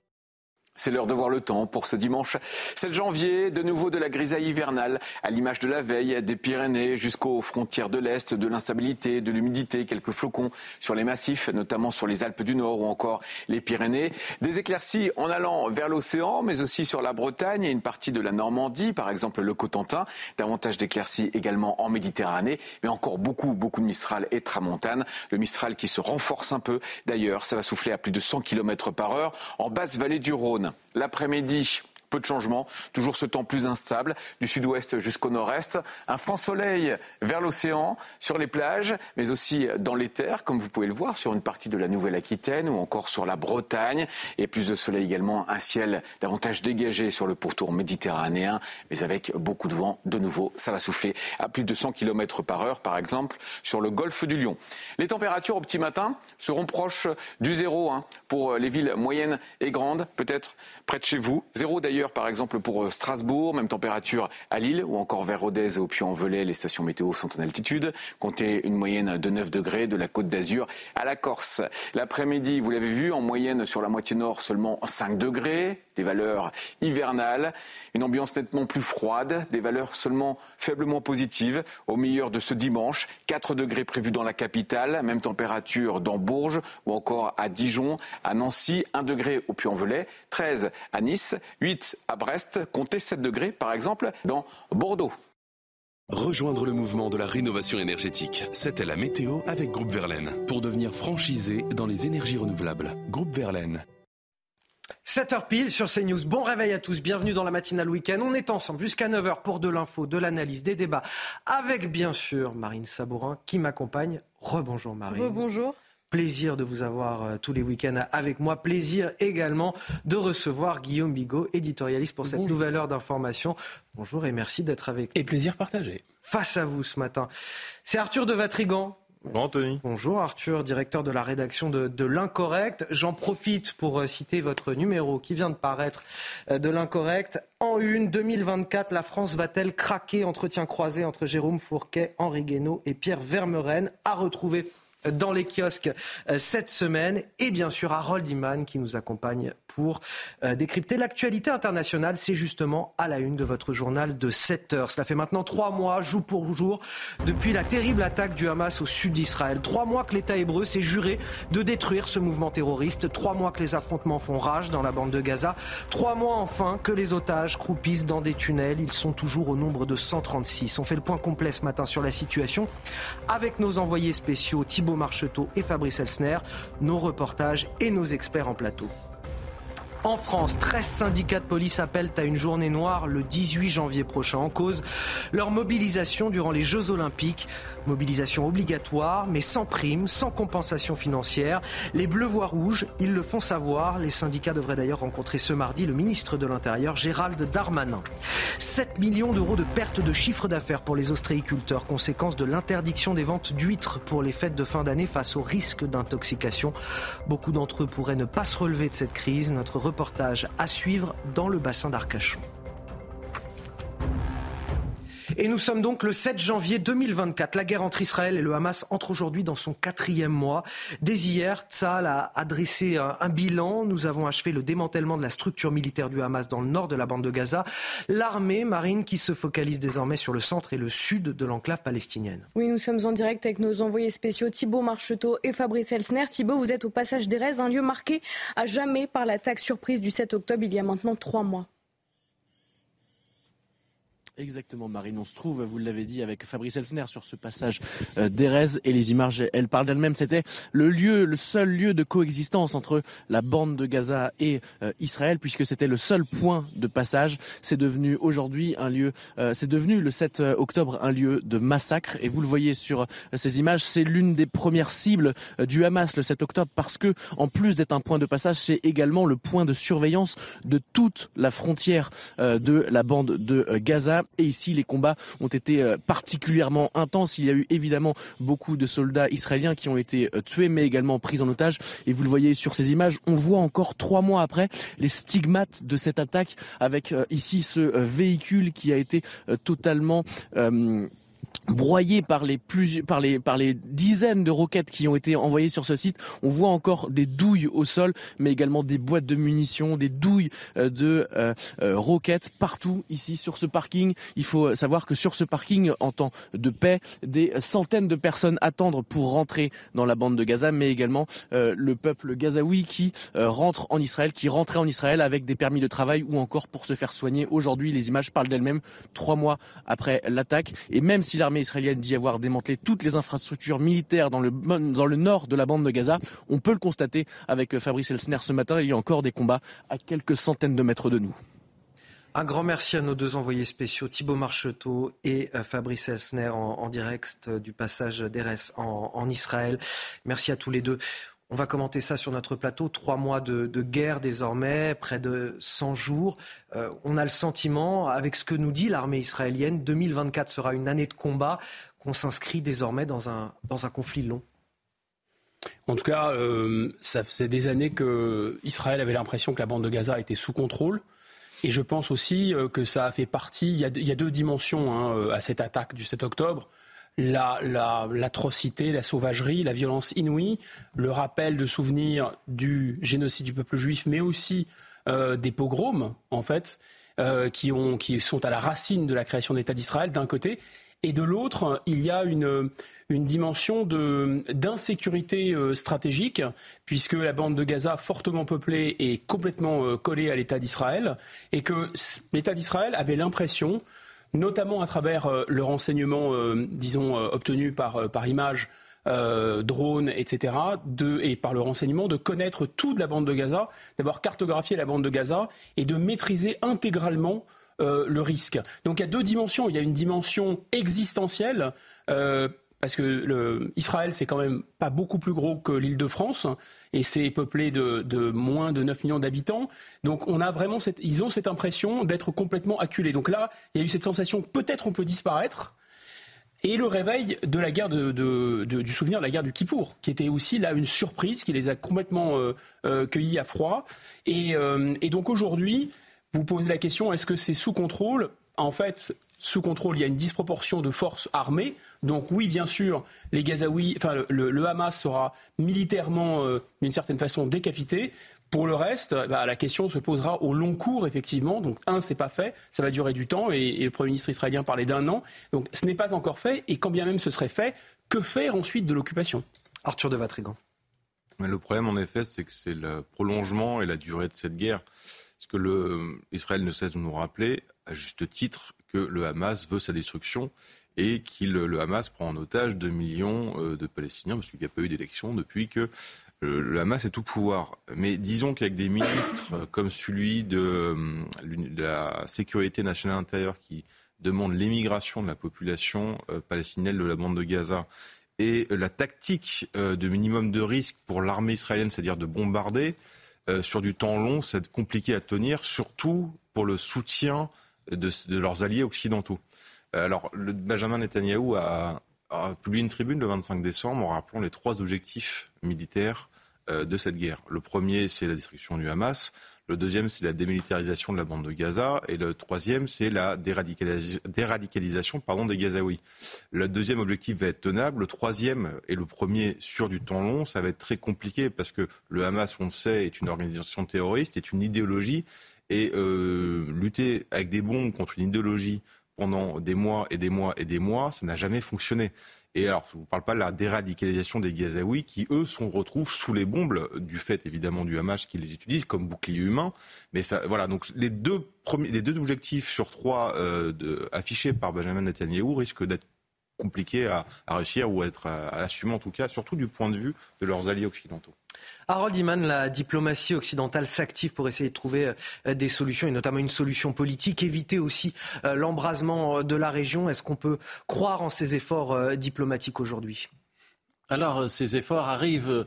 c'est l'heure de voir le temps pour ce dimanche 7 janvier, de nouveau de la grisaille hivernale, à l'image de la veille, des Pyrénées jusqu'aux frontières de l'Est, de l'instabilité, de l'humidité, quelques flocons sur les massifs, notamment sur les Alpes du Nord ou encore les Pyrénées. Des éclaircies en allant vers l'océan, mais aussi sur la Bretagne et une partie de la Normandie, par exemple le Cotentin. Davantage d'éclaircies également en Méditerranée, mais encore beaucoup, beaucoup de Mistral et Tramontane. Le Mistral qui se renforce un peu. D'ailleurs, ça va souffler à plus de 100 km par heure en basse vallée du Rhône. L'après-midi, de changements, toujours ce temps plus instable, du sud-ouest jusqu'au nord-est. Un franc soleil vers l'océan, sur les plages, mais aussi dans les terres, comme vous pouvez le voir sur une partie de la Nouvelle-Aquitaine ou encore sur la Bretagne. Et plus de soleil également, un ciel davantage dégagé sur le pourtour méditerranéen, mais avec beaucoup de vent. De nouveau, ça va souffler à plus de 100 km par heure, par exemple, sur le golfe du Lion. Les températures au petit matin seront proches du zéro hein, pour les villes moyennes et grandes, peut-être près de chez vous. Zéro d'ailleurs par exemple pour euh, Strasbourg, même température à Lille ou encore vers Rodez au Puy-en-Velay, les stations météo sont en altitude. Comptez une moyenne de 9 degrés de la côte d'Azur à la Corse. L'après-midi, vous l'avez vu, en moyenne sur la moitié nord seulement 5 degrés, des valeurs hivernales, une ambiance nettement plus froide, des valeurs seulement faiblement positives. Au meilleur de ce dimanche, 4 degrés prévus dans la capitale, même température dans Bourges ou encore à Dijon, à Nancy, 1 degré au Puy-en-Velay, 13 à Nice, 8 à Brest, comptez 7 degrés par exemple dans Bordeaux. Rejoindre le mouvement de la rénovation énergétique. C'était la météo avec Groupe Verlaine pour devenir franchisé dans les énergies renouvelables. Groupe Verlaine. 7h pile sur CNews. Bon réveil à tous. Bienvenue dans la matinale week-end. On est ensemble jusqu'à 9h pour de l'info, de l'analyse, des débats. Avec bien sûr Marine Sabourin qui m'accompagne. Rebonjour Marine. Rebonjour. Plaisir de vous avoir euh, tous les week-ends avec moi. Plaisir également de recevoir Guillaume Bigot, éditorialiste pour cette nouvelle heure d'information. Bonjour et merci d'être avec nous. Et plaisir partagé. Face à vous ce matin. C'est Arthur de Vatrigan. Bonjour. Bonjour Arthur, directeur de la rédaction de, de l'Incorrect. J'en profite pour euh, citer votre numéro qui vient de paraître euh, de l'Incorrect. En une, 2024, la France va-t-elle craquer? Entretien croisé entre Jérôme Fourquet, Henri Guénaud et Pierre Vermeren à retrouver dans les kiosques euh, cette semaine. Et bien sûr, Harold Iman qui nous accompagne pour euh, décrypter l'actualité internationale. C'est justement à la une de votre journal de 7 heures. Cela fait maintenant trois mois, jour pour jour, depuis la terrible attaque du Hamas au sud d'Israël. Trois mois que l'État hébreu s'est juré de détruire ce mouvement terroriste. Trois mois que les affrontements font rage dans la bande de Gaza. Trois mois enfin que les otages croupissent dans des tunnels. Ils sont toujours au nombre de 136. On fait le point complet ce matin sur la situation avec nos envoyés spéciaux Thibault Marcheteau et Fabrice Elsner, nos reportages et nos experts en plateau. En France, 13 syndicats de police appellent à une journée noire le 18 janvier prochain en cause leur mobilisation durant les Jeux Olympiques. Mobilisation obligatoire, mais sans prime, sans compensation financière. Les Bleus voient rouge, ils le font savoir. Les syndicats devraient d'ailleurs rencontrer ce mardi le ministre de l'Intérieur, Gérald Darmanin. 7 millions d'euros de pertes de chiffre d'affaires pour les ostréiculteurs, conséquence de l'interdiction des ventes d'huîtres pour les fêtes de fin d'année face au risque d'intoxication. Beaucoup d'entre eux pourraient ne pas se relever de cette crise. Notre reportage à suivre dans le bassin d'Arcachon. Et nous sommes donc le 7 janvier 2024. La guerre entre Israël et le Hamas entre aujourd'hui dans son quatrième mois. Dès hier, Tzahal a adressé un, bilan. Nous avons achevé le démantèlement de la structure militaire du Hamas dans le nord de la bande de Gaza. L'armée marine qui se focalise désormais sur le centre et le sud de l'enclave palestinienne. Oui, nous sommes en direct avec nos envoyés spéciaux Thibault Marcheteau et Fabrice Elsner. Thibault, vous êtes au passage d'Erez, un lieu marqué à jamais par l'attaque surprise du 7 octobre il y a maintenant trois mois. Exactement, Marine. On se trouve, vous l'avez dit, avec Fabrice Elsner sur ce passage euh, d'Erez et les images, elles parlent d'elles-mêmes. C'était le lieu, le seul lieu de coexistence entre la bande de Gaza et euh, Israël, puisque c'était le seul point de passage. C'est devenu aujourd'hui un lieu, euh, c'est devenu le 7 octobre un lieu de massacre. Et vous le voyez sur ces images, c'est l'une des premières cibles du Hamas le 7 octobre, parce que en plus d'être un point de passage, c'est également le point de surveillance de toute la frontière de la bande de Gaza. Et ici, les combats ont été euh, particulièrement intenses. Il y a eu évidemment beaucoup de soldats israéliens qui ont été euh, tués, mais également pris en otage. Et vous le voyez sur ces images, on voit encore trois mois après les stigmates de cette attaque avec euh, ici ce véhicule qui a été totalement broyé par les par les par les dizaines de roquettes qui ont été envoyées sur ce site. On voit encore des douilles au sol, mais également des boîtes de munitions, des douilles euh, de euh, euh, roquettes partout ici sur ce parking. Il faut savoir que sur ce parking, en temps de paix, des centaines de personnes attendent pour rentrer dans la bande de Gaza, mais également le peuple gazaoui qui rentre en Israël, qui rentrait en Israël avec des permis de travail ou encore pour se faire soigner. Aujourd'hui, les images parlent d'elles-mêmes. Trois mois après l'attaque, et même si l'armée israélienne dit avoir démantelé toutes les infrastructures militaires dans le, dans le nord de la bande de Gaza. On peut le constater avec Fabrice Elsner ce matin. Il y a encore des combats à quelques centaines de mètres de nous. Un grand merci à nos deux envoyés spéciaux, Thibault Marcheteau et euh, Fabrice Elsner, en, direct euh, du passage d'Eres en Israël. Merci à tous les deux. On va commenter ça sur notre plateau. Trois mois de, guerre désormais, près de 100 jours. Euh, on a le sentiment, avec ce que nous dit l'armée israélienne, 2024 sera une année de combat, qu'on s'inscrit désormais dans un, dans un conflit long. En tout cas, euh, ça faisait des années que Israël avait l'impression que la bande de Gaza était sous contrôle. Et je pense aussi euh, que ça a fait partie. Il y a, deux dimensions hein, à cette attaque du 7 octobre l'atrocité, la, sauvagerie, la violence inouïe, le rappel de souvenirs du génocide du peuple juif, mais aussi euh, des pogroms, en fait, euh, qui, ont, qui sont à la racine de la création d'État d'Israël, d'un côté, et de l'autre, il y a une, une dimension d'insécurité euh, stratégique, puisque la bande de Gaza, fortement peuplée, est complètement collée à l'État d'Israël, et que l'État d'Israël avait l'impression notamment à travers euh, le renseignement, euh, disons, euh, obtenu par, par image, drones, etc., de, et par le renseignement, de connaître tout de la bande de Gaza, d'avoir cartographié la bande de Gaza et de maîtriser intégralement le risque. Donc il y a deux dimensions. Il y a une dimension existentielle parce que Israël, c'est quand même pas beaucoup plus gros que l'île de France, et c'est peuplé de, moins de 9 millions d'habitants. Donc on a vraiment cette, ils ont cette impression d'être complètement acculés. Donc là, il y a eu cette sensation, peut-être on peut disparaître. Et le réveil de la guerre de, du souvenir de la guerre du Kippour, qui était aussi là une surprise, qui les a complètement euh, euh, cueillis à froid. Et, euh, et donc aujourd'hui, vous posez la question est-ce que c'est sous contrôle? En fait, sous contrôle, il y a une disproportion de forces armées. Donc oui, bien sûr, les Gazaouis, enfin le, Hamas sera militairement, euh, d'une certaine façon, décapité. Pour le reste, bah, la question se posera au long cours, effectivement. Donc, un, c'est pas fait, ça va durer du temps, et, le Premier ministre israélien parlait d'un an. Donc, ce n'est pas encore fait, et quand bien même ce serait fait, que faire ensuite de l'occupation? Arthur de Vatrigan. le problème, en effet, c'est que c'est le prolongement et la durée de cette guerre. Ce que le, Israël ne cesse de nous rappeler, à juste titre, que le Hamas veut sa destruction et que le Hamas prend en otage 2 millions euh, de Palestiniens, parce qu'il n'y a pas eu d'élection depuis que euh, le Hamas est tout pouvoir. Mais disons qu'avec des ministres euh, comme celui de, la sécurité nationale intérieure qui demande l'émigration de la population palestinienne de la bande de Gaza et la tactique de minimum de risque pour l'armée israélienne, c'est-à-dire de bombarder, sur du temps long, c'est compliqué à tenir, surtout pour le soutien de, leurs alliés occidentaux. Euh, alors, Benjamin Netanyahou a, publié une tribune le 25 décembre en rappelant les trois objectifs militaires euh, de cette guerre. Le premier, c'est la destruction du Hamas. Le deuxième, c'est la démilitarisation de la bande de Gaza. Et le troisième, c'est la déradicalisation pardon, des Gazaouis. Le deuxième objectif va être tenable. Le troisième et le premier sur du temps long, ça va être très compliqué parce que le Hamas, on le sait, est une organisation terroriste, est une idéologie et euh, lutter avec des bombes contre une idéologie pendant des mois et des mois et des mois, ça n'a jamais fonctionné. Et alors, je ne vous parle pas de la déradicalisation des Gazaouis qui, eux, sont retrouvent sous les bombes du fait, évidemment, du Hamas qui les utilise comme bouclier humain. Mais ça, voilà, donc les deux, premiers, les deux objectifs sur trois euh, affichés par Benjamin Netanyahu risquent d'être compliqués à, à, réussir ou à être à, à assumer, en tout cas, surtout du point de vue de leurs alliés occidentaux. Harold Iman, la diplomatie occidentale s'active pour essayer de trouver euh, des solutions et notamment une solution politique, éviter aussi euh, l'embrasement de la région. Est-ce qu'on peut croire en ces efforts euh, diplomatiques aujourd'hui? Alors, ces efforts arrivent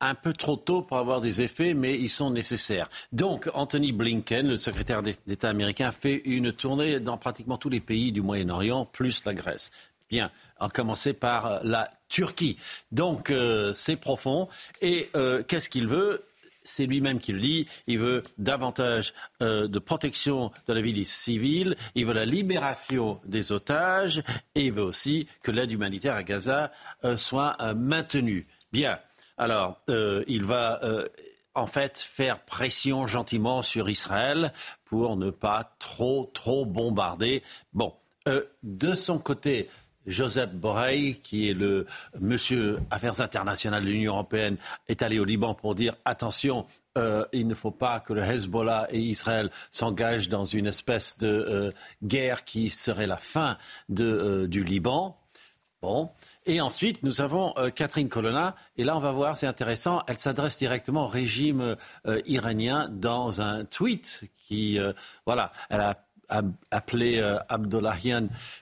un peu trop tôt pour avoir des effets, mais ils sont nécessaires. Donc, Anthony Blinken, le secrétaire d'État américain, fait une tournée dans pratiquement tous les pays du Moyen-Orient, plus la Grèce. Bien, à commencer par la Turquie. Donc euh, c'est profond. Et euh, qu'est-ce qu'il veut? C'est lui-même qui le dit, il veut davantage euh, de protection de la vie des civils, il veut la libération des otages et il veut aussi que l'aide humanitaire à Gaza euh, soit euh, maintenue. Bien, alors il va en fait faire pression gentiment sur Israël pour ne pas trop, trop bombarder. Bon, de son côté, Joseph Borrell, qui est le monsieur Affaires internationales de l'Union européenne, est allé au Liban pour dire attention, euh, il ne faut pas que le Hezbollah et Israël s'engagent dans une espèce de euh, guerre qui serait la fin de, euh, du Liban. Bon. Et ensuite, nous avons Catherine Colonna. Et là, on va voir, c'est intéressant, elle s'adresse directement au régime iranien dans un tweet qui, voilà, elle a appelé euh,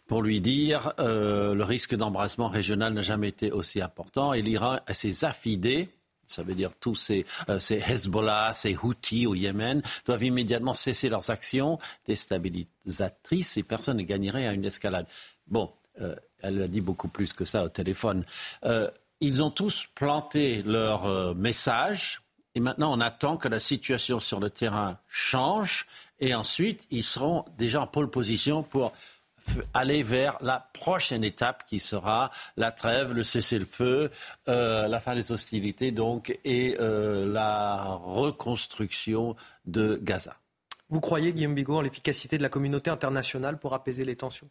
pour lui dire euh, le risque d'embrasement régional n'a jamais été aussi important et l'Iran a ses affidés ça veut dire tous ces, euh, ces Hezbollah, ces Houthis au Yémen, doivent immédiatement cesser leurs actions déstabilisatrices et personne ne gagnerait à une escalade. Bon, euh, elle a dit beaucoup plus que ça au téléphone. Ils ont tous planté leur message et maintenant on attend que la situation sur le terrain change et ensuite ils seront déjà en pole position pour aller vers la prochaine étape qui sera la trêve, le cessez-le-feu, euh, la fin des hostilités donc et euh, la reconstruction de Gaza. Vous croyez, Guillaume Bigot, en l'efficacité de la communauté internationale pour apaiser les tensions?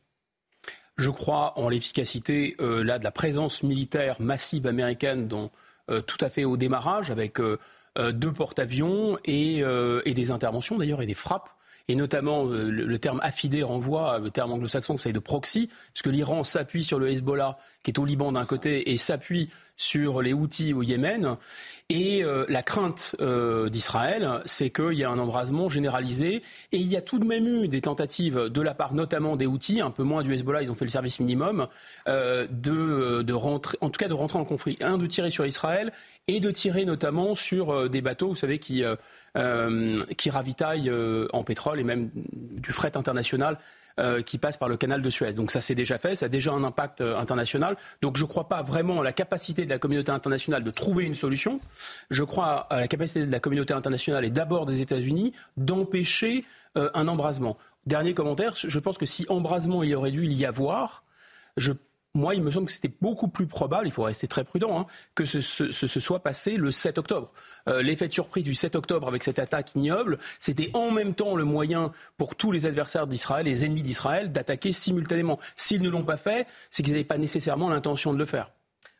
Je crois en l'efficacité euh, là de la présence militaire massive américaine, dont euh, tout à fait au démarrage, avec euh, deux porte-avions et, et des interventions d'ailleurs et des frappes et notamment euh, le, terme affidé renvoie, le terme anglo-saxon, que ça de proxy, puisque l'Iran s'appuie sur le Hezbollah, qui est au Liban d'un côté, et s'appuie sur les Houthis au Yémen. Et euh, la crainte euh, d'Israël, c'est qu'il y a un embrasement généralisé. Et il y a tout de même eu des tentatives de la part notamment des Houthis, un peu moins du Hezbollah, ils ont fait le service minimum, euh, de, rentrer, en tout cas de rentrer en conflit. Un, de tirer sur Israël et de tirer notamment sur euh, des bateaux, vous savez, qui, euh, qui ravitaillent en pétrole et même du fret international euh, qui passe par le canal de Suez. Donc ça c'est déjà fait, ça a déjà un impact euh, international. Donc je ne crois pas vraiment à la capacité de la communauté internationale de trouver une solution. Je crois à la capacité de la communauté internationale et d'abord des États-Unis d'empêcher euh, un embrasement. Dernier commentaire, je pense que si embrasement il aurait dû y avoir, je moi, il me semble que c'était beaucoup plus probable, il faut rester très prudent, hein, que ce, ce, ce, soit passé le 7 octobre. Euh, L'effet de surprise du 7 octobre avec cette attaque ignoble, c'était en même temps le moyen pour tous les adversaires d'Israël, les ennemis d'Israël, d'attaquer simultanément. S'ils ne l'ont pas fait, c'est qu'ils n'avaient pas nécessairement l'intention de le faire.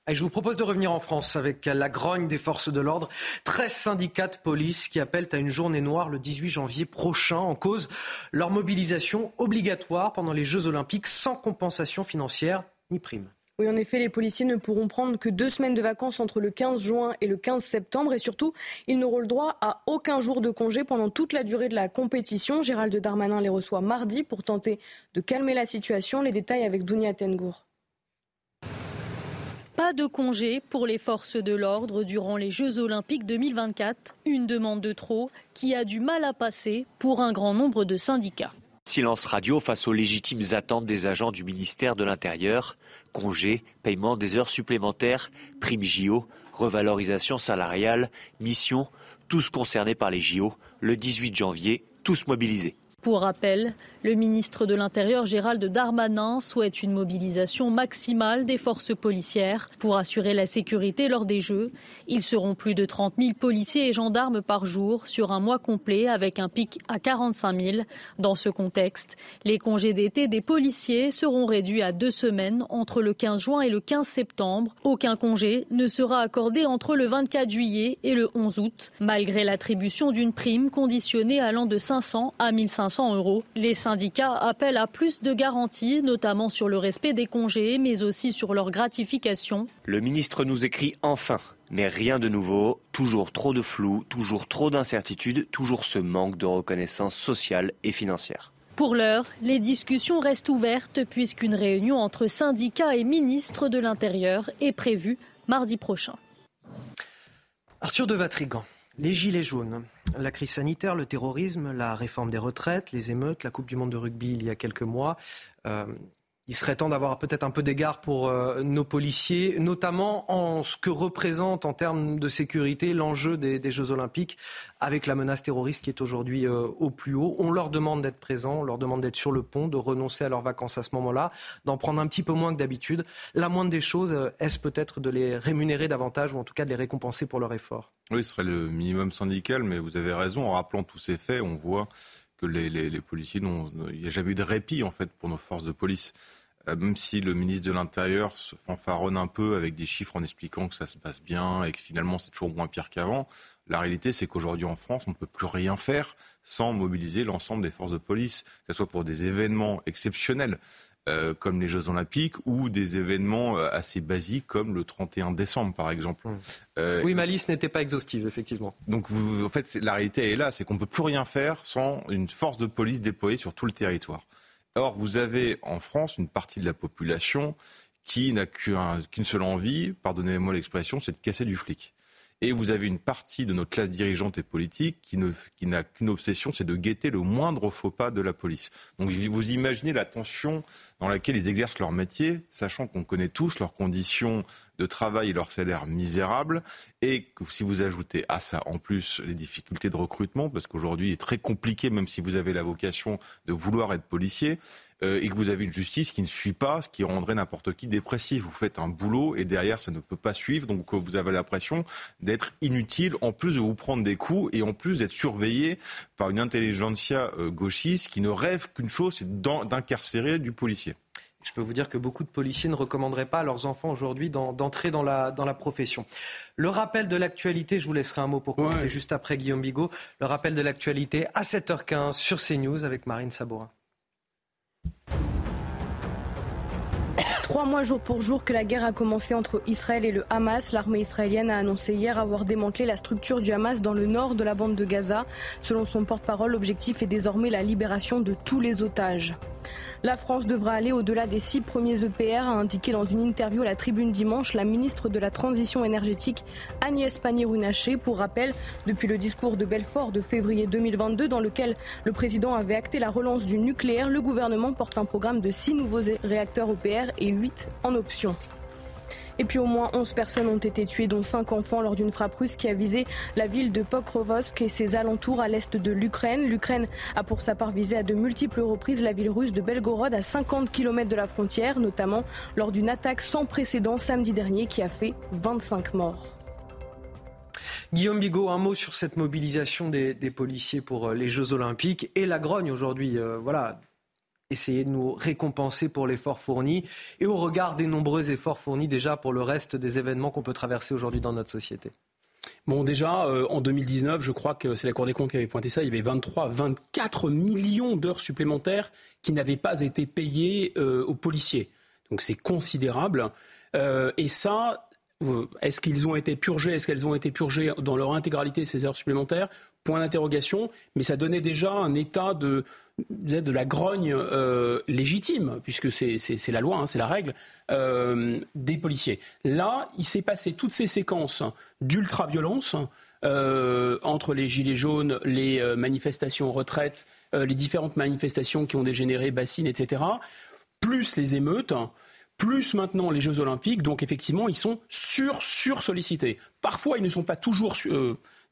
Je vous propose de revenir en France avec la grogne des forces de l'ordre. 13 syndicats de police qui appellent à une journée noire le 18 janvier prochain en cause leur mobilisation obligatoire pendant les Jeux Olympiques sans compensation financière ni prime. Oui, en effet, les policiers ne pourront prendre que deux semaines de vacances entre le 15 juin et le 15 septembre. Et surtout, ils n'auront le droit à aucun jour de congé pendant toute la durée de la compétition. Gérald Darmanin les reçoit mardi pour tenter de calmer la situation. Les détails avec Dounia Tengour. Pas de congé pour les forces de l'ordre durant les Jeux Olympiques 2024. Une demande de trop qui a du mal à passer pour un grand nombre de syndicats. Silence radio face aux légitimes attentes des agents du ministère de l'Intérieur. Congés, paiement des heures supplémentaires, primes JO, revalorisation salariale, mission, tous concernés par les JO. Le 18 janvier, tous mobilisés. Pour rappel, le ministre de l'Intérieur Gérald Darmanin souhaite une mobilisation maximale des forces policières pour assurer la sécurité lors des Jeux. Ils seront plus de 30 000 policiers et gendarmes par jour sur un mois complet avec un pic à 45 000. Dans ce contexte, les congés d'été des policiers seront réduits à deux semaines entre le 15 juin et le 15 septembre. Aucun congé ne sera accordé entre le 24 juillet et le 11 août, malgré l'attribution d'une prime conditionnée allant de 500 à 1500 euros. Les syndicats appellent à plus de garanties, notamment sur le respect des congés, mais aussi sur leur gratification. Le ministre nous écrit enfin. Mais rien de nouveau, toujours trop de flou, toujours trop d'incertitudes, toujours ce manque de reconnaissance sociale et financière. Pour l'heure, les discussions restent ouvertes puisqu'une réunion entre syndicats et ministres de l'Intérieur est prévue mardi prochain. Arthur de Vatrigan. Les gilets jaunes, la crise sanitaire, le terrorisme, la réforme des retraites, les émeutes, la Coupe du Monde de rugby il y a quelques mois. Euh, il serait temps d'avoir peut-être un peu d'égard pour euh, nos policiers, notamment en ce que représente en termes de sécurité l'enjeu des, Jeux Olympiques avec la menace terroriste qui est aujourd'hui euh, au plus haut. On leur demande d'être présents, on leur demande d'être sur le pont, de renoncer à leurs vacances à ce moment-là, d'en prendre un petit peu moins que d'habitude. La moindre des choses, est-ce peut-être de les rémunérer davantage ou en tout cas de les récompenser pour leur effort? Oui, ce serait le minimum syndical, mais vous avez raison. En rappelant tous ces faits, on voit que les, les policiers, il jamais eu de répit en fait pour nos forces de police. Euh, même si le ministre de l'Intérieur se fanfaronne un peu avec des chiffres en expliquant que ça se passe bien et que finalement c'est toujours moins pire qu'avant, la réalité c'est qu'aujourd'hui en France, on ne peut plus rien faire sans mobiliser l'ensemble des forces de police, que ce soit pour des événements exceptionnels. Euh, comme les Jeux Olympiques ou des événements euh, assez basiques comme le 31 décembre par exemple. Mmh. oui, ma liste n'était pas exhaustive effectivement. Donc vous, en fait, la réalité est là, c'est qu'on ne peut plus rien faire sans une force de police déployée sur tout le territoire. Or, vous avez en France une partie de la population qui n'a qu'une seule envie, pardonnez-moi l'expression, c'est de casser du flic. Et vous avez une partie de notre classe dirigeante et politique qui, n'a qu'une obsession, c'est de guetter le moindre faux pas de la police. Donc vous imaginez la tension dans laquelle ils exercent leur métier, sachant qu'on connaît tous leurs conditions de travail et leurs salaires misérables. Et que si vous ajoutez à ça en plus les difficultés de recrutement, parce qu'aujourd'hui il est très compliqué, même si vous avez la vocation de vouloir être policier, et que vous avez une justice qui ne suit pas, ce qui rendrait n'importe qui dépressif. Vous faites un boulot et derrière ça ne peut pas suivre, donc euh, vous avez l'impression d'être inutile, en plus de vous prendre des coups et en plus d'être surveillé par une intelligentsia euh, gauchiste qui ne rêve qu'une chose, c'est d'incarcérer du policier. Je peux vous dire que beaucoup de policiers ne recommanderaient pas à leurs enfants aujourd'hui d'entrer dans la, dans la profession. Le rappel de l'actualité, je vous laisserai un mot pour commenter juste après Guillaume Bigot. Le rappel de l'actualité à 7h15 sur CNews avec Marine Sabourin. Trois mois jour pour jour que la guerre a commencé entre Israël et le Hamas, l'armée israélienne a annoncé hier avoir démantelé la structure du Hamas dans le nord de la bande de Gaza. Selon son porte-parole, l'objectif est désormais la libération de tous les otages. La France devra aller au-delà des six premiers EPR, a indiqué dans une interview à la tribune dimanche la ministre de la Transition énergétique Agnès Pannier-Runacher. Pour rappel, depuis le discours de Belfort de février 2022, dans lequel le président avait acté la relance du nucléaire, le gouvernement porte un programme de six nouveaux réacteurs EPR et huit en option. Et puis au moins 11 personnes ont été tuées, dont 5 enfants, lors d'une frappe russe qui a visé la ville de Pokrovsk et ses alentours à l'est de l'Ukraine. L'Ukraine a pour sa part visé à de multiples reprises la ville russe de Belgorod à 50 km de la frontière, notamment lors d'une attaque sans précédent samedi dernier qui a fait 25 morts. Guillaume Bigot, un mot sur cette mobilisation des, policiers pour euh, les Jeux Olympiques et la grogne aujourd'hui. Euh, voilà, essayer de nous récompenser pour l'effort fourni et au regard des nombreux efforts fournis déjà pour le reste des événements qu'on peut traverser aujourd'hui dans notre société Bon, déjà, euh, en 2019, je crois que c'est la Cour des comptes qui avait pointé ça, il y avait 23, 24 millions d'heures supplémentaires qui n'avaient pas été payées euh, aux policiers. Donc c'est considérable. Euh, et ça, est-ce qu'ils ont été purgés Est-ce qu'elles ont été purgées dans leur intégralité, ces heures supplémentaires? Point d'interrogation. Mais ça donnait déjà un état de, de la grogne euh, légitime, puisque c'est la loi, hein, c'est la règle, euh, des policiers. Là, il s'est passé toutes ces séquences d'ultra-violence euh, entre les gilets jaunes, les manifestations retraites, les différentes manifestations qui ont dégénéré, bassines, etc., plus les émeutes plus maintenant les Jeux Olympiques. Donc effectivement, ils sont sur, sur. Parfois, ils ne sont pas toujours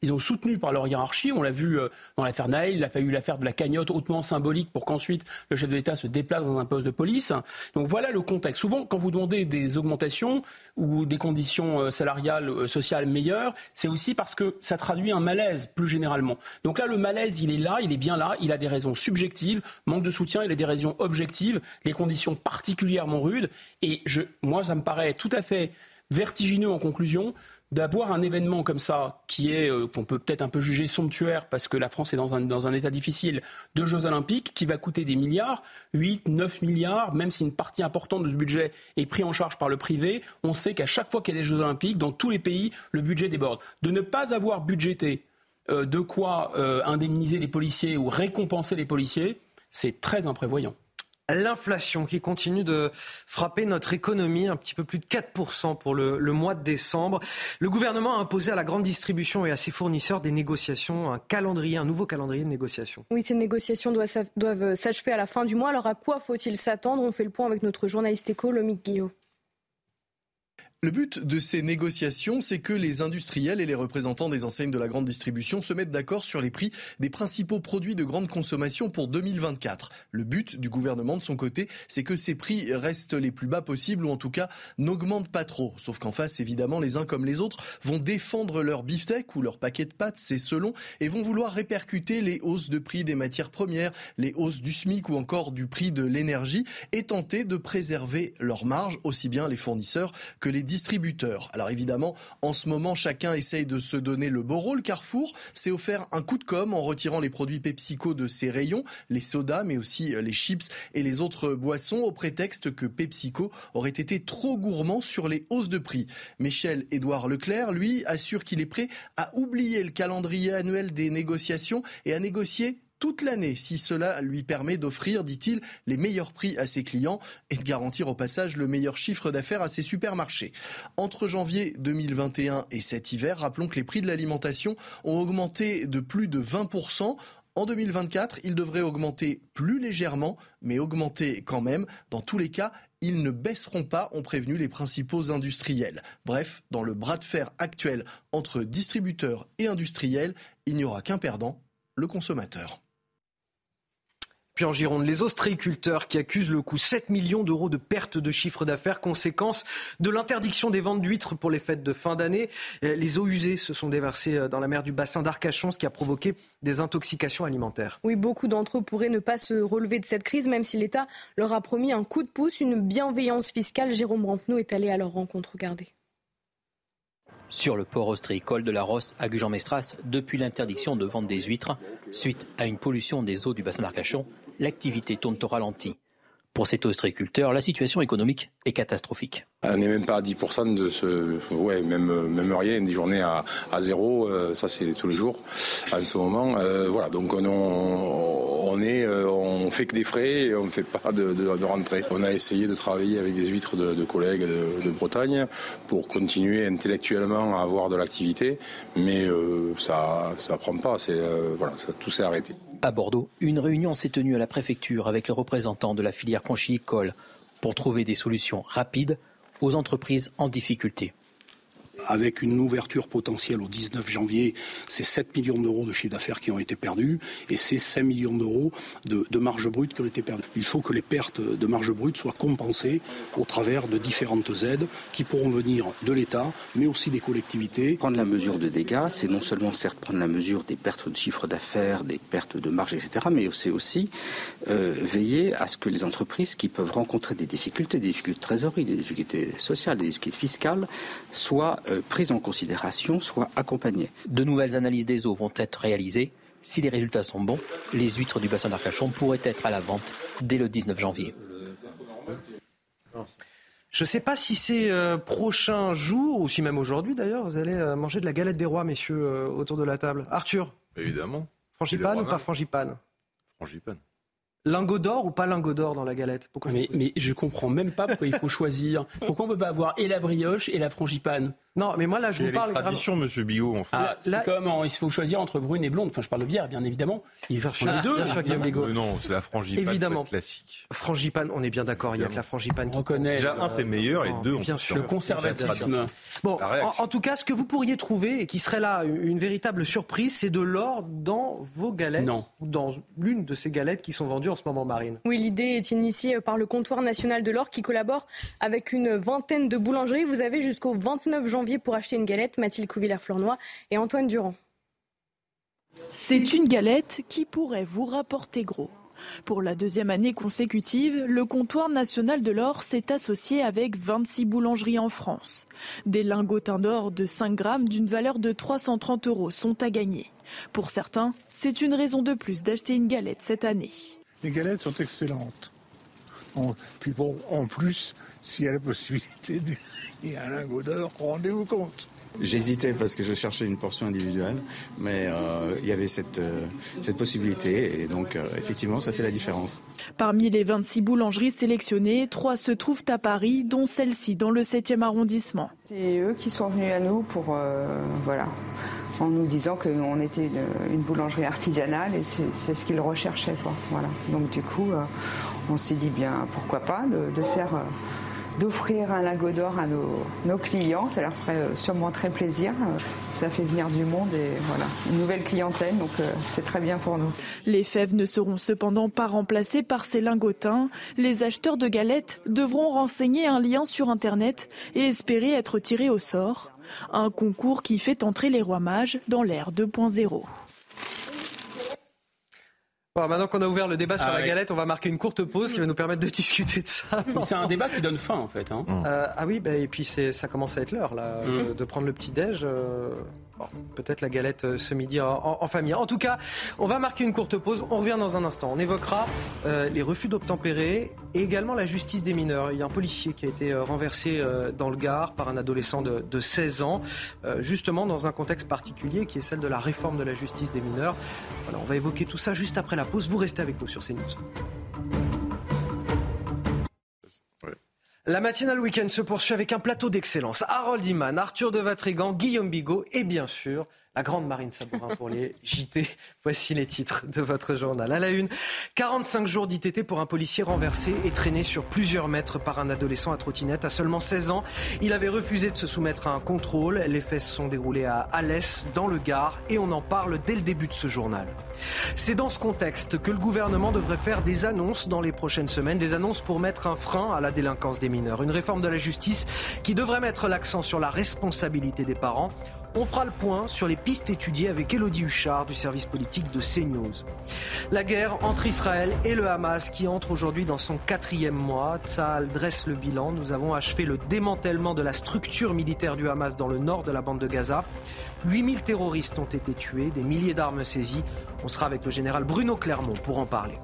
ils ont soutenu par leur hiérarchie. On l'a vu euh, dans l'affaire Naël, il a fallu l'affaire de la cagnotte hautement symbolique pour qu'ensuite le chef de l'État se déplace dans un poste de police. Donc voilà le contexte. Souvent, quand vous demandez des augmentations ou des conditions euh, salariales, euh, sociales meilleures, c'est aussi parce que ça traduit un malaise plus généralement. Donc là, le malaise, il est là, il est bien là, il a des raisons subjectives, manque de soutien, il a des raisons objectives, les conditions particulièrement rudes. Et je, moi, ça me paraît tout à fait vertigineux en conclusion d'avoir un événement comme ça, qui est, euh, qu'on peut peut-être un peu juger somptuaire, parce que la France est dans un, état difficile, de Jeux Olympiques, qui va coûter des milliards, 8, 9 milliards, même si une partie importante de ce budget est prise en charge par le privé, on sait qu'à chaque fois qu'il y a des Jeux Olympiques, dans tous les pays, le budget déborde. De ne pas avoir budgété euh, de quoi euh, indemniser les policiers ou récompenser les policiers, c'est très imprévoyant. L'inflation qui continue de frapper notre économie, un petit peu plus de 4% pour le, mois de décembre. Le gouvernement a imposé à la grande distribution et à ses fournisseurs des négociations, un calendrier, un nouveau calendrier de négociations. Oui, ces négociations doivent, s'achever à la fin du mois. Alors à quoi faut-il s'attendre? On fait le point avec notre journaliste éco, Lomique Guillot. Le but de ces négociations, c'est que les industriels et les représentants des enseignes de la grande distribution se mettent d'accord sur les prix des principaux produits de grande consommation pour 2024. Le but du gouvernement de son côté, c'est que ces prix restent les plus bas possibles ou en tout cas n'augmentent pas trop. Sauf qu'en face, évidemment, les uns comme les autres vont défendre leur beefsteak ou leur paquet de pâtes, c'est selon, et vont vouloir répercuter les hausses de prix des matières premières, les hausses du SMIC ou encore du prix de l'énergie et tenter de préserver leur marge, aussi bien les fournisseurs que les distributeurs. Alors évidemment, en ce moment, chacun essaye de se donner le beau rôle. Carrefour s'est offert un coup de com en retirant les produits PepsiCo de ses rayons, les sodas, mais aussi euh, les chips et les autres boissons, au prétexte que PepsiCo aurait été trop gourmand sur les hausses de prix. Michel Édouard Leclerc, lui, assure qu'il est prêt à oublier le calendrier annuel des négociations et à négocier toute l'année si cela lui permet d'offrir, dit-il, les meilleurs prix à ses clients et de garantir au passage le meilleur chiffre d'affaires à ses supermarchés. Entre janvier 2021 et cet hiver, rappelons que les prix de l'alimentation ont augmenté de plus de 20%. En 2024, ils devraient augmenter plus légèrement, mais augmenter quand même. Dans tous les cas, ils ne baisseront pas, ont prévenu les principaux industriels. Bref, dans le bras de fer actuel entre distributeurs et industriels, il n'y aura qu'un perdant, le consommateur. Puis en Gironde, les ostréiculteurs qui accusent le coût 7 millions d'euros de perte de chiffre d'affaires, conséquence de l'interdiction des ventes d'huîtres pour les fêtes de fin d'année. Les eaux usées se sont déversées dans la mer du bassin d'Arcachon, ce qui a provoqué des intoxications alimentaires. Oui, beaucoup d'entre eux pourraient ne pas se relever de cette crise, même si l'État leur a promis un coup de pouce, une bienveillance fiscale. Jérôme Rampenou est allé à leur rencontre. Regardez sur le port ostréicole de la Rosse à Gujan-Mestras depuis l'interdiction de vente des huîtres suite à une pollution des eaux du bassin d'Arcachon l'activité tourne au ralenti. Pour cet ostréiculteur, la situation économique est catastrophique. On n'est même pas à 10% de ce. Ouais, même, même rien, des journées à, à zéro, euh, ça c'est tous les jours en ce moment. Euh, voilà, donc on, on, est, euh, on fait que des frais et on ne fait pas de, de, de, rentrée. On a essayé de travailler avec des huîtres de, de collègues de, Bretagne pour continuer intellectuellement à avoir de l'activité, mais euh, ça ça prend pas, c'est, voilà, ça, tout s'est arrêté. À Bordeaux, une réunion s'est tenue à la préfecture avec les représentants de la filière conchylicole pour trouver des solutions rapides aux entreprises en difficulté avec une ouverture potentielle au 19 janvier, c'est 7 millions d'euros de chiffre d'affaires qui ont été perdus et c'est 5 millions d'euros de, marge brute qui ont été perdus. Il faut que les pertes de marge brute soient compensées au travers de différentes aides qui pourront venir de l'État, mais aussi des collectivités. Prendre la mesure des dégâts, c'est non seulement certes prendre la mesure des pertes de chiffre d'affaires, des pertes de marge, etc., mais c'est aussi euh, veiller à ce que les entreprises qui peuvent rencontrer des difficultés, des difficultés de trésorerie, des difficultés sociales, des difficultés fiscales, soient euh, prises en considération, soient accompagnées. De nouvelles analyses des eaux vont être réalisées. Si les résultats sont bons, les huîtres du bassin d'Arcachon pourraient être à la vente dès le 19 janvier. Je ne sais pas si ces euh, prochains jours, ou si même aujourd'hui d'ailleurs, vous allez euh, manger de la galette des rois, messieurs, euh, autour de la table. Arthur Évidemment. Frangipane ou pas frangipane? Frangipane. Lingot d'or ou pas lingot d'or dans la galette? Pourquoi mais, mais je comprends même pas pourquoi il faut choisir. Pourquoi on peut pas avoir et la brioche et la frangipane? Non, mais moi là, je vous parle. C'est tradition, Monsieur Bigot. En fait. ah, c'est comme il faut choisir entre brune et blonde. Enfin, je parle de bière, bien évidemment. Il faut les deux. Bien non, c'est la frangipane évidemment. classique. Frangipane, on est bien d'accord. Il y a que la frangipane. On reconnaît. Déjà, un c'est meilleur et deux, bien sûr. Le conservatisme. Bon, en, tout cas, ce que vous pourriez trouver et qui serait là une véritable surprise, c'est de l'or dans vos galettes. Non. Ou dans l'une de ces galettes qui sont vendues en ce moment, Marine. Oui, l'idée est initiée par le comptoir national de l'or qui collabore avec une vingtaine de boulangeries. Vous avez jusqu'au 29 janvier pour acheter une galette. Mathilde Couvillère-Flornois et Antoine Durand. C'est une galette qui pourrait vous rapporter gros. Pour la deuxième année consécutive, le comptoir national de l'or s'est associé avec 26 boulangeries en France. Des lingotins d'or de 5 grammes d'une valeur de 330 euros sont à gagner. Pour certains, c'est une raison de plus d'acheter une galette cette année. Les galettes sont excellentes. puis bon, en plus, s'il y a la possibilité de, un lingot d'or, rendez-vous compte. J'hésitais parce que je cherchais une portion individuelle, mais euh, il y avait cette, euh, cette possibilité et donc euh, effectivement ça fait la différence. Parmi les 26 boulangeries sélectionnées, trois se trouvent à Paris, dont celle-ci dans le 7e arrondissement. C'est eux qui sont venus à nous pour voilà en nous disant qu'on était une, boulangerie artisanale et c'est ce qu'ils recherchaient. Quoi. Voilà. Donc du coup, on s'est dit bien pourquoi pas de, de faire d'offrir un lingot d'or à nos, clients. Ça leur ferait euh, sûrement très plaisir. Ça fait venir du monde et voilà, une nouvelle clientèle, donc euh, c'est très bien pour nous. Les fèves ne seront cependant pas remplacées par ces lingotins. Les acheteurs de galettes devront renseigner un lien sur Internet et espérer être tirés au sort. Un concours qui fait entrer les rois mages dans l'ère 2.0 maintenant qu'on a ouvert le débat sur ah la galette, on va marquer une courte pause qui va nous permettre de discuter de ça. C'est un débat qui donne faim en fait. Hein. Euh, ah oui, bah, et puis ça commence à être l'heure là, mm. de, prendre le petit déj. Euh, peut-être la galette euh, ce midi en, famille. En tout cas, on va marquer une courte pause. On revient dans un instant. On évoquera euh, les refus d'obtempérer et également la justice des mineurs. Il y a un policier qui a été euh, renversé dans le Gard par un adolescent de, 16 ans, justement dans un contexte particulier qui est celle de la réforme de la justice des mineurs. Voilà, on va évoquer tout ça juste après la pause. Vous restez avec nous sur CNews. La matinale week-end se poursuit avec un plateau d'excellence. Harold Iman, Arthur de Vatrigan, Guillaume Bigot et bien sûr la grande Marine Sabourin pour les JT. Voici les titres de votre journal. À la une, 45 jours d'ITT pour un policier renversé et traîné sur plusieurs mètres par un adolescent à trottinette. À seulement 16 ans, il avait refusé de se soumettre à un contrôle. Les faits se sont déroulés à Alès, dans le Gard, et on en parle dès le début de ce journal. C'est dans ce contexte que le gouvernement devrait faire des annonces dans les prochaines semaines, des annonces pour mettre un frein à la délinquance des mineurs. Une réforme de la justice qui devrait mettre l'accent sur la responsabilité des parents. On fera le point sur les pistes étudiées avec Elodie Huchard du service politique de CNews. La guerre entre Israël et le Hamas qui entre aujourd'hui dans son quatrième mois. Tsahal dresse le bilan. Nous avons achevé le démantèlement de la structure militaire du Hamas dans le nord de la bande de Gaza. 8000 terroristes ont été tués, des milliers d'armes saisies. On sera avec le général Bruno Clermont pour en parler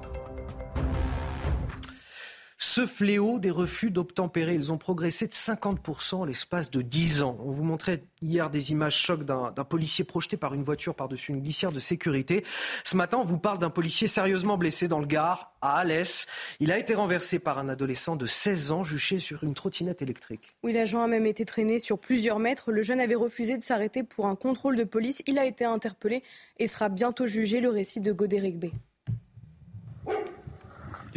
ce fléau des refus d'obtempérer. Ils ont progressé de 50% en l'espace de 10 ans. On vous montrait hier des images chocs d'un policier projeté par une voiture par-dessus une glissière de sécurité. Ce matin, on vous parle d'un policier sérieusement blessé dans le Gard, à Alès. Il a été renversé par un adolescent de 16 ans juché sur une trottinette électrique. Oui, l'agent a même été traîné sur plusieurs mètres. Le jeune avait refusé de s'arrêter pour un contrôle de police. Il a été interpellé et sera bientôt jugé. Le récit de Godéric B.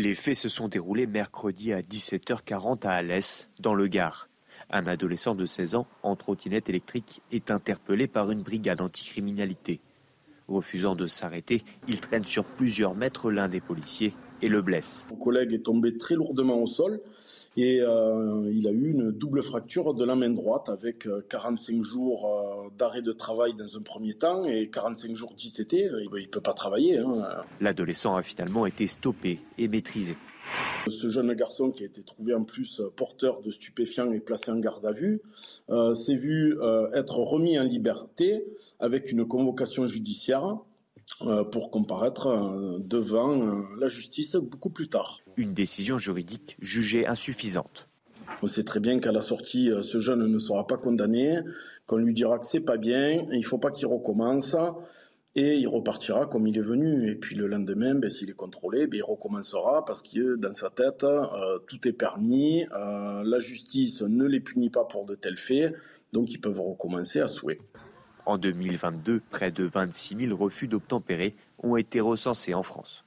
Les faits se sont déroulés mercredi à 17h40 à Alès, dans le Gard. Un adolescent de 16 ans en trottinette électrique est interpellé par une brigade anticriminalité. Refusant de s'arrêter, il traîne sur plusieurs mètres l'un des policiers et le blesse. Mon collègue est tombé très lourdement au sol et euh, il a eu une double fracture de la main droite avec 45 euh, jours euh, d'arrêt de travail dans un premier temps et 45 jours d'ITT. Il ne peut pas travailler. Hein. L'adolescent a finalement été stoppé et maîtrisé. Ce jeune garçon qui a été trouvé en plus porteur de stupéfiants et placé en garde à vue s'est vu être remis en liberté avec une convocation judiciaire pour comparaître euh, devant euh, la justice beaucoup plus tard. Une décision juridique jugée insuffisante. On sait très bien qu'à la sortie, ce jeune ne sera pas condamné, qu'on lui dira que c'est pas bien, il ne faut pas qu'il recommence. et il repartira comme il est venu. Et puis le lendemain, ben, s'il est contrôlé, ben, il recommencera parce que dans sa tête, euh, tout est permis, euh, la justice ne les punit pas pour de tels faits, donc ils peuvent recommencer à souhait. En 2022, près de 26 000 refus d'obtempérer ont été recensés en France.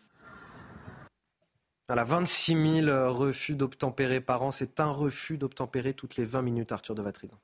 Voilà, 26 000 refus d'obtempérer par an. C'est un refus d'obtempérer toutes les 20 minutes, Arthur de Vatrigan.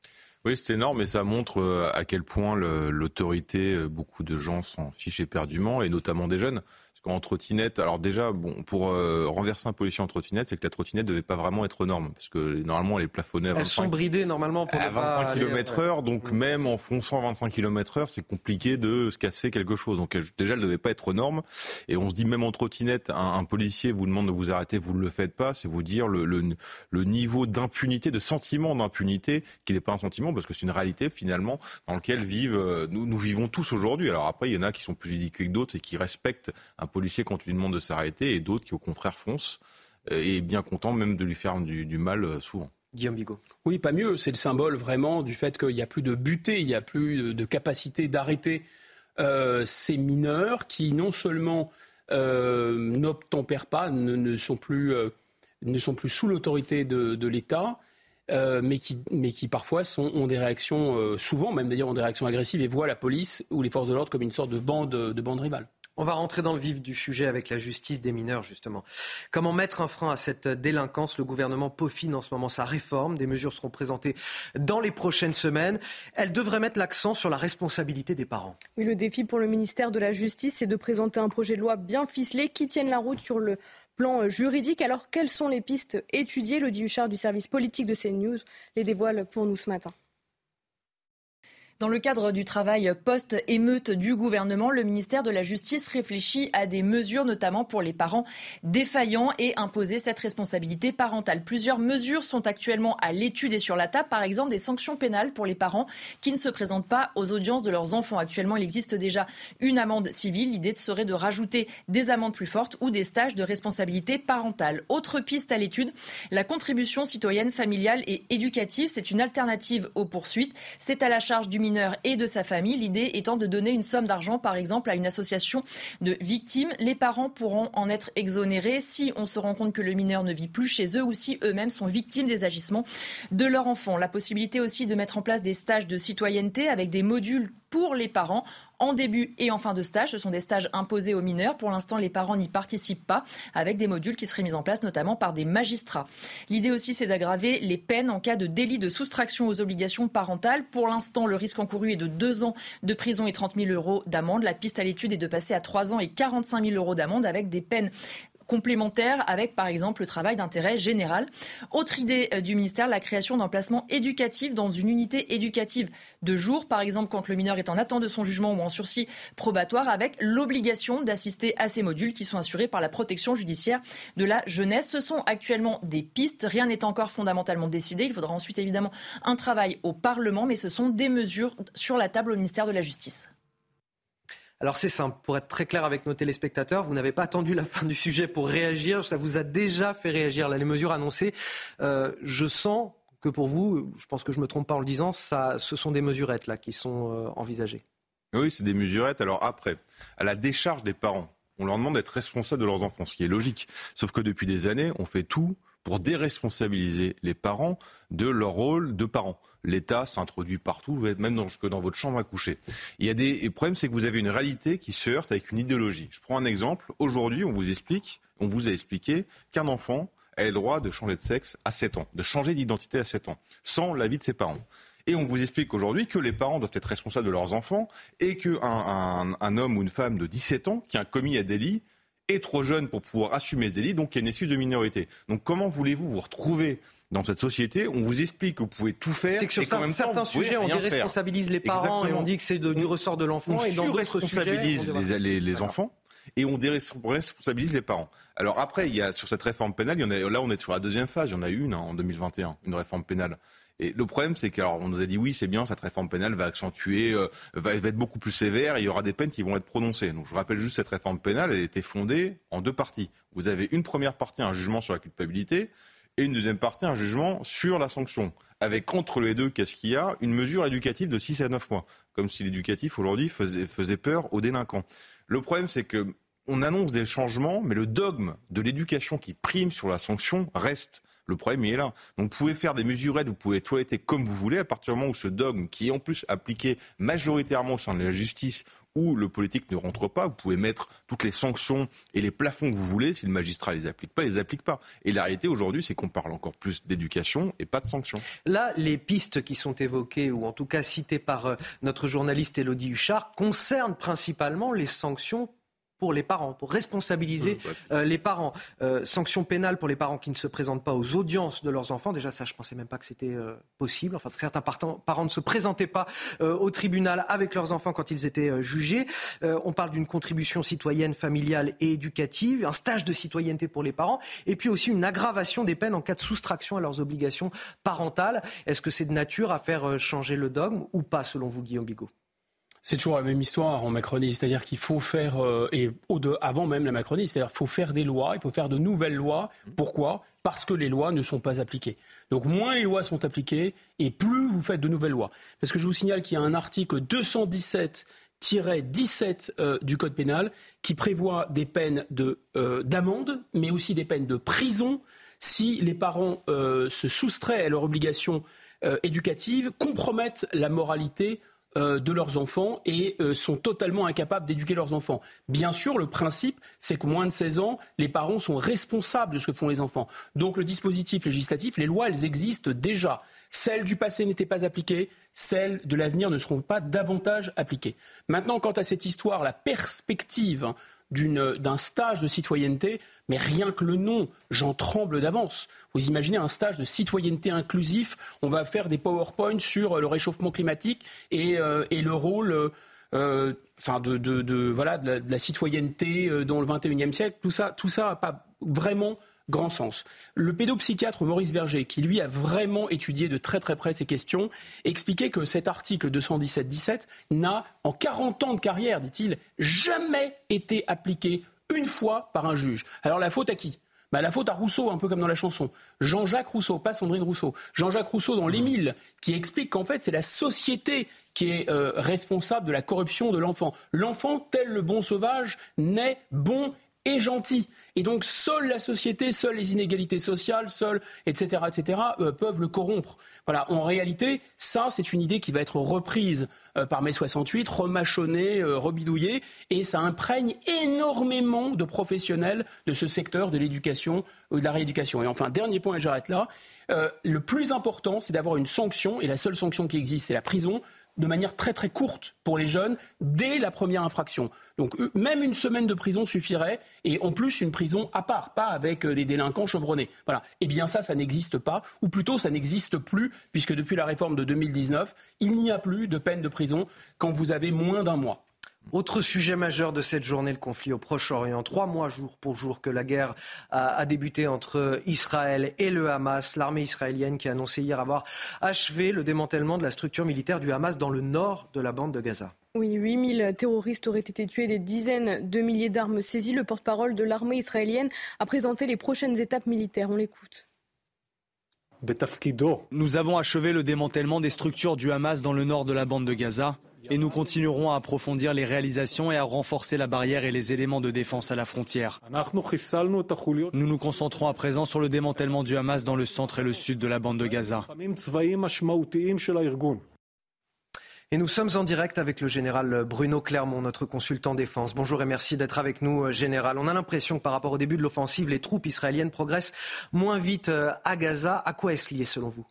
Oui, c'est énorme et ça montre euh, à quel point l'autorité, euh, beaucoup de gens s'en fichent éperdument, et notamment des jeunes. Parce qu'en trottinette, alors déjà, bon, pour euh, renverser un policier en trottinette, c'est que la trottinette devait pas vraiment être norme, parce que normalement elle est plafonnée à 25 Elles sont bridées normalement pour à 25 km heure, donc même en fonçant à 25 km heure, c'est compliqué de se casser quelque chose. Donc déjà, elle devait pas être norme. Et on se dit même en trottinette, un, un policier vous demande de vous arrêter, vous ne le faites pas, c'est vous dire le, le, le niveau d'impunité, de sentiment d'impunité, qui n'est pas un sentiment, parce que c'est une réalité finalement dans lequel vivent, euh, nous, nous vivons tous aujourd'hui. Alors après, il y en a qui sont plus ridicules que d'autres et qui respectent un policier quand tu lui demandes de s'arrêter et d'autres qui au contraire foncent euh, et bien contents même de lui faire du, mal euh, souvent. Guillaume Bigot. Oui, pas mieux. C'est le symbole vraiment du fait qu'il n'y a plus de butée, il n'y a plus de capacité d'arrêter euh, ces mineurs qui non seulement n'obtempèrent pas, ne, sont plus, ne sont plus sous l'autorité de, l'État, mais, qui, mais qui parfois sont, ont des réactions, souvent même d'ailleurs ont des réactions agressives et voient la police ou les forces de l'ordre comme une sorte de bande, de bande rivale. On va rentrer dans le vif du sujet avec la justice des mineurs, justement. Comment mettre un frein à cette délinquance? Le gouvernement peaufine en ce moment sa réforme. Des mesures seront présentées dans les prochaines semaines. Elle devrait mettre l'accent sur la responsabilité des parents. Oui, le défi pour le ministère de la Justice, c'est de présenter un projet de loi bien ficelé qui tienne la route sur le plan juridique. Alors, quelles sont les pistes étudiées? Le Huchard du service politique de CNews les dévoile pour nous ce matin. Dans le cadre du travail post-émeute du gouvernement, le ministère de la Justice réfléchit à des mesures, notamment pour les parents défaillants et imposer cette responsabilité parentale. Plusieurs mesures sont actuellement à l'étude et sur la table, par exemple des sanctions pénales pour les parents qui ne se présentent pas aux audiences de leurs enfants. Actuellement, il existe déjà une amende civile. L'idée serait de rajouter des amendes plus fortes ou des stages de responsabilité parentale. Autre piste à l'étude, la contribution citoyenne familiale et éducative. C'est une alternative aux poursuites. C'est à la charge du et de sa famille. L'idée étant de donner une somme d'argent, par exemple, à une association de victimes. Les parents pourront en être exonérés si on se rend compte que le mineur ne vit plus chez eux ou si eux-mêmes sont victimes des agissements de leur enfant. La possibilité aussi de mettre en place des stages de citoyenneté avec des modules pour les parents en début et en fin de stage. Ce sont des stages imposés aux mineurs. Pour l'instant, les parents n'y participent pas, avec des modules qui seraient mis en place notamment par des magistrats. L'idée aussi, c'est d'aggraver les peines en cas de délit de soustraction aux obligations parentales. Pour l'instant, le risque encouru est de deux ans de prison et 30 000 euros d'amende. La piste à l'étude est de passer à trois ans et 45 000 euros d'amende avec des peines complémentaire avec, par exemple, le travail d'intérêt général. Autre idée euh, du ministère, la création d'un placement éducatif dans une unité éducative de jour, par exemple quand le mineur est en attente de son jugement ou en sursis probatoire, avec l'obligation d'assister à ces modules qui sont assurés par la protection judiciaire de la jeunesse. Ce sont actuellement des pistes. Rien n'est encore fondamentalement décidé. Il faudra ensuite évidemment un travail au Parlement, mais ce sont des mesures sur la table au ministère de la Justice. Alors c'est simple, pour être très clair avec nos téléspectateurs, vous n'avez pas attendu la fin du sujet pour réagir, ça vous a déjà fait réagir. Là, les mesures annoncées, euh, je sens que pour vous, je pense que je ne me trompe pas en le disant, ce sont des mesurettes là qui sont euh, envisagées. Oui, c'est des mesurettes. Alors après, à la décharge des parents, on leur demande d'être responsables de leurs enfants, ce qui est logique. Sauf que depuis des années, on fait tout pour déresponsabiliser les parents de leur rôle de parents. L'État s'introduit partout, même dans, dans votre chambre à coucher. Il y a des le problème, c'est que vous avez une réalité qui se heurte avec une idéologie. Je prends un exemple. Aujourd'hui, on vous explique, on vous a expliqué qu'un enfant a le droit de changer de sexe à 7 ans, de changer d'identité à 7 ans, sans l'avis de ses parents. Et on vous explique aujourd'hui que les parents doivent être responsables de leurs enfants et qu'un un, homme ou une femme de 17 ans qui a commis un délit est trop jeune pour pouvoir assumer ce délit, donc il y a une excuse de minorité. Donc comment voulez-vous vous retrouver dans cette société, on vous explique que vous pouvez tout faire. C'est que sur certains sujets, on déresponsabilise les parents et on dit que c'est du ressort de l'enfant. On surresponsabilise les, les enfants et on déresponsabilise les parents. Alors après, il y a sur cette réforme pénale, il y en a, là on est sur la deuxième phase, il y en a eu une hein, en 2021, une réforme pénale. Et le problème, c'est qu'on nous a dit oui, c'est bien, cette réforme pénale va accentuer, euh, va, être beaucoup plus sévère, et il y aura des peines qui vont être prononcées. Donc je rappelle juste cette réforme pénale, elle était fondée en deux parties. Vous avez une première partie, un jugement sur la culpabilité, et une deuxième partie, un jugement sur la sanction. avec entre les deux, qu'est-ce qu'il y a? Une mesure éducative de 6 à 9 mois, comme si l'éducatif aujourd'hui faisait, faisait peur aux délinquants. Le problème, c'est que on annonce des changements, mais le dogme de l'éducation qui prime sur la sanction reste. Le problème, il est là. Donc, vous pouvez faire des mesurettes, vous pouvez toiletter comme vous voulez, à partir du moment où ce dogme, qui est en plus appliqué majoritairement au sein de la justice, où le politique ne rentre pas, vous pouvez mettre toutes les sanctions et les plafonds que vous voulez. Si le magistrat les applique pas, il les applique pas. Et la réalité aujourd'hui, c'est qu'on parle encore plus d'éducation et pas de sanctions. Là, les pistes qui sont évoquées, ou en tout cas citées par euh, notre journaliste Elodie Huchard, concernent principalement les sanctions pour les parents, pour responsabiliser euh, les parents. Euh, sanctions pénales pour les parents qui ne se présentent pas aux audiences de leurs enfants. Déjà, ça, je pensais même pas que c'était euh, possible. Enfin, certains parents ne se présentaient pas euh, au tribunal avec leurs enfants quand ils étaient euh, jugés. on parle d'une contribution citoyenne, familiale et éducative, un stage de citoyenneté pour les parents, et puis aussi une aggravation des peines en cas de soustraction à leurs obligations parentales. Est-ce que c'est de nature à faire changer le dogme ou pas, selon vous, Guillaume Bigot? C'est toujours la même histoire en Macronie, c'est-à-dire qu'il faut faire, euh, et avant même la Macronie, c'est-à-dire qu'il faut faire des lois, il faut faire de nouvelles lois. Pourquoi? Parce que les lois ne sont pas appliquées. Donc moins les lois sont appliquées, et plus vous faites de nouvelles lois. Parce que je vous signale qu'il y a un article 217 17 euh, du Code pénal qui prévoit des peines de, euh, d'amende, mais aussi des peines de prison si les parents se soustraient à leur obligation éducative, compromettent la moralité euh, de leurs enfants et euh, sont totalement incapables d'éduquer leurs enfants. Bien sûr, le principe, c'est que moins de 16 ans, les parents sont responsables de ce que font les enfants. Donc le dispositif législatif, les lois, elles existent déjà. Celles du passé n'étaient pas appliquées, celles de l'avenir ne seront pas davantage appliquées. Maintenant, quant à cette histoire, la perspective d'un stage de citoyenneté, mais rien que le nom, j'en tremble d'avance. Vous imaginez un stage de citoyenneté inclusif, on va faire des PowerPoints sur le réchauffement climatique et, euh, le rôle euh, enfin de, voilà, la, citoyenneté euh, dans le 21e siècle. Tout ça, tout ça pas vraiment grand sens. Le pédopsychiatre Maurice Berger, qui lui a vraiment étudié de très très près ces questions, expliquait que cet article 217-17 n'a, en 40 ans de carrière, dit-il, jamais été appliqué une fois par un juge. Alors la faute à qui? Bah, la faute à Rousseau, un peu comme dans la chanson. Jean-Jacques Rousseau, pas Sandrine Rousseau. Jean-Jacques Rousseau dans L'Émile, qui explique qu'en fait, c'est la société qui est euh, responsable de la corruption de l'enfant. L'enfant, tel le bon sauvage, naît bon et gentil. Et donc, seule la société, seules les inégalités sociales, seules, etc., etc., euh, peuvent le corrompre. Voilà. En réalité, ça, c'est une idée qui va être reprise euh, par mai 68, remâchonnée, euh, rebidouillée, et ça imprègne énormément de professionnels de ce secteur de l'éducation ou de la rééducation. Et enfin, dernier point, et j'arrête là. le plus important, c'est d'avoir une sanction, et la seule sanction qui existe, c'est la prison de manière très très courte pour les jeunes dès la première infraction. Donc même une semaine de prison suffirait et en plus une prison à part, pas avec euh, les délinquants chevronnés. Voilà. Eh bien ça, ça n'existe pas, ou plutôt ça n'existe plus puisque depuis la réforme de 2019, il n'y a plus de peine de prison quand vous avez moins d'un mois. Autre sujet majeur de cette journée, le conflit au Proche-Orient. Trois mois jour pour jour que la guerre a, débuté entre Israël et le Hamas. L'armée israélienne qui a annoncé hier avoir achevé le démantèlement de la structure militaire du Hamas dans le nord de la bande de Gaza. Oui, 8000 terroristes auraient été tués, des dizaines de milliers d'armes saisies. Le porte-parole de l'armée israélienne a présenté les prochaines étapes militaires. On l'écoute. Nous avons achevé le démantèlement des structures du Hamas dans le nord de la bande de Gaza et nous continuerons à approfondir les réalisations et à renforcer la barrière et les éléments de défense à la frontière. Nous nous concentrons à présent sur le démantèlement du Hamas dans le centre et le sud de la bande de Gaza. Et nous sommes en direct avec le général Bruno Clermont, notre consultant défense. Bonjour et merci d'être avec nous, euh, général. On a l'impression que par rapport au début de l'offensive, les troupes israéliennes progressent moins vite euh, à Gaza. À quoi est-ce lié selon vous?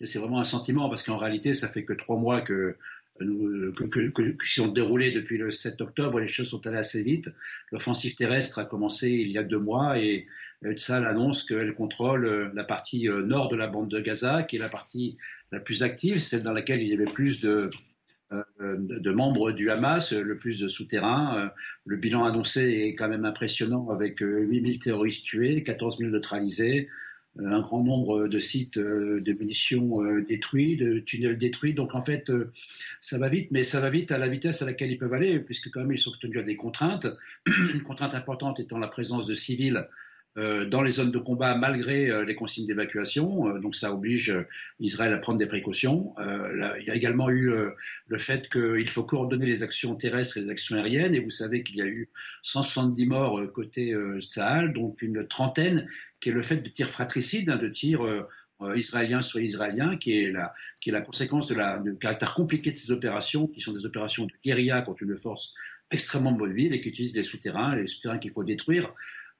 C'est vraiment un sentiment parce qu'en réalité, ça fait que trois mois que qui sont déroulés depuis le 7 octobre, les choses sont allées assez vite. L'offensive terrestre a commencé il y a deux mois et Tsahal annonce qu'elle contrôle euh, la partie euh, nord de la bande de Gaza, qui est la partie la plus active, celle dans laquelle il y avait plus de, euh, de membres du Hamas, le plus de souterrains. Le bilan annoncé est quand même impressionnant avec 8000 terroristes tués, 14 000 neutralisés, euh, un grand nombre de sites euh, de munitions euh, détruits, de tunnels détruits. Donc en fait, ça va vite, mais ça va vite à la vitesse à laquelle ils peuvent aller, puisque quand même ils sont tenus à des contraintes. Une contrainte importante étant la présence de civils euh, dans les zones de combat malgré euh, les consignes d'évacuation. Euh, donc ça oblige Israël à prendre des précautions. il y a également eu le fait qu'il faut coordonner les actions terrestres et les actions aériennes. Et vous savez qu'il y a eu 170 morts côté Sahel, donc une trentaine, qui est le fait de tirs fratricides, hein, de tirs israéliens sur israéliens, qui est la, conséquence du caractère compliqué de ces opérations, qui sont des opérations de guérilla contre une force extrêmement mobile et qui utilise des souterrains, les souterrains qu'il faut détruire.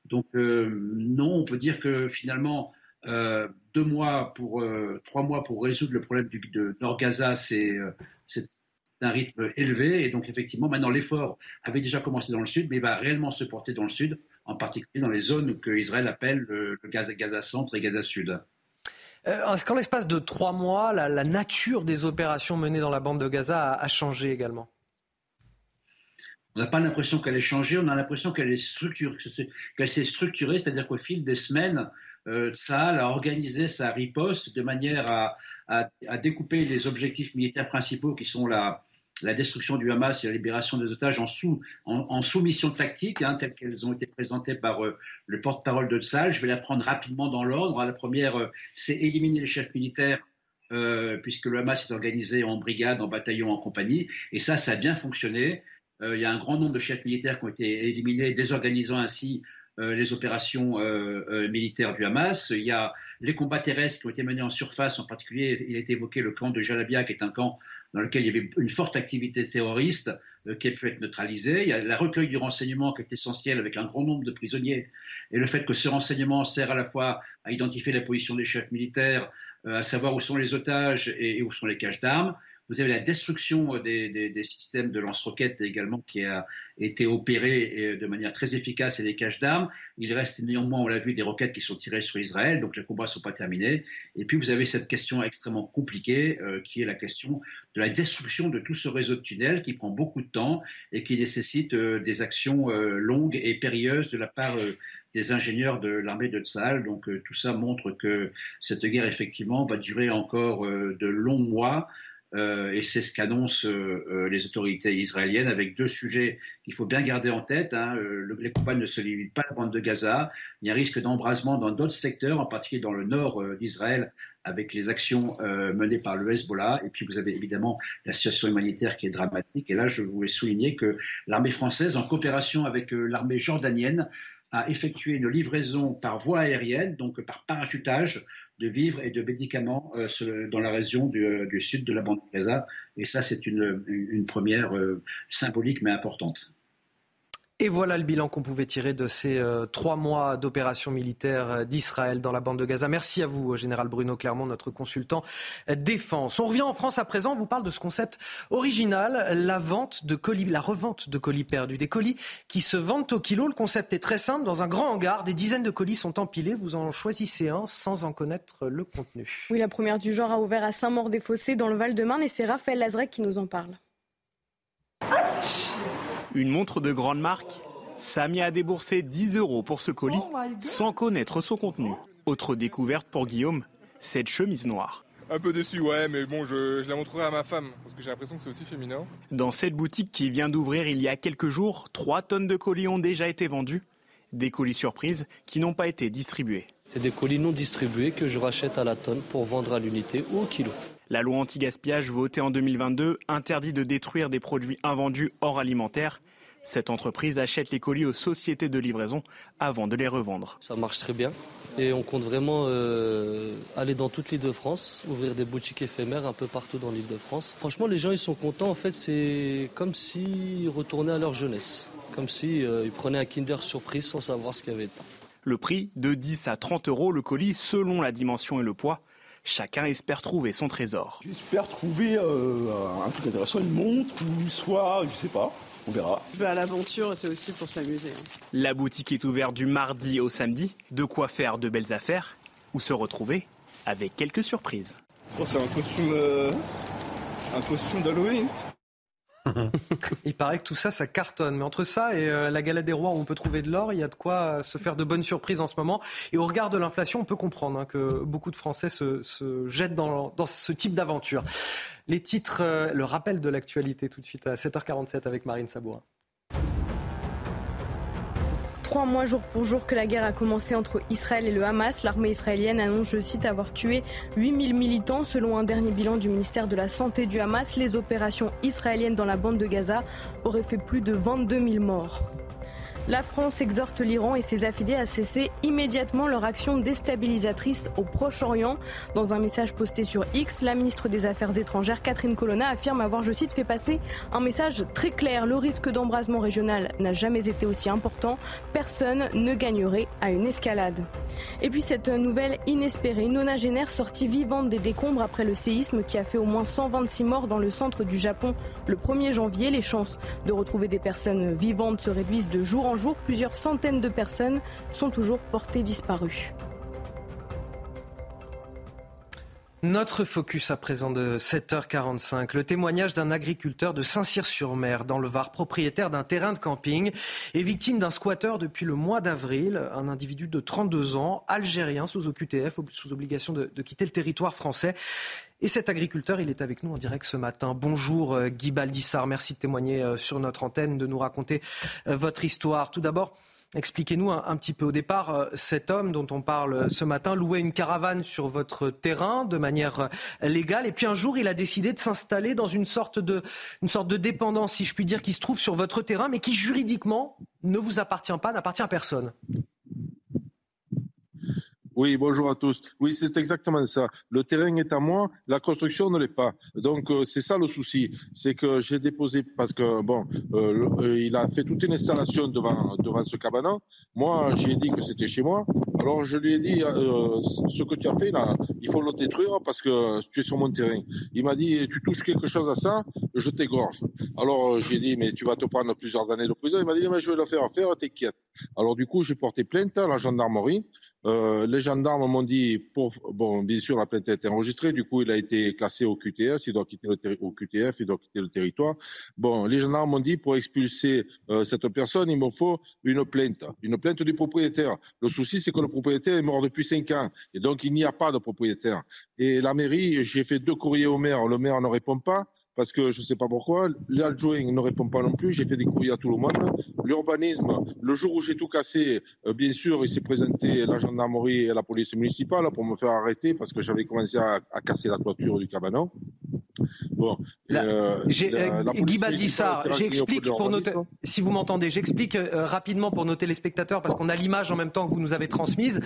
Donc euh, non, on peut dire que finalement, euh, deux mois pour euh, trois mois pour résoudre le problème du, de Nord Gaza, c'est un rythme élevé. Et donc effectivement, maintenant l'effort avait déjà commencé dans le sud, mais va réellement se porter dans le sud, en particulier dans les zones que Israël appelle le, Gaza, Gaza centre et Gaza sud. Est-ce qu'en l'espace de trois mois, la, nature des opérations menées dans la bande de Gaza a changé également? On n'a pas l'impression qu'elle ait changé, on a l'impression qu'elle s'est structurée, c'est-à-dire qu'au fil des semaines, euh, a organisé sa riposte de manière à, découper les objectifs militaires principaux qui sont la, destruction du Hamas et la libération des otages en, sous, en, soumission tactique, hein, telles qu'elles ont été présentées par euh, le porte-parole de Tzal. Je vais la prendre rapidement dans l'ordre. La première, euh, c'est éliminer les chefs militaires euh, puisque le Hamas est organisé en brigade, en bataillon, en compagnie. Et ça, ça a bien fonctionné. Euh, il y a un grand nombre de chefs militaires qui ont été éliminés, désorganisant ainsi euh, les opérations euh, militaires du Hamas. Il y a les combats terrestres qui ont été menés en surface, en particulier, il a été évoqué le camp de Jalabia, qui est un camp dans lequel il y avait une forte activité terroriste qui a pu être neutralisée. Il y a le recueil du renseignement qui est essentiel avec un grand nombre de prisonniers et le fait que ce renseignement sert à la fois à identifier la position des chefs militaires, à savoir où sont les otages et où sont les caches d'armes. Vous avez la destruction euh, des, systèmes de lance-roquettes également qui a été opérée de manière très efficace et des caches d'armes. Il reste néanmoins, on l'a vu, des roquettes qui sont tirées sur Israël, donc les combats ne sont pas terminés. Et puis vous avez cette question extrêmement compliquée euh, qui est la question de la destruction de tout ce réseau de tunnels qui prend beaucoup de temps et qui nécessite euh, des actions longues et périlleuses de la part des ingénieurs de l'armée de Tsahal. Donc tout ça montre que cette guerre, effectivement, va durer encore de longs mois. Euh, et c'est ce qu'annoncent euh, euh, les autorités israéliennes avec deux sujets qu'il faut bien garder en tête. Hein. les combats ne se limitent pas à la bande de Gaza. Il y a un risque d'embrasement dans d'autres secteurs, en particulier dans le nord d'Israël, avec les actions menées par le Hezbollah. Et puis vous avez évidemment la situation humanitaire qui est dramatique. Et là, je voulais souligner que l'armée française, en coopération avec l'armée jordanienne, a effectué une livraison par voie aérienne, donc par parachutage, de vivres et de médicaments euh, dans la région euh, du, sud de la bande de Gaza. Et ça, c'est une, première euh, symbolique mais importante. Et voilà le bilan qu'on pouvait tirer de ces euh, trois mois d'opération militaire euh, d'Israël dans la bande de Gaza. Merci à vous, Général Bruno Clermont, notre consultant euh, défense. On revient en France à présent. On vous parle de ce concept original, la vente de colis, la revente de colis perdus, des colis qui se vendent au kilo. Le concept est très simple. Dans un grand hangar, des dizaines de colis sont empilés. Vous en choisissez un sans en connaître le contenu. Oui, la première du genre a ouvert à Saint-Maur-des-Fossés dans le Val-de-Marne et c'est Raphaël Lazrec qui nous en parle. Une montre de grande marque Samy a déboursé 10 euros pour ce colis oh sans connaître son contenu. Autre découverte pour Guillaume, cette chemise noire. Un peu déçu, ouais, mais bon, je, la montrerai à ma femme, parce que j'ai l'impression que c'est aussi féminin. Dans cette boutique qui vient d'ouvrir il y a quelques jours, 3 tonnes de colis ont déjà été vendus. Des colis surprises qui n'ont pas été distribués. C'est des colis non distribués que je rachète à la tonne pour vendre à l'unité ou au kilo. La loi anti-gaspillage votée en 2022 interdit de détruire des produits invendus hors alimentaire. Cette entreprise achète les colis aux sociétés de livraison avant de les revendre. Ça marche très bien et on compte vraiment euh, aller dans toute l'île de France, ouvrir des boutiques éphémères un peu partout dans l'île de France. Franchement, les gens ils sont contents. En fait, c'est comme s'ils retournaient à leur jeunesse, comme s'ils euh, prenaient un Kinder surprise sans savoir ce qu'il y avait dedans. Le prix de 10 à 30 euros le colis selon la dimension et le poids. Chacun espère trouver son trésor. J'espère trouver euh, un truc intéressant, une montre ou soit, je sais pas, on verra. Je vais à l'aventure, c'est aussi pour s'amuser. Hein. La boutique est ouverte du mardi au samedi. De quoi faire de belles affaires ou se retrouver avec quelques surprises. c'est un costume, euh, un costume d'Halloween. il paraît que tout ça, ça cartonne. Mais entre ça et euh, la galette des rois où on peut trouver de l'or, il y a de quoi euh, se faire de bonnes surprises en ce moment. Et au regard de l'inflation, on peut comprendre hein, que beaucoup de Français se, jettent dans, ce type d'aventure. Les titres, euh, le rappel de l'actualité tout de suite à 7h47 avec Marine Sabourin. Trois mois jour pour jour que la guerre a commencé entre Israël et le Hamas. L'armée israélienne annonce, je cite, avoir tué 8000 militants. Selon un dernier bilan du ministère de la Santé du Hamas, les opérations israéliennes dans la bande de Gaza auraient fait plus de 22 000 morts. La France exhorte l'Iran et ses affidés à cesser immédiatement leur action déstabilisatrice au Proche-Orient. Dans un message posté sur X, la ministre des Affaires étrangères Catherine Colonna affirme avoir, je cite, fait passer un message très clair. Le risque d'embrasement régional n'a jamais été aussi important. Personne ne gagnerait à une escalade. Et puis cette nouvelle inespérée, nonagénaire sortie vivante des décombres après le séisme qui a fait au moins 126 morts dans le centre du Japon le 1er janvier. Les chances de retrouver des personnes vivantes se réduisent de jour en jour plusieurs centaines de personnes sont toujours portées disparues. Notre focus à présent de 7h45, le témoignage d'un agriculteur de Saint-Cyr-sur-Mer dans le Var, propriétaire d'un terrain de camping et victime d'un squatteur depuis le mois d'avril, un individu de 32 ans, algérien sous OQTF, sous obligation de, de quitter le territoire français. Et cet agriculteur, il est avec nous en direct ce matin. Bonjour euh, Guy Baldissard, merci de témoigner euh, sur notre antenne, de nous raconter euh, votre histoire. Tout d'abord, Expliquez-nous un, petit peu au départ, cet homme dont on parle ce matin louait une caravane sur votre terrain de manière légale et puis un jour il a décidé de s'installer dans une sorte de, une sorte de dépendance, si je puis dire, qui se trouve sur votre terrain mais qui juridiquement ne vous appartient pas, n'appartient à personne. Oui, bonjour à tous. Oui, c'est exactement ça. Le terrain est à moi, la construction ne l'est pas. Donc euh, c'est ça le souci, c'est que j'ai déposé parce que bon, euh, euh, il a fait toute une installation devant devant ce cabanon. Moi, j'ai dit que c'était chez moi. Alors je lui ai dit ce que tu as fait là, il faut le détruire parce que tu es sur mon terrain. Il m'a dit tu touches quelque chose à ça, je t'égorge. Alors j'ai dit mais tu vas te prendre plusieurs années de prison. Il m'a dit mais je vais le faire faire, t'inquiète. Alors du coup j'ai porté plainte à la gendarmerie. Euh, les gendarmes m'ont dit, pour, bon, bien sûr, la plainte a été enregistrée, du coup, il a été classé au QTS, il doit quitter le au QTF, il doit quitter le territoire. Bon, les gendarmes m'ont dit, pour expulser euh, cette personne, il me faut une plainte, une plainte du propriétaire. Le souci, c'est que le propriétaire est mort depuis cinq ans, et donc il n'y a pas de propriétaire. Et la mairie, j'ai fait deux courriers au maire, le maire ne répond pas parce que je ne sais pas pourquoi. L'adjoint ne répond pas non plus. J'ai fait des courriers à tout le monde. L'urbanisme, le jour où j'ai tout cassé, euh, bien sûr, il s'est présenté la gendarmerie et la police municipale pour me faire arrêter parce que j'avais commencé à, à, casser la toiture du cabanon. Bon, euh, euh, Guy Baldissard, j'explique pour nos si vous m'entendez, j'explique euh, rapidement pour nos téléspectateurs parce qu'on a l'image en même temps que vous nous avez transmise.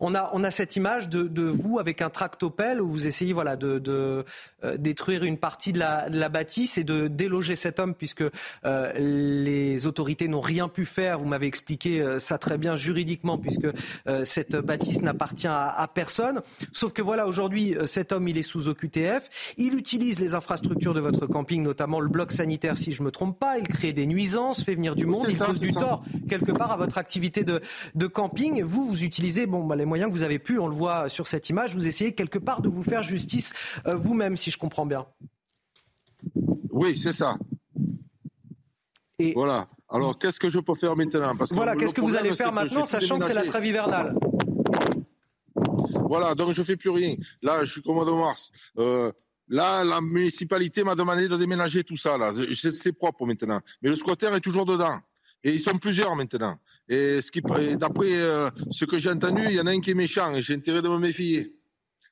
On a on a cette image de, de vous avec un tractopelle où vous essayez voilà de, de euh, détruire une partie de la, de la, bâtisse et de déloger cet homme puisque euh, les autorités n'ont rien pu faire. Vous m'avez expliqué ça très bien juridiquement puisque cette bâtisse n'appartient à, à, personne. Sauf que voilà aujourd'hui cet homme il est sous OQTF, il utilise les infrastructures de votre camping, notamment le bloc sanitaire, si je ne me trompe pas. Il crée des nuisances, fait venir du monde, il cause du tort quelque part à votre activité de, de camping. Vous, vous utilisez bon, bah, les moyens que vous avez pu, on le voit sur cette image, vous essayez quelque part de vous faire justice euh, vous-même, si je comprends bien. Oui, c'est ça. Et voilà. Alors, qu'est-ce que je peux faire maintenant? Parce Voilà, qu'est-ce que vous allez faire maintenant, sachant que c'est la trêve hivernale? Voilà, donc je fais plus rien. Là, je suis comme au mois de mars. Euh, Là, la municipalité m'a demandé de déménager tout ça. Là, c'est propre maintenant. Mais le squatter est toujours dedans. Et ils sont plusieurs maintenant. Et ce qui, d'après euh, ce que j'ai entendu, il y en a un qui est méchant et j'ai intérêt de me méfier.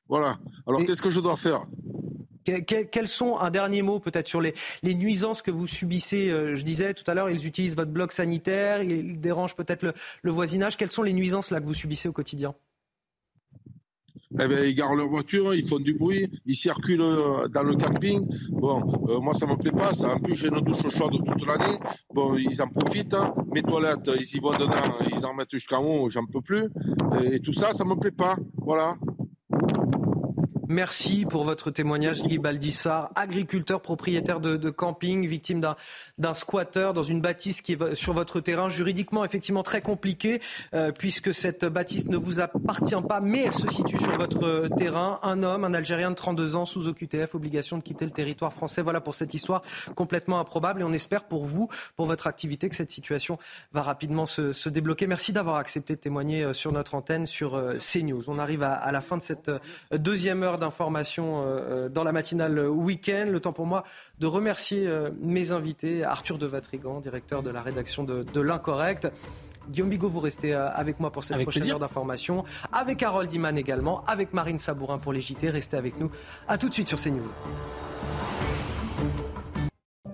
Voilà. Alors qu'est-ce que je dois faire? Quels sont, un dernier mot peut-être sur les, les, nuisances que vous subissez euh, Je disais tout à l'heure, ils utilisent votre bloc sanitaire, ils dérangent peut-être le, le voisinage. Quelles sont les nuisances là que vous subissez au quotidien? Eh bien, ils garent leur voiture, ils font du bruit, ils circulent euh, dans le camping. Bon, euh, moi, ça me plaît pas. Ça. En plus, j'ai une douche chaude toute l'année. Bon, ils en profitent. Hein. Mes toilettes, ils y vont dedans, ils en mettent jusqu'en haut, j'en peux plus. Et, tout ça, ça me plaît pas. Voilà. Merci pour votre témoignage, Guy Baldissard, agriculteur, propriétaire de, camping, victime d'un squatteur dans une bâtisse qui est sur votre terrain. Juridiquement, effectivement, très compliqué, euh, puisque cette bâtisse ne vous appartient pas, mais elle se situe sur votre terrain. Un homme, un Algérien de 32 ans, sous OQTF, obligation de quitter le territoire français. Voilà pour cette histoire complètement improbable. Et on espère pour vous, pour votre activité, que cette situation va rapidement se, débloquer. Merci d'avoir accepté de témoigner euh, sur notre antenne, sur euh, CNews. On arrive à la fin de cette deuxième heure d'informations euh, euh, dans la matinale week-end. Le temps pour moi de remercier euh, mes invités, Arthur de Vatrigan, directeur de la rédaction de, de l'Incorrect, Guillaume Bigot, vous restez avec moi pour cette prochaine heure d'information. Avec Harold Iman également, avec Marine Sabourin pour les JT. Restez avec nous. À tout de suite sur CNews.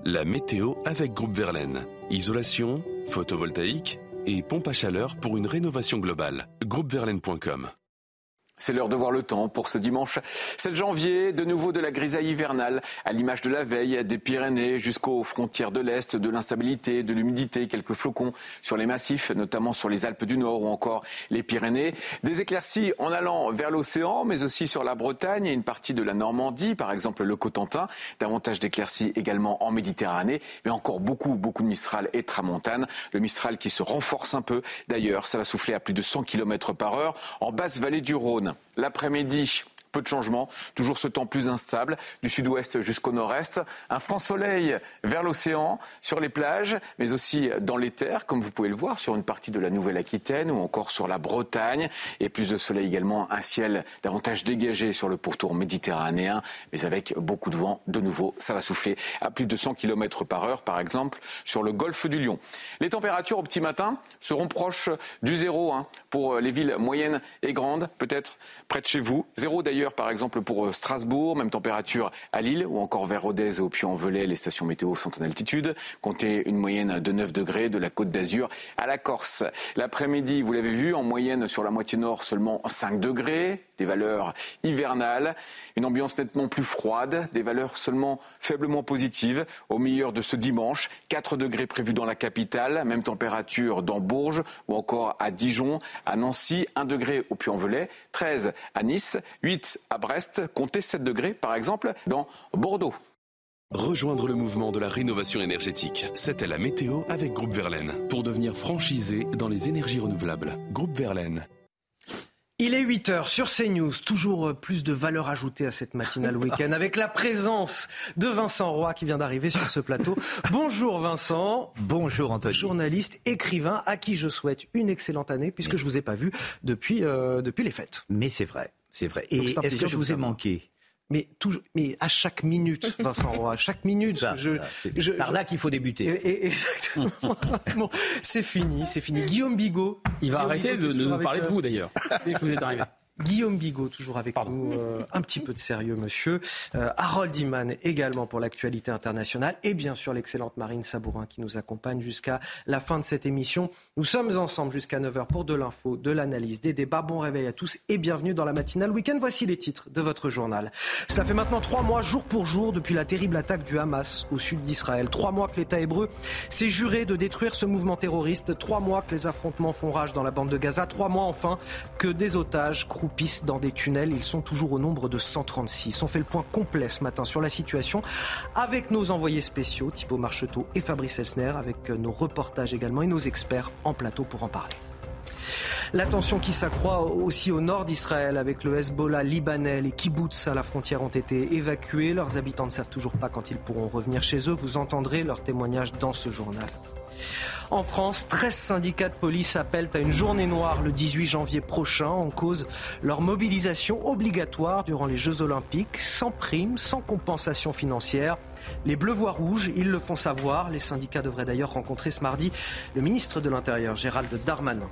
La météo avec Groupe Verlaine. Isolation, photovoltaïque et pompe à chaleur pour une rénovation globale. Groupeverlaine.com c'est l'heure de voir le temps pour ce dimanche 7 janvier. De nouveau de la grisaille hivernale, à l'image de la veille, des Pyrénées jusqu'aux frontières de l'Est, de l'instabilité, de l'humidité, quelques flocons sur les massifs, notamment sur les Alpes du Nord ou encore les Pyrénées. Des éclaircies en allant vers l'océan, mais aussi sur la Bretagne et une partie de la Normandie, par exemple le Cotentin. Davantage d'éclaircies également en Méditerranée, mais encore beaucoup, beaucoup de Mistral et Tramontane. Le Mistral qui se renforce un peu. D'ailleurs, ça va souffler à plus de 100 km par heure en basse vallée du Rhône. L'après-midi, peu de changements, toujours ce temps plus instable, du sud-ouest jusqu'au nord-est, un franc soleil vers l'océan, sur les plages, mais aussi dans les terres, comme vous pouvez le voir sur une partie de la Nouvelle-Aquitaine ou encore sur la Bretagne, et plus de soleil également, un ciel davantage dégagé sur le pourtour méditerranéen, mais avec beaucoup de vent. De nouveau, ça va souffler à plus de 100 km par heure, par exemple, sur le golfe du Lion. Les températures au petit matin seront proches du zéro hein, pour les villes moyennes et grandes, peut-être près de chez vous. Zéro d'ailleurs par exemple pour euh, Strasbourg, même température à Lille ou encore vers Rodez et au Puy-en-Velay, les stations météo sont en altitude. Comptez une moyenne de 9 degrés de la côte d'Azur à la Corse. L'après-midi, vous l'avez vu, en moyenne sur la moitié nord seulement 5 degrés, des valeurs hivernales, une ambiance nettement plus froide, des valeurs seulement faiblement positives. Au meilleur de ce dimanche, 4 degrés prévus dans la capitale, même température dans Bourges ou encore à Dijon, à Nancy, 1 degré au Puy-en-Velay, 13 à Nice, 8 à Brest, comptez 7 degrés par exemple dans Bordeaux. Rejoindre le mouvement de la rénovation énergétique. C'était la météo avec Groupe Verlaine. Pour devenir franchisé dans les énergies renouvelables. Groupe Verlaine. Il est 8 heures sur CNews, toujours plus de valeur ajoutée à cette matinale week-end avec la présence de Vincent Roy qui vient d'arriver sur ce plateau. Bonjour Vincent. Bonjour Antoine. Journaliste, écrivain à qui je souhaite une excellente année puisque je ne vous ai pas vu depuis, euh, depuis les fêtes. Mais c'est vrai. C'est vrai. Et est-ce que je vous ai manqué? Mais, toujours, mais à chaque minute, Vincent Roy, à chaque minute. je, par là qu'il faut débuter. exactement. bon, c'est fini, c'est fini. Guillaume Bigot. Il va arrêter de, nous parler de vous d'ailleurs, dès que vous êtes arrivé. Guillaume Bigot, toujours avec nous. Euh, un petit peu de sérieux, monsieur. Euh, Harold Iman, également pour l'actualité internationale. Et bien sûr, l'excellente Marine Sabourin qui nous accompagne jusqu'à la fin de cette émission. Nous sommes ensemble jusqu'à 9h pour de l'info, de l'analyse, des débats. Bon réveil à tous et bienvenue dans la matinale week-end. Voici les titres de votre journal. Cela fait maintenant trois mois, jour pour jour, depuis la terrible attaque du Hamas au sud d'Israël. Trois mois que l'État hébreu s'est juré de détruire ce mouvement terroriste. Trois mois que les affrontements font rage dans la bande de Gaza. Trois mois enfin que des otages croupissent dans des tunnels. Ils sont toujours au nombre de 136. On fait le point complet ce matin sur la situation avec nos envoyés spéciaux, Thibaut Marcheteau et Fabrice Elsner, avec nos reportages également et nos experts en plateau pour en parler. La tension qui s'accroît aussi au nord d'Israël avec le Hezbollah libanais. Les kibbutz à la frontière ont été évacués. Leurs habitants ne savent toujours pas quand ils pourront revenir chez eux. Vous entendrez leurs témoignages dans ce journal. En France, 13 syndicats de police appellent à une journée noire le 18 janvier prochain en cause leur mobilisation obligatoire durant les Jeux olympiques, sans prime, sans compensation financière. Les Bleus voient rouge, ils le font savoir. Les syndicats devraient d'ailleurs rencontrer ce mardi le ministre de l'Intérieur, Gérald Darmanin.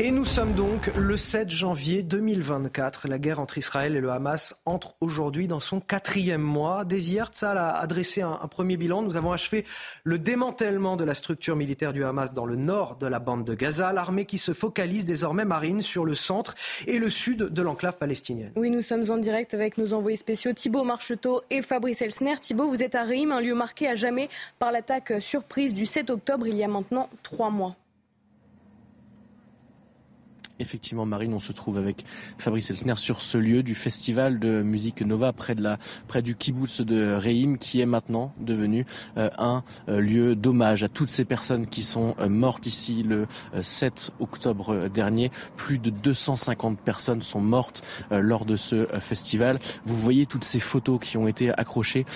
Et nous sommes donc le 7 janvier 2024. La guerre entre Israël et le Hamas entre aujourd'hui dans son quatrième mois. Dès hier, Tzal a adressé un, premier bilan. Nous avons achevé le démantèlement de la structure militaire du Hamas dans le nord de la bande de Gaza. L'armée qui se focalise désormais marine sur le centre et le sud de l'enclave palestinienne. Oui, nous sommes en direct avec nos envoyés spéciaux Thibault Marcheteau et Fabrice Elsner. Thibault, vous êtes à Reim, un lieu marqué à jamais par l'attaque surprise du 7 octobre il y a maintenant trois mois. Effectivement, Marine, on se trouve avec Fabrice Elsner sur ce lieu du festival de musique Nova près du kibbutz de Reim, qui est maintenant devenu euh, un euh, lieu d'hommage à toutes ces personnes qui sont euh, mortes ici le 7 octobre dernier. Plus de 250 personnes sont mortes lors de ce festival. Vous voyez toutes ces photos qui ont été accrochées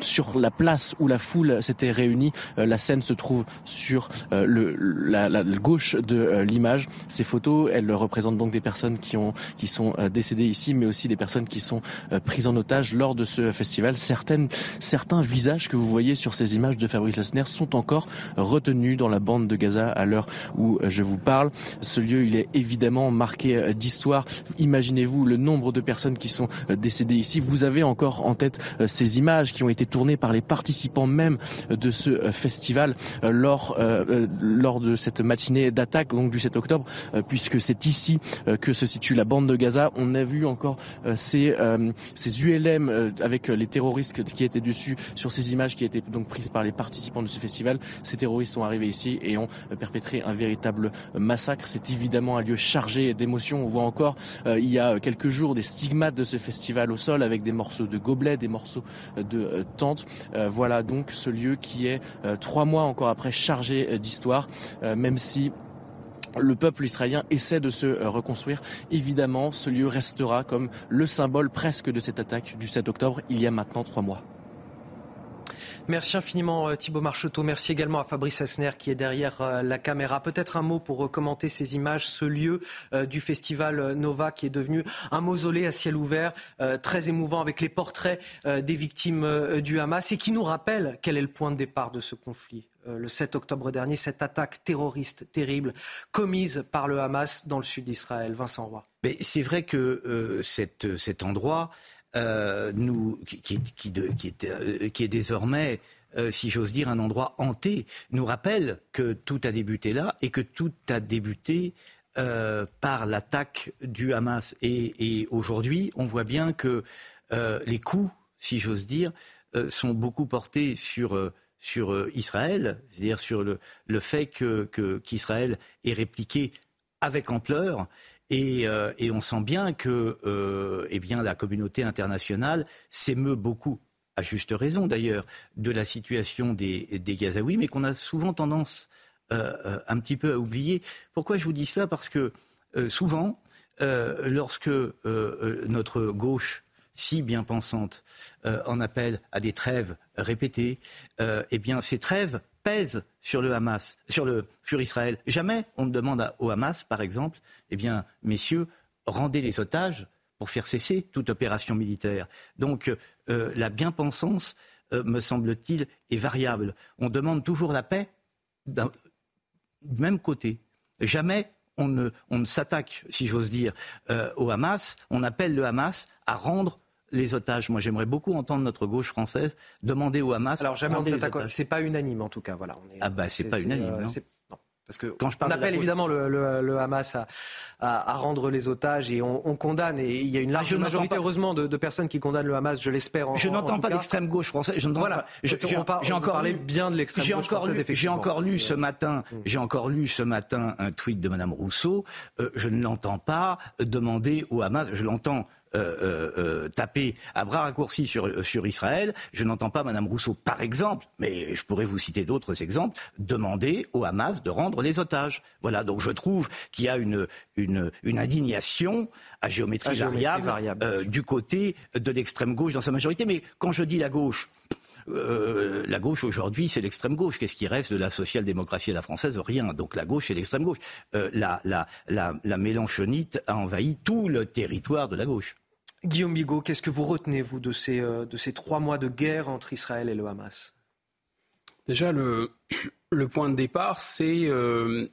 sur la place où la foule s'était réunie. la scène se trouve sur la gauche de l'image. Ces photos photos, elles représentent donc des personnes qui, ont, qui sont décédées ici, mais aussi des personnes qui sont prises en otage lors de ce festival. Certaines, certains visages que vous voyez sur ces images de Fabrice Lassner sont encore retenus dans la bande de Gaza à l'heure où je vous parle. Ce lieu, il est évidemment marqué d'histoire. Imaginez-vous le nombre de personnes qui sont décédées ici. Vous avez encore en tête ces images qui ont été tournées par les participants même de ce festival lors, lors de cette matinée d'attaque donc du 7 octobre, puisque c'est ici que se situe la bande de Gaza. On a vu encore ces, ces ULM avec les terroristes qui étaient dessus sur ces images qui étaient donc prises par les participants de ce festival. Ces terroristes sont arrivés ici et ont perpétré un véritable massacre. C'est évidemment un lieu chargé d'émotions. On voit encore il y a quelques jours des stigmates de ce festival au sol avec des morceaux de gobelets, des morceaux de tentes. Voilà donc ce lieu qui est trois mois encore après chargé d'histoire, même si le peuple israélien essaie de se reconstruire. Évidemment, ce lieu restera comme le symbole presque de cette attaque du 7 octobre il y a maintenant trois mois. Merci infiniment euh, Thibault Marcheteau. Merci également à Fabrice Elsner qui est derrière euh, la caméra. Peut-être un mot pour commenter ces images, ce lieu euh, du festival Nova qui est devenu un mausolée à ciel ouvert, très émouvant avec les portraits des victimes du Hamas et qui nous rappelle quel est le point de départ de ce conflit le 7 octobre dernier, cette attaque terroriste terrible commise par le Hamas dans le sud d'Israël. Vincent Roy. Mais c'est vrai que cet endroit euh, qui, est, euh, désormais, euh, si j'ose dire, un endroit hanté, nous rappelle que tout a débuté là et que tout a débuté par l'attaque du Hamas. Et, aujourd'hui, on voit bien que les coups, si j'ose dire, sont beaucoup portés sur sur Israël, c'est-à-dire sur le, le fait qu'Israël que, ait répliqué avec ampleur euh, et, on sent bien que euh, eh bien, la communauté internationale s'émeut beaucoup, à juste raison d'ailleurs, de la situation des, des Gazaouis, mais qu'on a souvent tendance euh, un petit peu à oublier. Pourquoi je vous dis cela? Parce que souvent, lorsque notre gauche si bien pensante en appelle à des trêves répétées, eh bien ces trêves pèse sur le Hamas, sur, le, Israël. Jamais on ne demande au Hamas, par exemple, eh bien, messieurs, rendez les otages pour faire cesser toute opération militaire. Donc euh, la bien-pensance, euh, me semble-t-il, est variable. On demande toujours la paix du même côté. Jamais on ne, on ne s'attaque, si j'ose dire, euh, au Hamas. On appelle le Hamas à rendre les otages. Moi, j'aimerais beaucoup entendre notre gauche française demander au Hamas. Alors, jamais on C'est pas unanime, en tout cas. Voilà, ah bah, c'est pas unanime. Euh, non parce que Quand je on appelle évidemment le, Hamas à, rendre les otages et on, condamne. Et il y a une large majorité, heureusement, de, personnes qui condamnent le Hamas, je l'espère. je n'entends pas l'extrême gauche française. Je voilà. J'ai encore lu bien de l'extrême gauche française. J'ai encore lu ce matin. Mm. J'ai encore lu ce matin un tweet de Madame Rousseau. Euh, je ne l'entends pas demander au Hamas. Je l'entends euh, euh, euh, taper à bras raccourcis sur, sur Israël. Je n'entends pas Madame Rousseau, par exemple, mais je pourrais vous citer d'autres exemples, demander au Hamas de rendre les otages. Voilà, donc je trouve qu'il y a une, une, une indignation à géométrie, variable, du côté de l'extrême gauche dans sa majorité. Mais quand je dis la gauche, euh, la gauche aujourd'hui, c'est l'extrême gauche. Qu'est-ce qui reste de la social-démocratie à la française? Rien. Donc la gauche, c'est l'extrême gauche. Euh, la, la, la, la Mélenchonite a envahi tout le territoire de la gauche. Guillaume Bigot, qu'est-ce que vous retenez, vous, de ces, euh, de ces trois mois de guerre entre Israël et le Hamas? Déjà, le, point de départ, c'est,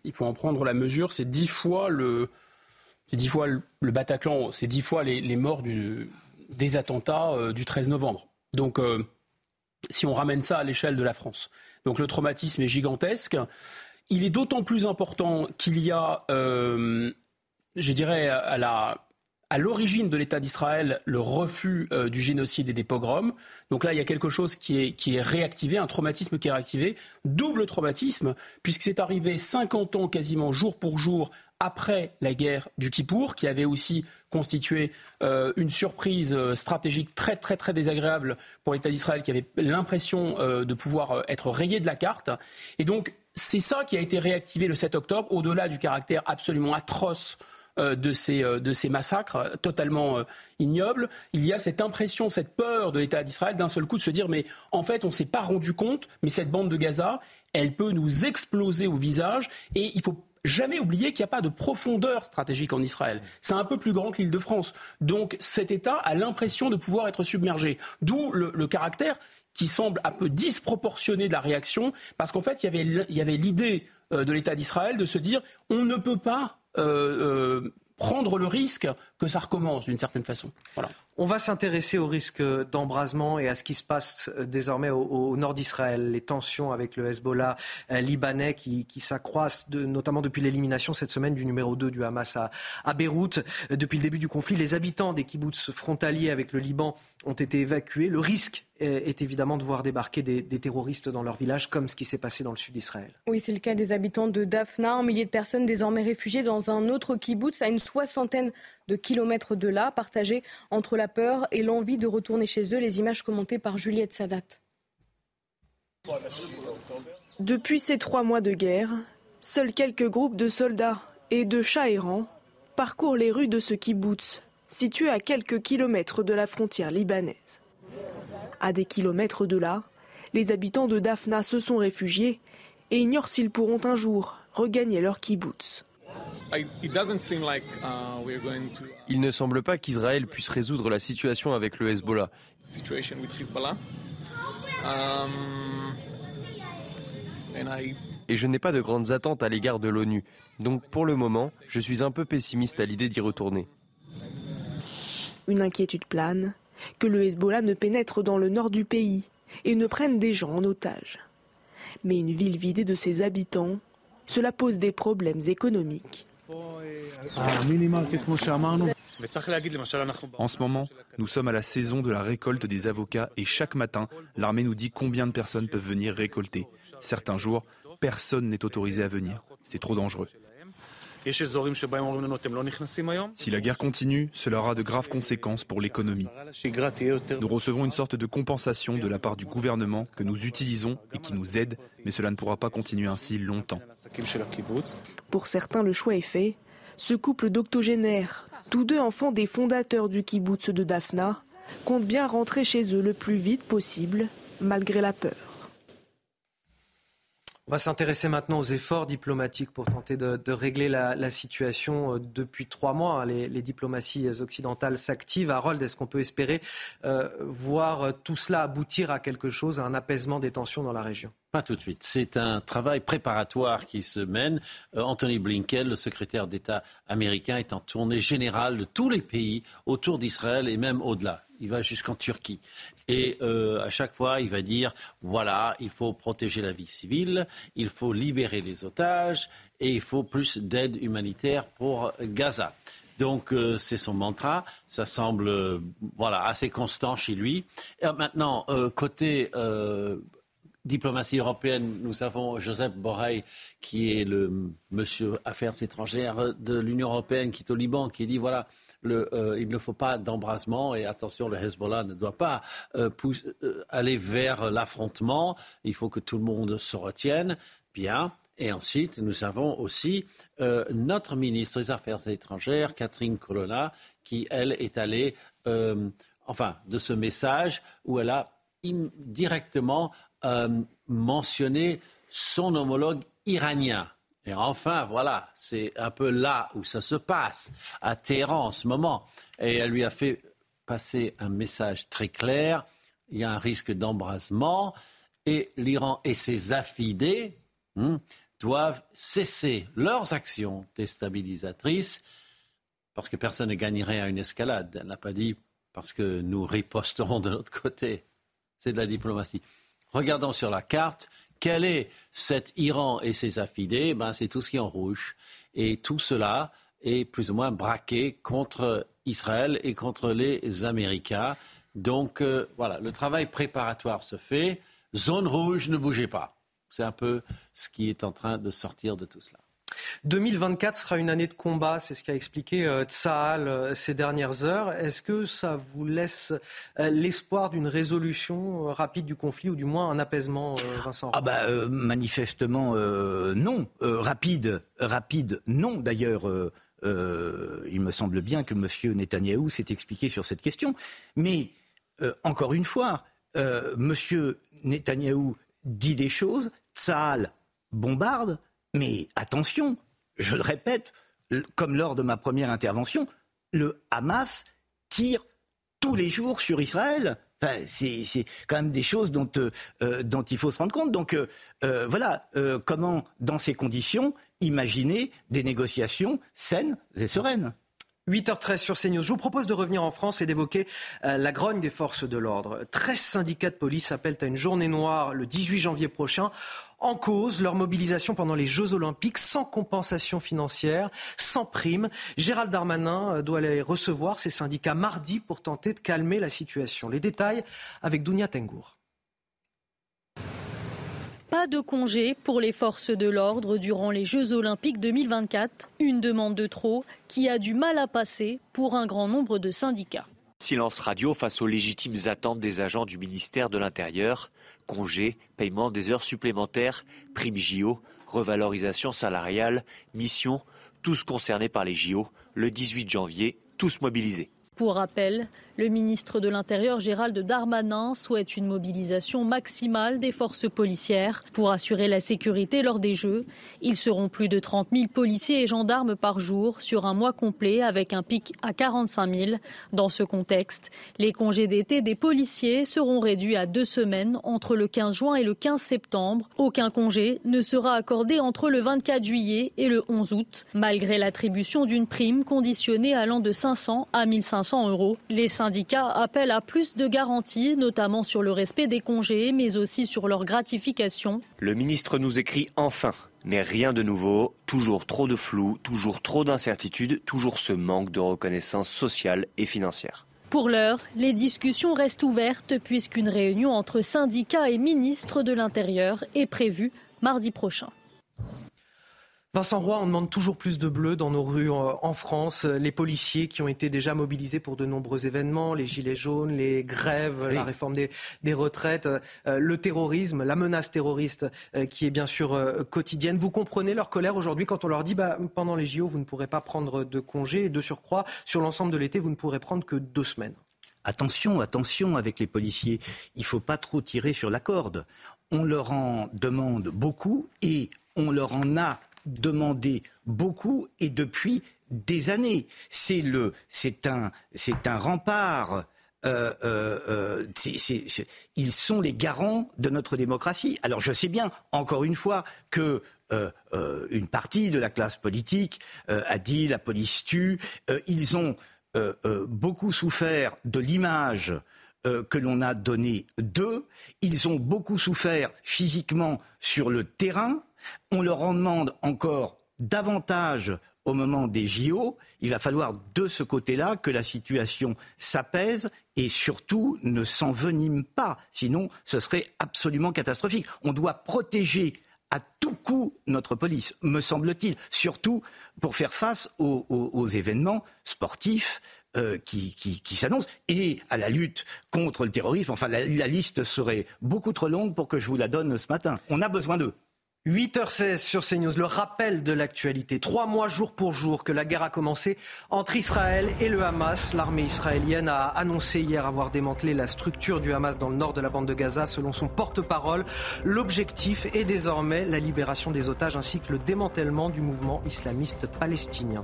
il faut en prendre la mesure, c'est dix fois le, dix fois le, Bataclan, c'est dix fois les, morts des attentats du 13 novembre. Donc, si on ramène ça à l'échelle de la France. Donc le traumatisme est gigantesque. Il est d'autant plus important qu'il y a, euh, je dirais, à la à l'origine de l'État d'Israël le refus euh, du génocide et des pogroms. Donc là, il y a quelque chose qui est, qui est réactivé, un traumatisme qui est réactivé, double traumatisme, puisque c'est arrivé 50 ans quasiment jour pour jour après la guerre du Kippour, qui avait aussi constitué euh, une surprise euh, stratégique très très très désagréable pour l'État d'Israël, qui avait l'impression de pouvoir être rayé de la carte. Et donc c'est ça qui a été réactivé le 7 octobre, au-delà du caractère absolument atroce de ces, de ces massacres totalement ignobles, il y a cette impression, cette peur de l'État d'Israël d'un seul coup de se dire mais en fait on ne s'est pas rendu compte, mais cette bande de Gaza, elle peut nous exploser au visage et il faut jamais oublier qu'il n'y a pas de profondeur stratégique en Israël. C'est un peu plus grand que l'île de France. Donc cet État a l'impression de pouvoir être submergé. D'où le, caractère qui semble un peu disproportionné de la réaction, parce qu'en fait, il y avait l'idée euh, de l'État d'Israël de se dire on ne peut pas euh, euh, prendre le risque que ça recommence d'une certaine façon. On va s'intéresser au risque d'embrasement et à ce qui se passe euh, désormais au, nord d'Israël, les tensions avec le Hezbollah euh, libanais qui, s'accroissent, notamment depuis l'élimination cette semaine du numéro 2 du Hamas à, Beyrouth. Euh, depuis le début du conflit, les habitants des kibbutz frontaliers avec le Liban ont été évacués. Le risque est évidemment de voir débarquer des, terroristes dans leur village, comme ce qui s'est passé dans le sud d'Israël. Oui, c'est le cas des habitants de Daphna, un millier de personnes désormais réfugiées dans un autre kibbutz à une soixantaine de kilomètres de là, partagés entre la peur et l'envie de retourner chez eux. Les images commentées par Juliette Sadat. Depuis ces trois mois de guerre, seuls quelques groupes de soldats et de chats errants parcourent les rues de ce kibbutz, situé à quelques kilomètres de la frontière libanaise. À des kilomètres de là, les habitants de Daphna se sont réfugiés et ignorent s'ils pourront un jour regagner leur kibbutz. Uh, Il ne semble pas qu'Israël puisse résoudre la situation avec le Hezbollah. Um, Et je n'ai pas de grandes attentes à l'égard de l'ONU. Donc pour le moment, je suis un peu pessimiste à l'idée d'y retourner. Une inquiétude plane, que le Hezbollah ne pénètre dans le nord du pays et ne prenne des gens en otage. Mais une ville vidée de ses habitants, cela pose des problèmes économiques. En ce moment, nous sommes à la saison de la récolte des avocats et chaque matin, l'armée nous dit combien de personnes peuvent venir récolter. Certains jours, personne n'est autorisé à venir. C'est trop dangereux. Si la guerre continue, cela aura de graves conséquences pour l'économie. Nous recevons une sorte de compensation de la part du gouvernement que nous utilisons et qui nous aide, mais cela ne pourra pas continuer ainsi longtemps. Pour certains, le choix est fait. Ce couple d'octogénaires, tous deux enfants des fondateurs du kibbutz de Daphna, comptent bien rentrer chez eux le plus vite possible, malgré la peur. On va s'intéresser maintenant aux efforts diplomatiques pour tenter de, régler la, situation euh, depuis trois mois. Hein. Les, diplomaties occidentales s'activent. Harold, est-ce qu'on peut espérer euh, voir tout cela aboutir à quelque chose, à un apaisement des tensions dans la région? Pas tout de suite. C'est un travail préparatoire qui se mène. Euh, Anthony Blinken, le secrétaire d'État américain, est en tournée générale de tous les pays autour d'Israël et même au-delà. Il va jusqu'en Turquie. Et euh, à chaque fois, il va dire voilà, il faut protéger la vie civile, il faut libérer les otages et il faut plus d'aide humanitaire pour Gaza. Donc euh, c'est son mantra. Ça semble voilà assez constant chez lui. Maintenant, côté diplomatie européenne, nous avons Joseph Borrell, qui est le monsieur Affaires étrangères de l'Union européenne, qui est au Liban, qui dit voilà, euh, il ne faut pas d'embrasement et attention, le Hezbollah ne doit pas euh, euh, aller vers l'affrontement. Il faut que tout le monde se retienne. Bien. Et ensuite, nous avons aussi notre ministre des Affaires étrangères, Catherine Colonna, qui, elle, est allée, enfin, de ce message où elle a directement mentionné son homologue iranien. Et enfin, voilà, c'est un peu là où ça se passe, à Téhéran en ce moment. Et elle lui a fait passer un message très clair. Il y a un risque d'embrasement et l'Iran et ses affidés hein, doivent cesser leurs actions déstabilisatrices parce que personne ne gagnerait à une escalade. Elle n'a pas dit parce que nous riposterons de notre côté. C'est de la diplomatie. Regardons sur la carte, quel est cet Iran et ses affidés? Ben, C'est tout ce qui est en rouge. Et tout cela est plus ou moins braqué contre Israël et contre les Américains. Donc euh, voilà, le travail préparatoire se fait. Zone rouge, ne bougez pas. C'est un peu ce qui est en train de sortir de tout cela. 2024 sera une année de combat, c'est ce qu'a expliqué euh, Tsahal euh, ces dernières heures. Est-ce que ça vous laisse euh, l'espoir d'une résolution rapide du conflit ou du moins un apaisement, Vincent? Ah bah manifestement non, rapide, rapide non. D'ailleurs. il me semble bien que M. Netanyahou s'est expliqué sur cette question. Mais, encore une fois, M. Netanyahou dit des choses, Tsahal bombarde, mais attention, je le répète, comme lors de ma première intervention, le Hamas tire tous les jours sur Israël. c'est quand même des choses dont, euh, euh, dont il faut se rendre compte. Donc euh, voilà, comment, dans ces conditions, imaginer des négociations saines et sereines 8h13 sur CNews. Je vous propose de revenir en France et d'évoquer la grogne des forces de l'ordre. 13 syndicats de police appellent à une journée noire le 18 janvier prochain en cause leur mobilisation pendant les Jeux Olympiques sans compensation financière, sans prime. Gérald Darmanin euh, doit aller recevoir ces syndicats mardi pour tenter de calmer la situation. Les détails avec Dounia Tengour. Pas de congé pour les forces de l'ordre durant les Jeux Olympiques 2024. Une demande de trop qui a du mal à passer pour un grand nombre de syndicats. Silence radio face aux légitimes attentes des agents du ministère de l'Intérieur. Congés, paiement des heures supplémentaires, primes JO, revalorisation salariale, mission, tous concernés par les JO, le 18 janvier, tous mobilisés. Pour rappel, le ministre de l'Intérieur Gérald Darmanin souhaite une mobilisation maximale des forces policières pour assurer la sécurité lors des Jeux. Ils seront plus de 30 000 policiers et gendarmes par jour sur un mois complet avec un pic à 45 000. Dans ce contexte, les congés d'été des policiers seront réduits à deux semaines entre le 15 juin et le 15 septembre. Aucun congé ne sera accordé entre le 24 juillet et le 11 août, malgré l'attribution d'une prime conditionnée allant de 500 à 1500 euros. Les appellent à plus de garanties, notamment sur le respect des congés, mais aussi sur leur gratification. Le ministre nous écrit enfin. Mais rien de nouveau, toujours trop de flou, toujours trop d'incertitudes, toujours ce manque de reconnaissance sociale et financière. Pour l'heure, les discussions restent ouvertes puisqu'une réunion entre syndicats et ministres de l'Intérieur est prévue mardi prochain. Vincent Roy, on demande toujours plus de bleus dans nos rues euh, en France. Les policiers qui ont été déjà mobilisés pour de nombreux événements, les gilets jaunes, les grèves, la réforme des, retraites, euh, le terrorisme, la menace terroriste euh, qui est bien sûr quotidienne. Vous comprenez leur colère aujourd'hui quand on leur dit bah, pendant les JO, vous ne pourrez pas prendre de congés et de surcroît, sur l'ensemble de l'été, vous ne pourrez prendre que deux semaines. Attention, attention avec les policiers. Il ne faut pas trop tirer sur la corde. On leur en demande beaucoup et on leur en a demandé beaucoup et depuis des années. C'est le, c'est un, c'est un rempart. Euh, euh, euh, ils sont les garants de notre démocratie. Alors je sais bien, encore une fois, que une partie de la classe politique a dit la police tue. ils ont beaucoup souffert de l'image que l'on a donnée d'eux. Ils ont beaucoup souffert physiquement sur le terrain. On leur en demande encore davantage au moment des JO. Il va falloir de ce côté-là que la situation s'apaise et surtout ne s'envenime pas. Sinon, ce serait absolument catastrophique. On doit protéger à tout coup notre police, me semble-t-il, surtout pour faire face aux, événements sportifs euh, qui, s'annoncent et à la lutte contre le terrorisme. Enfin, la liste serait beaucoup trop longue pour que je vous la donne ce matin. On a besoin d'eux. 8h16 sur CNews, le rappel de l'actualité. Trois mois jour pour jour que la guerre a commencé entre Israël et le Hamas. L'armée israélienne a annoncé hier avoir démantelé la structure du Hamas dans le nord de la bande de Gaza selon son porte-parole. L'objectif est désormais la libération des otages ainsi que le démantèlement du mouvement islamiste palestinien.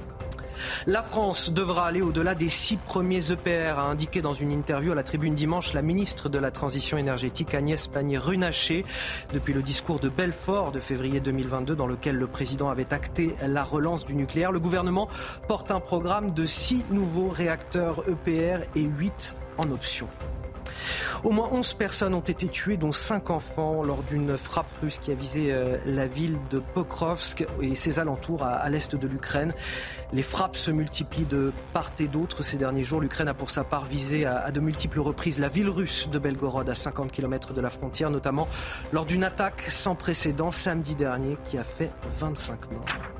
La France devra aller au-delà des six premiers EPR, a indiqué dans une interview à la tribune dimanche la ministre de la Transition énergétique Agnès Pannier-Runacher. Depuis le discours de Belfort de février 2022 dans lequel le président avait acté la relance du nucléaire, le gouvernement porte un programme de six nouveaux réacteurs EPR et huit en option. Au moins 11 personnes ont été tuées, dont 5 enfants, lors d'une frappe russe qui a visé euh, la ville de Pokrovsk et ses alentours à, l'est de l'Ukraine. Les frappes se multiplient de part et d'autre ces derniers jours. L'Ukraine a pour sa part visé à, à, de multiples reprises la ville russe de Belgorod, à 50 km de la frontière, notamment lors d'une attaque sans précédent samedi dernier qui a fait 25 morts.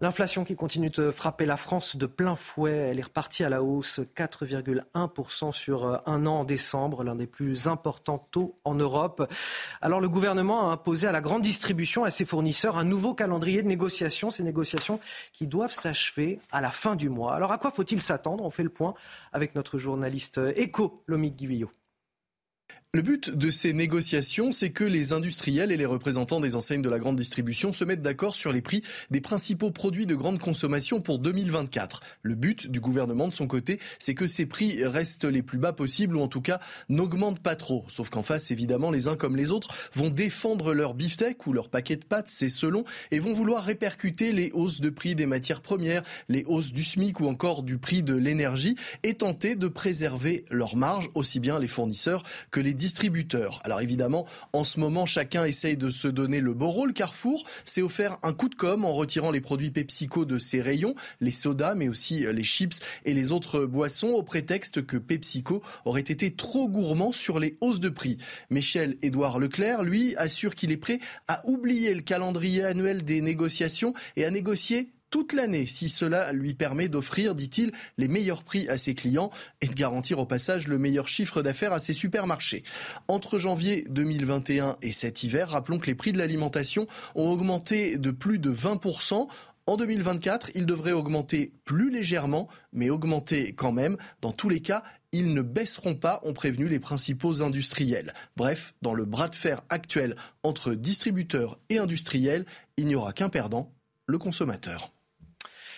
L'inflation qui continue de frapper la France de plein fouet, elle est repartie à la hausse 4,1% sur euh, un an en décembre, l'un des plus importants taux en Europe. Alors le gouvernement a imposé à la grande distribution, à ses fournisseurs, un nouveau calendrier de négociations, ces négociations qui doivent s'achever à la fin du mois. Alors à quoi faut-il s'attendre? On fait le point avec notre journaliste éco, Lomique Guillot. Le but de ces négociations, c'est que les industriels et les représentants des enseignes de la grande distribution se mettent d'accord sur les prix des principaux produits de grande consommation pour 2024. Le but du gouvernement de son côté, c'est que ces prix restent les plus bas possibles ou en tout cas n'augmentent pas trop. Sauf qu'en face, évidemment, les uns comme les autres vont défendre leur beefsteak ou leur paquet de pâtes, c'est selon, et vont vouloir répercuter les hausses de prix des matières premières, les hausses du SMIC ou encore du prix de l'énergie et tenter de préserver leur marge, aussi bien les fournisseurs que les distributeurs. Alors évidemment, en ce moment, chacun essaye de se donner le beau rôle. Carrefour s'est offert un coup de com en retirant les produits PepsiCo de ses rayons, les sodas, mais aussi euh, les chips et les autres boissons, au prétexte que PepsiCo aurait été trop gourmand sur les hausses de prix. Michel Édouard Leclerc, lui, assure qu'il est prêt à oublier le calendrier annuel des négociations et à négocier toute l'année si cela lui permet d'offrir, dit-il, les meilleurs prix à ses clients et de garantir au passage le meilleur chiffre d'affaires à ses supermarchés. Entre janvier 2021 et cet hiver, rappelons que les prix de l'alimentation ont augmenté de plus de 20%. En 2024, ils devraient augmenter plus légèrement, mais augmenter quand même. Dans tous les cas, ils ne baisseront pas, ont prévenu les principaux industriels. Bref, dans le bras de fer actuel entre distributeurs et industriels, il n'y aura qu'un perdant, le consommateur.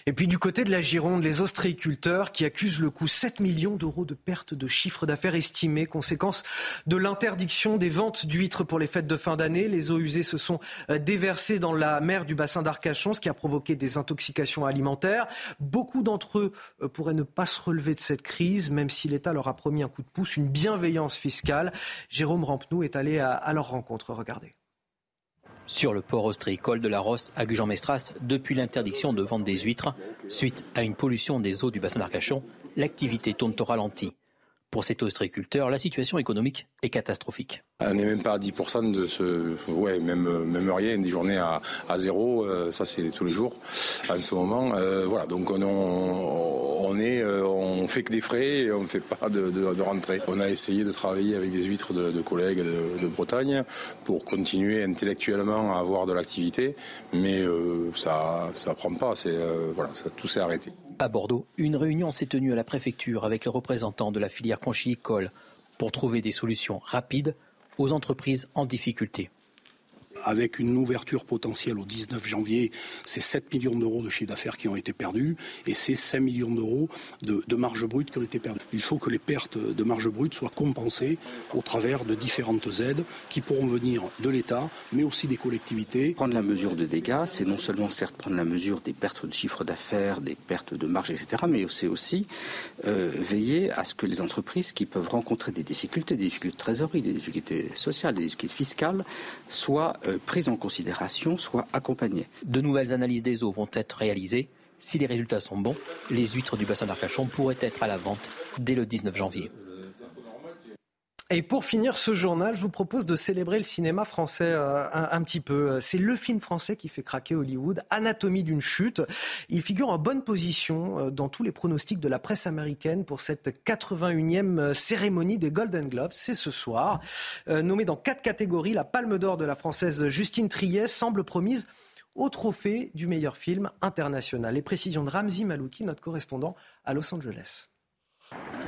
Et puis du côté de la Gironde, les ostréiculteurs qui accusent le coût 7 millions d'euros de perte de chiffre d'affaires estimé, conséquence de l'interdiction des ventes d'huîtres pour les fêtes de fin d'année. Les eaux usées se sont euh, déversées dans la mer du bassin d'Arcachon, ce qui a provoqué des intoxications alimentaires. Beaucoup d'entre eux euh, pourraient ne pas se relever de cette crise, même si l'État leur a promis un coup de pouce, une bienveillance fiscale. Jérôme Rampenou est allé à leur rencontre. Regardez sur le port ostréicole de la Rosse à Gujan-Mestras depuis l'interdiction de vente des huîtres. Suite à une pollution des eaux du bassin d'Arcachon, l'activité tourne au ralenti. Pour cet ostréiculteur, la situation économique est catastrophique. On n'est même pas à 10% de ce. Ouais, même, rien, des journées à, zéro, euh, ça c'est tous les jours en ce moment. Euh, voilà, donc on, on, est, euh, on fait que des frais et on ne fait pas de, rentrée. On a essayé de travailler avec des huîtres de, collègues de, Bretagne pour continuer intellectuellement à avoir de l'activité, mais ça ça prend pas, tout s'est arrêté. À Bordeaux, une réunion s'est tenue à la préfecture avec les représentants de la filière conchylicole pour trouver des solutions rapides aux entreprises en difficulté avec une ouverture potentielle au 19 janvier, c'est 7 millions d'euros de chiffre d'affaires qui ont été perdus et c'est 5 millions d'euros de, marge brute qui ont été perdus. Il faut que les pertes de marge brute soient compensées au travers de différentes aides qui pourront venir de l'État, mais aussi des collectivités. Prendre la mesure des dégâts, c'est non seulement certes prendre la mesure des pertes de chiffre d'affaires, des pertes de marge, etc., mais c'est aussi euh, veiller à ce que les entreprises qui peuvent rencontrer des difficultés, des difficultés de trésorerie, des difficultés sociales, des difficultés fiscales, soient euh, prises en considération, soient accompagnées. De nouvelles analyses des eaux vont être réalisées. Si les résultats sont bons, les huîtres du bassin d'Arcachon pourraient être à la vente dès le 19 janvier. Et pour finir ce journal, je vous propose de célébrer le cinéma français euh, un, un, petit peu. C'est le film français qui fait craquer Hollywood, Anatomie d'une chute. Il figure en bonne position euh, dans tous les pronostics de la presse américaine pour cette 81e euh, cérémonie des Golden Globes. C'est ce soir. Nommé dans quatre catégories, la Palme d'Or de la française Justine Triet semble promise au trophée du meilleur film international. Les précisions de Ramzi Malouki, notre correspondant à Los Angeles.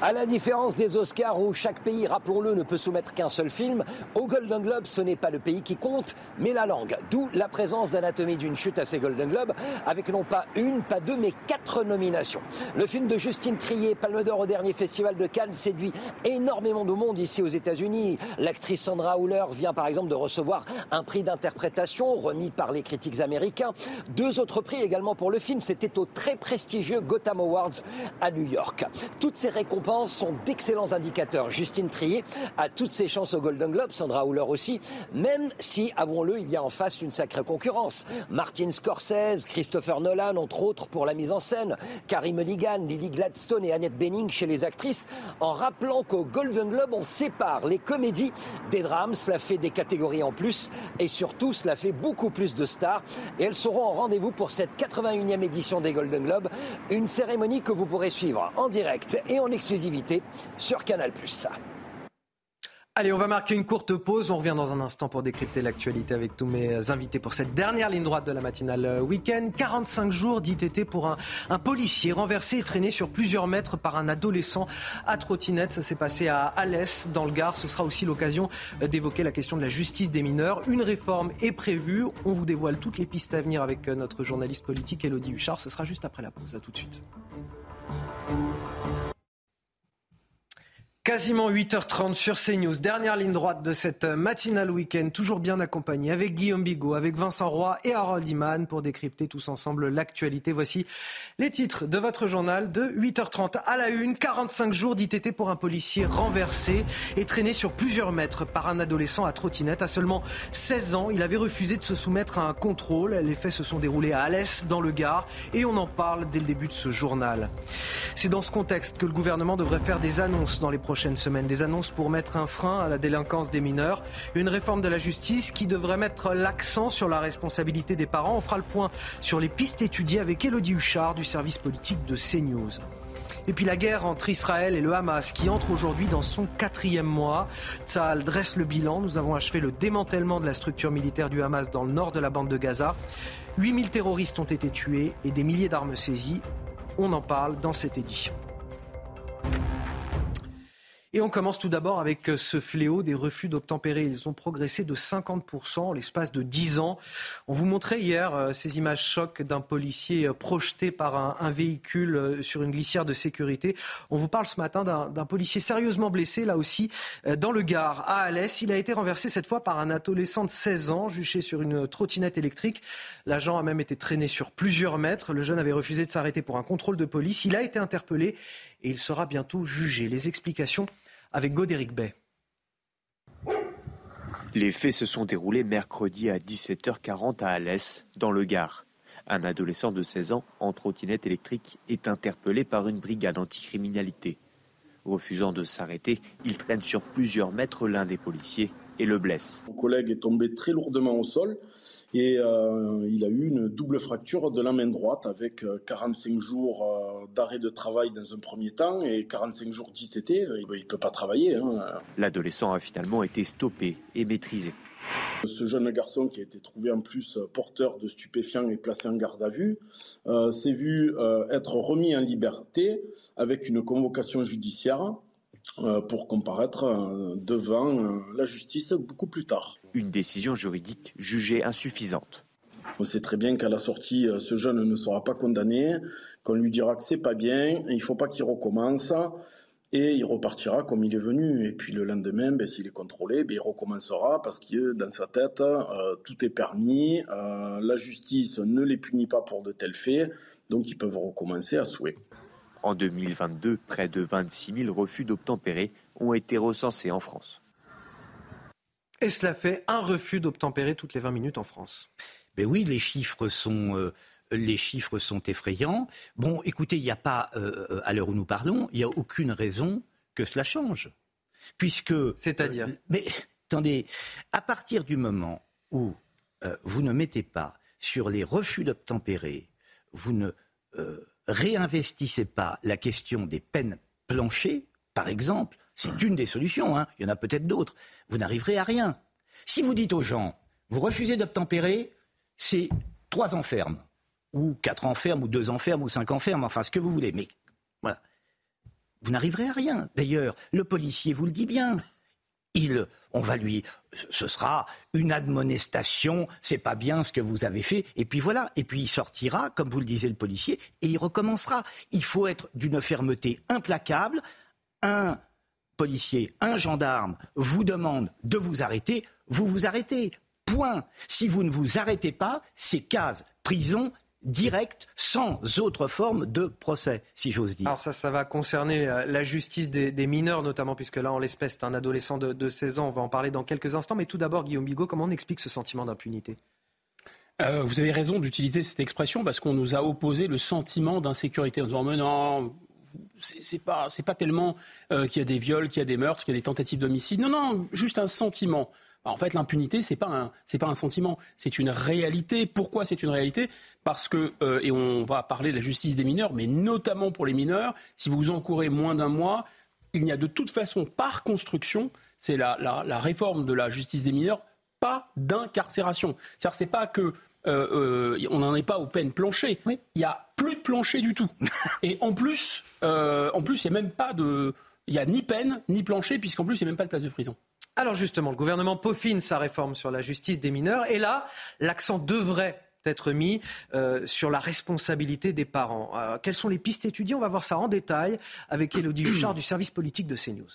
À la différence des Oscars où chaque pays, rappelons-le, ne peut soumettre qu'un seul film, au Golden Globe, ce n'est pas le pays qui compte, mais la langue. D'où la présence d'Anatomie d'une chute à ces Golden Globes, avec non pas une, pas deux, mais quatre nominations. Le film de Justine Trier, Palme d'Or au dernier festival de Cannes, séduit énormément de monde ici aux États-Unis. L'actrice Sandra Hüller vient par exemple de recevoir un prix d'interprétation remis par les critiques américains. Deux autres prix également pour le film, c'était au très prestigieux Gotham Awards à New York. Toutes ces récompenses sont d'excellents indicateurs. Justine Trier a toutes ses chances au Golden Globe, Sandra Hüller aussi, même si, avouons-le, il y a en face une sacrée concurrence. Martin Scorsese, Christopher Nolan, entre autres, pour la mise en scène, Carrie Mulligan, Lily Gladstone et Annette Bening chez les actrices, en rappelant qu'au Golden Globe, on sépare les comédies des drames. Cela fait des catégories en plus et surtout, cela fait beaucoup plus de stars. Et elles seront en rendez-vous pour cette 81e édition des Golden Globes, une cérémonie que vous pourrez suivre en direct et en exclusivité sur Canal+. Allez, on va marquer une courte pause. On revient dans un instant pour décrypter l'actualité avec tous mes invités pour cette dernière ligne droite de la matinale week-end. 45 jours d'ITT pour un, policier renversé et traîné sur plusieurs mètres par un adolescent à trottinette. Ça s'est passé à Alès, dans le Gard. Ce sera aussi l'occasion d'évoquer la question de la justice des mineurs. Une réforme est prévue. On vous dévoile toutes les pistes à venir avec notre journaliste politique Elodie Huchard. Ce sera juste après la pause. À tout de suite. Quasiment 8h30 sur CNews, dernière ligne droite de cette matinale week-end, toujours bien accompagné avec Guillaume Bigot, avec Vincent Roy et Harold Iman pour décrypter tous ensemble l'actualité. Voici les titres de votre journal de 8h30 à la une. 45 jours d'ITT pour un policier renversé et traîné sur plusieurs mètres par un adolescent à trottinette. À seulement 16 ans, il avait refusé de se soumettre à un contrôle. Les faits se sont déroulés à Alès, dans le Gard, et on en parle dès le début de ce journal. C'est dans ce contexte que le gouvernement devrait faire des annonces dans les prochaines semaines. Des annonces pour mettre un frein à la délinquance des mineurs. Une réforme de la justice qui devrait mettre l'accent sur la responsabilité des parents. On fera le point sur les pistes étudiées avec Elodie Huchard du service politique de CNews. Et puis la guerre entre Israël et le Hamas qui entre aujourd'hui dans son quatrième mois. Tsahal dresse le bilan. Nous avons achevé le démantèlement de la structure militaire du Hamas dans le nord de la bande de Gaza. 8000 terroristes ont été tués et des milliers d'armes saisies. On en parle dans cette édition. Et on commence tout d'abord avec euh, ce fléau des refus d'obtempérer. Ils ont progressé de 50% en l'espace de 10 ans. On vous montrait hier euh, ces images chocs d'un policier euh, projeté par un, un, véhicule sur une glissière de sécurité. On vous parle ce matin d'un policier sérieusement blessé, là aussi, dans le Gard, à Alès. Il a été renversé cette fois par un adolescent de 16 ans, juché sur une trottinette électrique. L'agent a même été traîné sur plusieurs mètres. Le jeune avait refusé de s'arrêter pour un contrôle de police. Il a été interpellé et il sera bientôt jugé. Les explications avec Godéric Bay. Les faits se sont déroulés mercredi à 17h40 à Alès, dans le Gard. Un adolescent de 16 ans en trottinette électrique est interpellé par une brigade anticriminalité. Refusant de s'arrêter, il traîne sur plusieurs mètres l'un des policiers et le blesse. Mon collègue est tombé très lourdement au sol et euh, il a eu une double fracture de la main droite avec 45 euh, jours euh, d'arrêt de travail dans un premier temps et 45 jours d'ITT. Il ne peut pas travailler. Hein. L'adolescent a finalement été stoppé et maîtrisé. Ce jeune garçon qui a été trouvé en plus porteur de stupéfiants et placé en garde à vue euh, s'est vu euh, être remis en liberté avec une convocation judiciaire pour comparaître euh, devant euh, la justice beaucoup plus tard. Une décision juridique jugée insuffisante. On sait très bien qu'à la sortie, ce jeune ne sera pas condamné, qu'on lui dira que c'est pas bien, il ne faut pas qu'il recommence, et il repartira comme il est venu. Et puis le lendemain, ben, s'il est contrôlé, ben, il recommencera parce que dans sa tête, tout est permis, la justice ne les punit pas pour de tels faits, donc ils peuvent recommencer à souhait. En 2022, près de 26 000 refus d'obtempérer ont été recensés en France. Et cela fait un refus d'obtempérer toutes les 20 minutes en France. Ben oui, les chiffres sont, euh, les chiffres sont effrayants. Bon, écoutez, il n'y a pas, euh, à l'heure où nous parlons, il n'y a aucune raison que cela change. Puisque. C'est-à-dire euh, Mais attendez, à partir du moment où vous ne mettez pas sur les refus d'obtempérer, vous ne réinvestissez pas la question des peines planchées, par exemple, c'est une des solutions, hein. il y en a peut-être d'autres, vous n'arriverez à rien. Si vous dites aux gens, vous refusez d'obtempérer, c'est trois enfermes, ou quatre enfermes, ou deux enfermes, ou cinq enfermes, enfin ce que vous voulez, mais voilà. Vous n'arriverez à rien. D'ailleurs, le policier vous le dit bien. Il, on va lui, ce sera une admonestation, c'est pas bien ce que vous avez fait, et puis voilà, et puis il sortira, comme vous le disait le policier, et il recommencera. Il faut être d'une fermeté implacable. Un policier, un gendarme vous demande de vous arrêter, vous vous arrêtez. Point. Si vous ne vous arrêtez pas, c'est case prison direct, sans autre forme de procès, si j'ose dire. Alors ça, ça va concerner euh, la justice des, mineurs, notamment, puisque là, en l'espèce, c'est un adolescent de, de, 16 ans. On va en parler dans quelques instants. Mais tout d'abord, Guillaume Bigot, comment on explique ce sentiment d'impunité? Euh, vous avez raison d'utiliser cette expression parce qu'on nous a opposé le sentiment d'insécurité en disant mais non, c'est pas c'est pas tellement euh, qu'il y a des viols, qu'il y a des meurtres, qu'il y a des tentatives d'homicide. Non, non, juste un sentiment. En fait, l'impunité, c'est pas un, c'est pas un sentiment, c'est une réalité. Pourquoi c'est une réalité? Parce que, euh, et on va parler de la justice des mineurs, mais notamment pour les mineurs, si vous encourez moins d'un mois, il n'y a de toute façon, par construction, c'est la, la, réforme de la justice des mineurs, pas d'incarcération. C'est-à-dire, c'est pas que euh, euh, on n'en est pas aux peines planchées. Il y a plus de plancher du tout. Et en plus, euh, en plus, il n'y a même pas de, il y a ni peine ni plancher, puisqu'en plus, il n'y a même pas de place de prison. Alors justement, le gouvernement peaufine sa réforme sur la justice des mineurs, et là, l'accent devrait être mis sur la responsabilité des parents. quelles sont les pistes étudiées? On va voir ça en détail avec Elodie Huchard du service politique de CNews.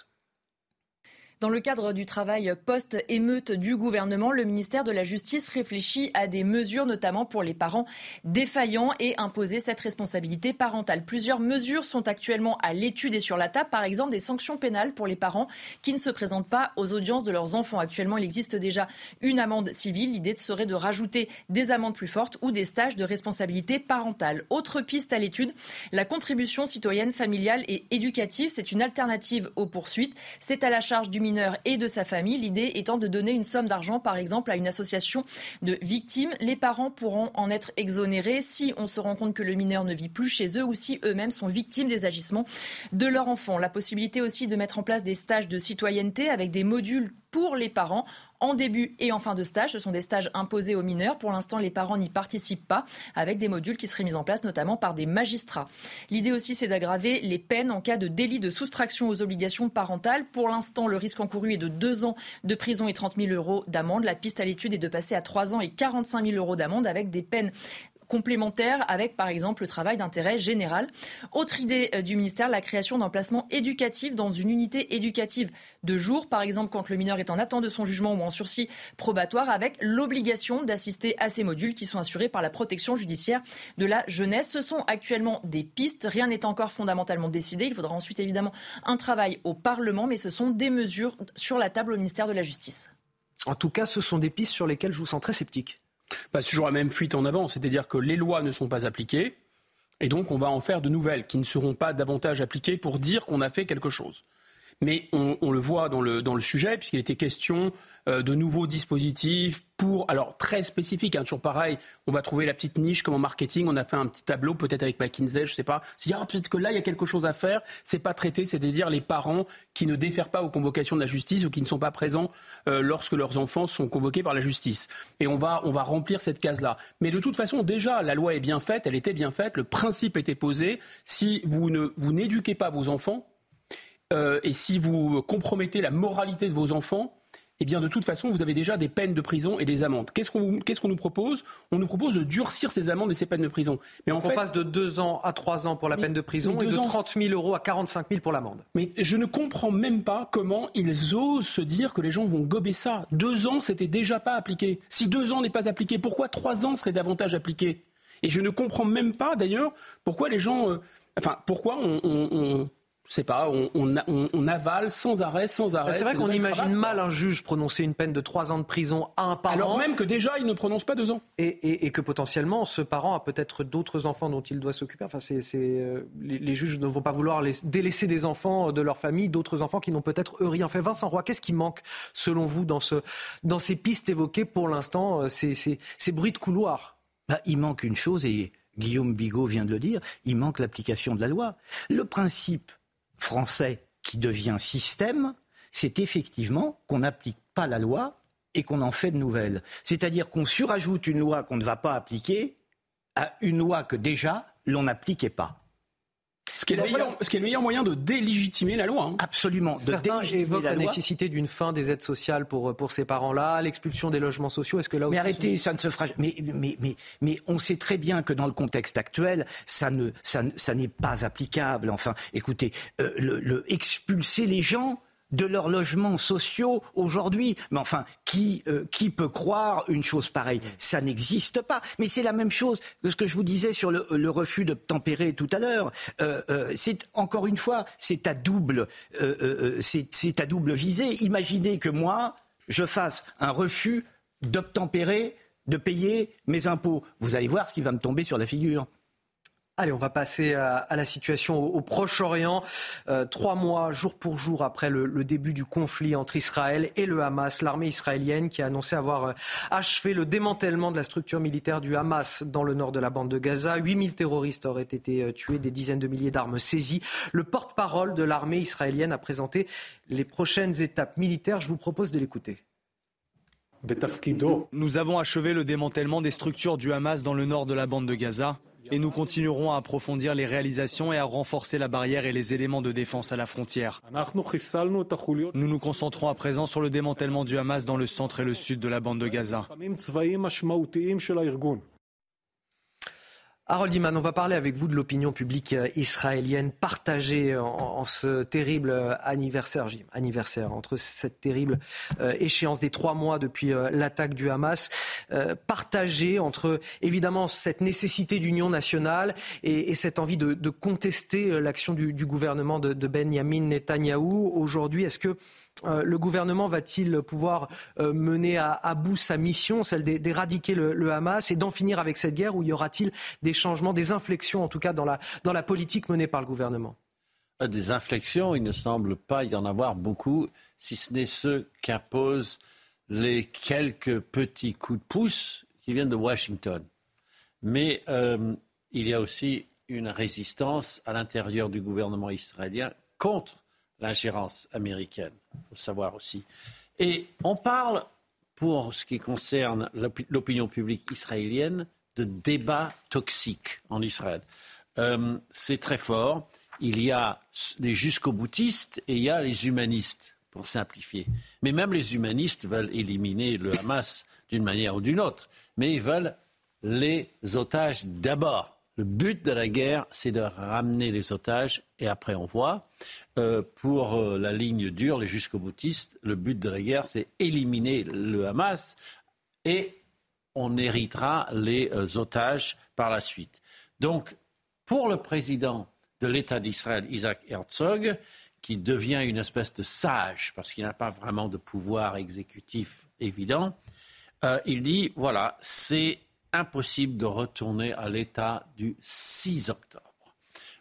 Dans le cadre du travail post-émeute du gouvernement, le ministère de la Justice réfléchit à des mesures, notamment pour les parents défaillants et imposer cette responsabilité parentale. Plusieurs mesures sont actuellement à l'étude et sur la table, par exemple des sanctions pénales pour les parents qui ne se présentent pas aux audiences de leurs enfants. Actuellement, il existe déjà une amende civile. L'idée serait de rajouter des amendes plus fortes ou des stages de responsabilité parentale. Autre piste à l'étude, la contribution citoyenne familiale et éducative. C'est une alternative aux poursuites. C'est à la charge du et de sa famille. L'idée étant de donner une somme d'argent, par exemple, à une association de victimes. Les parents pourront en être exonérés si on se rend compte que le mineur ne vit plus chez eux ou si eux-mêmes sont victimes des agissements de leur enfant. La possibilité aussi de mettre en place des stages de citoyenneté avec des modules pour les parents en début et en fin de stage. Ce sont des stages imposés aux mineurs. Pour l'instant, les parents n'y participent pas, avec des modules qui seraient mis en place notamment par des magistrats. L'idée aussi, c'est d'aggraver les peines en cas de délit de soustraction aux obligations parentales. Pour l'instant, le risque encouru est de deux ans de prison et 30 000 euros d'amende. La piste à l'étude est de passer à trois ans et 45 000 euros d'amende avec des peines complémentaire avec, par exemple, le travail d'intérêt général. Autre idée euh, du ministère, la création d'un placement éducatif dans une unité éducative de jour, par exemple quand le mineur est en attente de son jugement ou en sursis probatoire, avec l'obligation d'assister à ces modules qui sont assurés par la protection judiciaire de la jeunesse. Ce sont actuellement des pistes, rien n'est encore fondamentalement décidé. Il faudra ensuite évidemment un travail au Parlement, mais ce sont des mesures sur la table au ministère de la Justice. En tout cas, ce sont des pistes sur lesquelles je vous sens très sceptique. Bah, c'est toujours la même fuite en avant, c'est-à-dire que les lois ne sont pas appliquées, et donc on va en faire de nouvelles qui ne seront pas davantage appliquées pour dire qu'on a fait quelque chose. Mais on, le voit dans le, dans le sujet, puisqu'il était question euh, de nouveaux dispositifs pour, alors très spécifiques, hein, toujours pareil, on va trouver la petite niche comme en marketing, on a fait un petit tableau, peut-être avec McKinsey, je sais pas, se dire ah, peut-être que là il y a quelque chose à faire, c'est pas traité, c'est-à-dire les parents qui ne défèrent pas aux convocations de la justice ou qui ne sont pas présents euh, lorsque leurs enfants sont convoqués par la justice. Et on va, on va remplir cette case-là. Mais de toute façon, déjà, la loi est bien faite, elle était bien faite, le principe était posé. Si vous ne vous n'éduquez pas vos enfants, euh, et si vous compromettez la moralité de vos enfants, eh bien de toute façon, vous avez déjà des peines de prison et des amendes. Qu'est-ce qu'on nous propose? On nous propose de durcir ces amendes et ces peines de prison. Mais on passe de 2 ans à 3 ans pour la peine de prison et de 30 000 euros à 45 000 pour l'amende. Mais je ne comprends même pas comment ils osent se dire que les gens vont gober ça. Deux ans, c'était déjà pas appliqué. Si deux ans n'est pas appliqué, pourquoi trois ans serait davantage appliqué? Et je ne comprends même pas d'ailleurs pourquoi les gens... Euh, enfin, pourquoi on, je sais pas, on, avale sans arrêt, sans arrêt. C'est vrai qu'on imagine mal un juge prononcer une peine de trois ans de prison à un parent. Alors même que déjà, il ne prononce pas deux ans. Et, que potentiellement, ce parent a peut-être d'autres enfants dont il doit s'occuper. Enfin, c'est, euh, les, juges ne vont pas vouloir les, délaisser des enfants de leur famille, d'autres enfants qui n'ont peut-être eux rien fait. Vincent Roy, qu'est-ce qui manque, selon vous, dans, ce, dans ces pistes évoquées pour l'instant, euh, ces, ces, bruits de couloir? Bah, Il manque une chose, et Guillaume Bigot vient de le dire, il manque l'application de la loi. Le principe français qui devient système, c'est effectivement qu'on n'applique pas la loi et qu'on en fait de nouvelles. C'est-à-dire qu'on surajoute une loi qu'on ne va pas appliquer à une loi que déjà l'on n'appliquait pas. Ce qui, est le meilleur, moyen de délégitimer la loi. Hein. Absolument. Certains évoquent la, nécessité d'une fin des aides sociales pour, pour ces parents-là, l'expulsion des logements sociaux. Est-ce que là Mais arrêtez, ça ne se fera. Mais, mais, mais, mais on sait très bien que dans le contexte actuel, ça ne, ça, ça n'est pas applicable. Enfin, écoutez, euh, le, expulser les gens de leurs logements sociaux aujourd'hui. Mais enfin, qui, euh, qui peut croire une chose pareille? Ça n'existe pas. Mais c'est la même chose que ce que je vous disais sur le, refus d'obtempérer tout à l'heure. Euh, euh, c'est encore une fois, c'est à double, c'est à double visée. Imaginez que moi, je fasse un refus d'obtempérer, de payer mes impôts. Vous allez voir ce qui va me tomber sur la figure. Allez, on va passer à, la situation au, Proche-Orient. Euh, trois mois, jour pour jour, après le, début du conflit entre Israël et le Hamas, l'armée israélienne qui a annoncé avoir euh, achevé le démantèlement de la structure militaire du Hamas dans le nord de la bande de Gaza. 8000 terroristes auraient été euh, tués, des dizaines de milliers d'armes saisies. Le porte-parole de l'armée israélienne a présenté les prochaines étapes militaires. Je vous propose de l'écouter. Nous avons achevé le démantèlement des structures du Hamas dans le nord de la bande de Gaza et nous continuerons à approfondir les réalisations et à renforcer la barrière et les éléments de défense à la frontière. Nous nous concentrons à présent sur le démantèlement du Hamas dans le centre et le sud de la bande de Gaza. Harold Iman, on va parler avec vous de l'opinion publique euh, israélienne partagée en, ce terrible euh, anniversaire, anniversaire entre cette terrible euh, échéance des trois mois depuis l'attaque du Hamas, partagée entre évidemment cette nécessité d'union nationale et, cette envie de, contester l'action du, gouvernement de, de Benjamin Netanyahou. Aujourd'hui, est-ce que euh, le gouvernement va-t-il pouvoir euh, mener à, bout sa mission, celle d'éradiquer le, Hamas et d'en finir avec cette guerre, ou y aura-t-il des changements, des inflexions en tout cas dans la, politique menée par le gouvernement? Euh, Des inflexions, il ne semble pas y en avoir beaucoup, si ce n'est ceux qu'imposent les quelques petits coups de pouce qui viennent de Washington. Mais il y a aussi une résistance à l'intérieur du gouvernement israélien contre l'ingérence américaine, il faut savoir aussi. Et on parle, pour ce qui concerne l'opinion publique israélienne, de débat toxique en Israël. Euh, c'est très fort. Il y a les jusqu'au boutistes et il y a les humanistes, pour simplifier. Mais même les humanistes veulent éliminer le Hamas d'une manière ou d'une autre. Mais ils veulent les otages d'abord. Le but de la guerre, c'est de ramener les otages et après on voit. Euh, pour euh, la ligne dure, les jusqu'au boutistes, le but de la guerre, c'est éliminer le Hamas et on héritera les euh, otages par la suite. Donc, pour le président de l'État d'Israël, Isaac Herzog, qui devient une espèce de sage, parce qu'il n'a pas vraiment de pouvoir exécutif évident, il dit, voilà, c'est impossible de retourner à l'état du 6 octobre.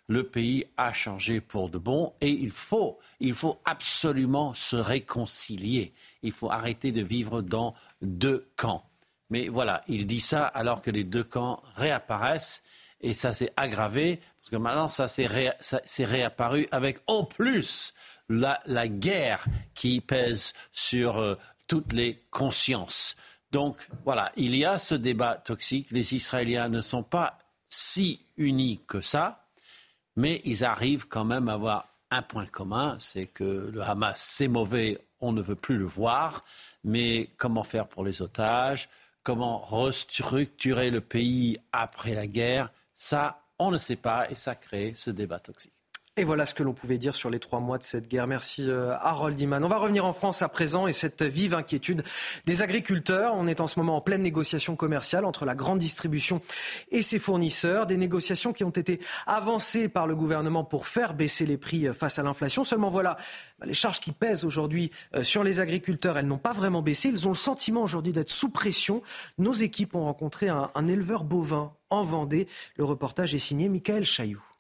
Le pays a changé pour de bon et il faut, il faut absolument se réconcilier. Il faut arrêter de vivre dans deux camps. Mais voilà, il dit ça alors que les deux camps réapparaissent et ça s'est aggravé parce que maintenant ça s'est réapparu avec en plus la, guerre qui pèse sur euh, toutes les consciences. Donc voilà, il y a ce débat toxique. Les Israéliens ne sont pas si unis que ça, mais ils arrivent quand même à avoir un point commun, c'est que le Hamas, c'est mauvais, on ne veut plus le voir, mais comment faire pour les otages, comment restructurer le pays après la guerre, ça, on ne sait pas et ça crée ce débat toxique. Et voilà ce que l'on pouvait dire sur les trois mois de cette guerre. Merci euh, Harold Iman. On va revenir en France à présent et cette vive inquiétude des agriculteurs. On est en ce moment en pleine négociation commerciale entre la grande distribution et ses fournisseurs. Des négociations qui ont été avancées par le gouvernement pour faire baisser les prix euh, face à l'inflation. Seulement voilà, les charges qui pèsent aujourd'hui euh, sur les agriculteurs, elles n'ont pas vraiment baissé. Ils ont le sentiment aujourd'hui d'être sous pression. Nos équipes ont rencontré un, un éleveur bovin en Vendée. Le reportage est signé Michael Chailloux.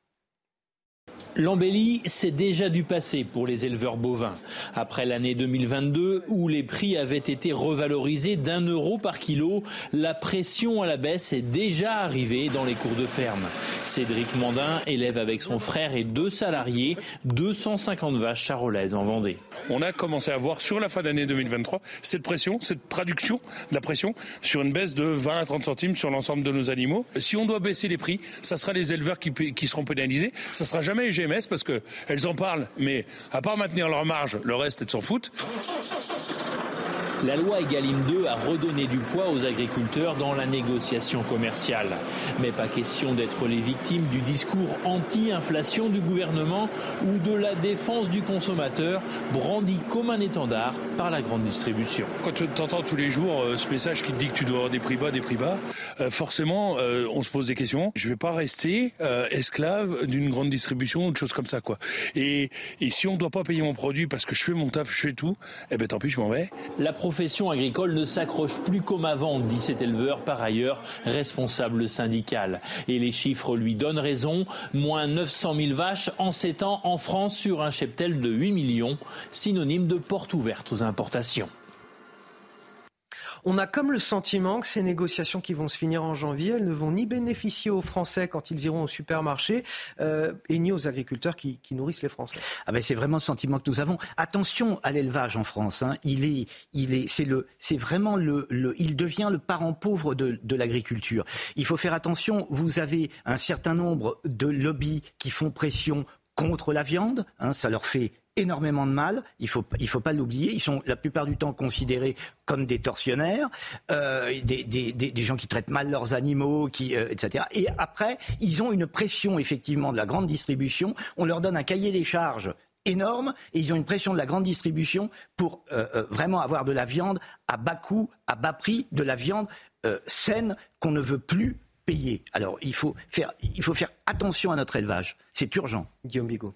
L'embellie, c'est déjà du passé pour les éleveurs bovins. Après l'année 2022, où les prix avaient été revalorisés d'un euro par kilo, la pression à la baisse est déjà arrivée dans les cours de ferme. Cédric Mandin élève avec son frère et deux salariés 250 vaches charolaises en Vendée. On a commencé à voir sur la fin d'année 2023 cette pression, cette traduction de la pression sur une baisse de 20 à 30 centimes sur l'ensemble de nos animaux. Si on doit baisser les prix, ça sera les éleveurs qui, seront pénalisés, ça sera jamais parce qu'elles en parlent, mais à part maintenir leur marge, le reste, elles s'en foutent. La loi Egalim 2 a redonné du poids aux agriculteurs dans la négociation commerciale. Mais pas question d'être les victimes du discours anti-inflation du gouvernement ou de la défense du consommateur brandi comme un étendard par la grande distribution. Quand tu entends tous les jours euh, ce message qui te dit que tu dois avoir des prix bas, des prix bas, euh, forcément euh, on se pose des questions. Je ne vais pas rester esclave d'une grande distribution ou de choses comme ça. quoi. Et, si on ne doit pas payer mon produit parce que je fais mon taf, je fais tout, eh ben tant pis, je m'en vais. La profession agricole ne s'accroche plus comme avant, dit cet éleveur, par ailleurs responsable syndical. Et les chiffres lui donnent raison. Moins 900 000 vaches en 7 ans en France sur un cheptel de 8 millions, synonyme de porte ouverte aux importations. On a comme le sentiment que ces négociations qui vont se finir en janvier, elles ne vont ni bénéficier aux Français quand ils iront au supermarché, euh, et ni aux agriculteurs qui, nourrissent les Français. Ah ben c'est vraiment le sentiment que nous avons. Attention à l'élevage en France. Hein. Il est, il est, c'est le, c'est vraiment le, il devient le parent pauvre de, de l'agriculture. Il faut faire attention. Vous avez un certain nombre de lobbies qui font pression contre la viande. Hein, ça leur fait énormément de mal. Il faut il faut pas l'oublier. Ils sont la plupart du temps considérés comme des tortionnaires, euh, des, des, des, gens qui traitent mal leurs animaux, qui euh, etc. Et après, ils ont une pression effectivement de la grande distribution. On leur donne un cahier des charges énorme et ils ont une pression de la grande distribution pour euh, vraiment avoir de la viande à bas coût, à bas prix, de la viande saine qu'on ne veut plus payer. Alors il faut faire il faut faire attention à notre élevage. C'est urgent. Guillaume Bigot.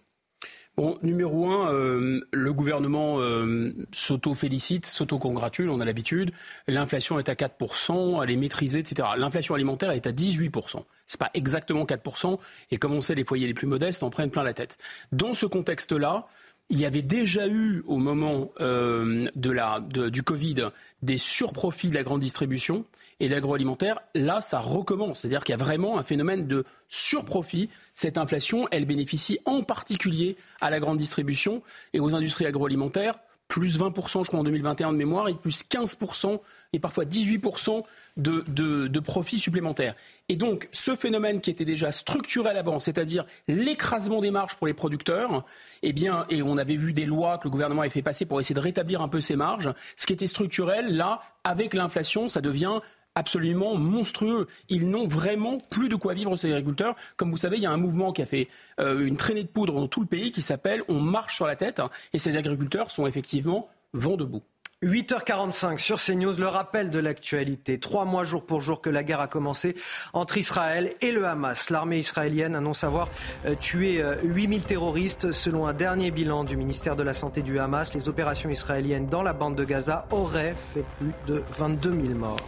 Bon, numéro un, euh, le gouvernement euh, s'auto-félicite, s'auto-congratule, on a l'habitude. L'inflation est à 4%, elle est maîtrisée, etc. L'inflation alimentaire est à 18%. C'est pas exactement 4%, et comme on sait, les foyers les plus modestes en prennent plein la tête. Dans ce contexte-là, il y avait déjà eu au moment euh, de la, du Covid des surprofits de la grande distribution et l'agroalimentaire, là, ça recommence. C'est-à-dire qu'il y a vraiment un phénomène de surprofit. Cette inflation, elle bénéficie en particulier à la grande distribution et aux industries agroalimentaires plus 20%, je crois, en 2021 de mémoire, et plus 15% et parfois 18% de, de, de profits supplémentaires. Et donc, ce phénomène qui était déjà structurel avant, c'est-à-dire l'écrasement des marges pour les producteurs, eh bien, et on avait vu des lois que le gouvernement avait fait passer pour essayer de rétablir un peu ces marges, ce qui était structurel, là, avec l'inflation, ça devient absolument monstrueux. Ils n'ont vraiment plus de quoi vivre, ces agriculteurs. Comme vous savez, il y a un mouvement qui a fait euh, une traînée de poudre dans tout le pays qui s'appelle On marche sur la tête. Et ces agriculteurs sont effectivement vent debout. 8h45 sur CNews, le rappel de l'actualité. Trois mois jour pour jour que la guerre a commencé entre Israël et le Hamas. L'armée israélienne annonce avoir euh, tué 8000 euh, terroristes. Selon un dernier bilan du ministère de la Santé du Hamas, les opérations israéliennes dans la bande de Gaza auraient fait plus de 22 000 morts.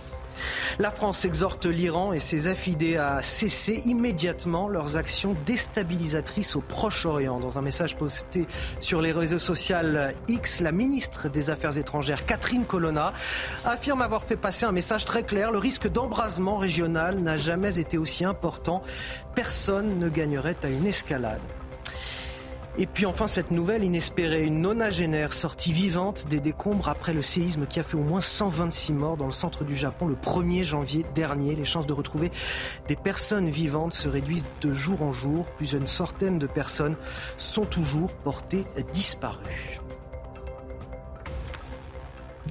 La France exhorte l'Iran et ses affidés à cesser immédiatement leurs actions déstabilisatrices au Proche-Orient. Dans un message posté sur les réseaux sociaux X, la ministre des Affaires étrangères, Catherine Colonna, affirme avoir fait passer un message très clair. Le risque d'embrasement régional n'a jamais été aussi important. Personne ne gagnerait à une escalade. Et puis enfin cette nouvelle inespérée, une nonagénaire sortie vivante des décombres après le séisme qui a fait au moins 126 morts dans le centre du Japon le 1er janvier dernier. Les chances de retrouver des personnes vivantes se réduisent de jour en jour. Plus d'une centaine de personnes sont toujours portées disparues.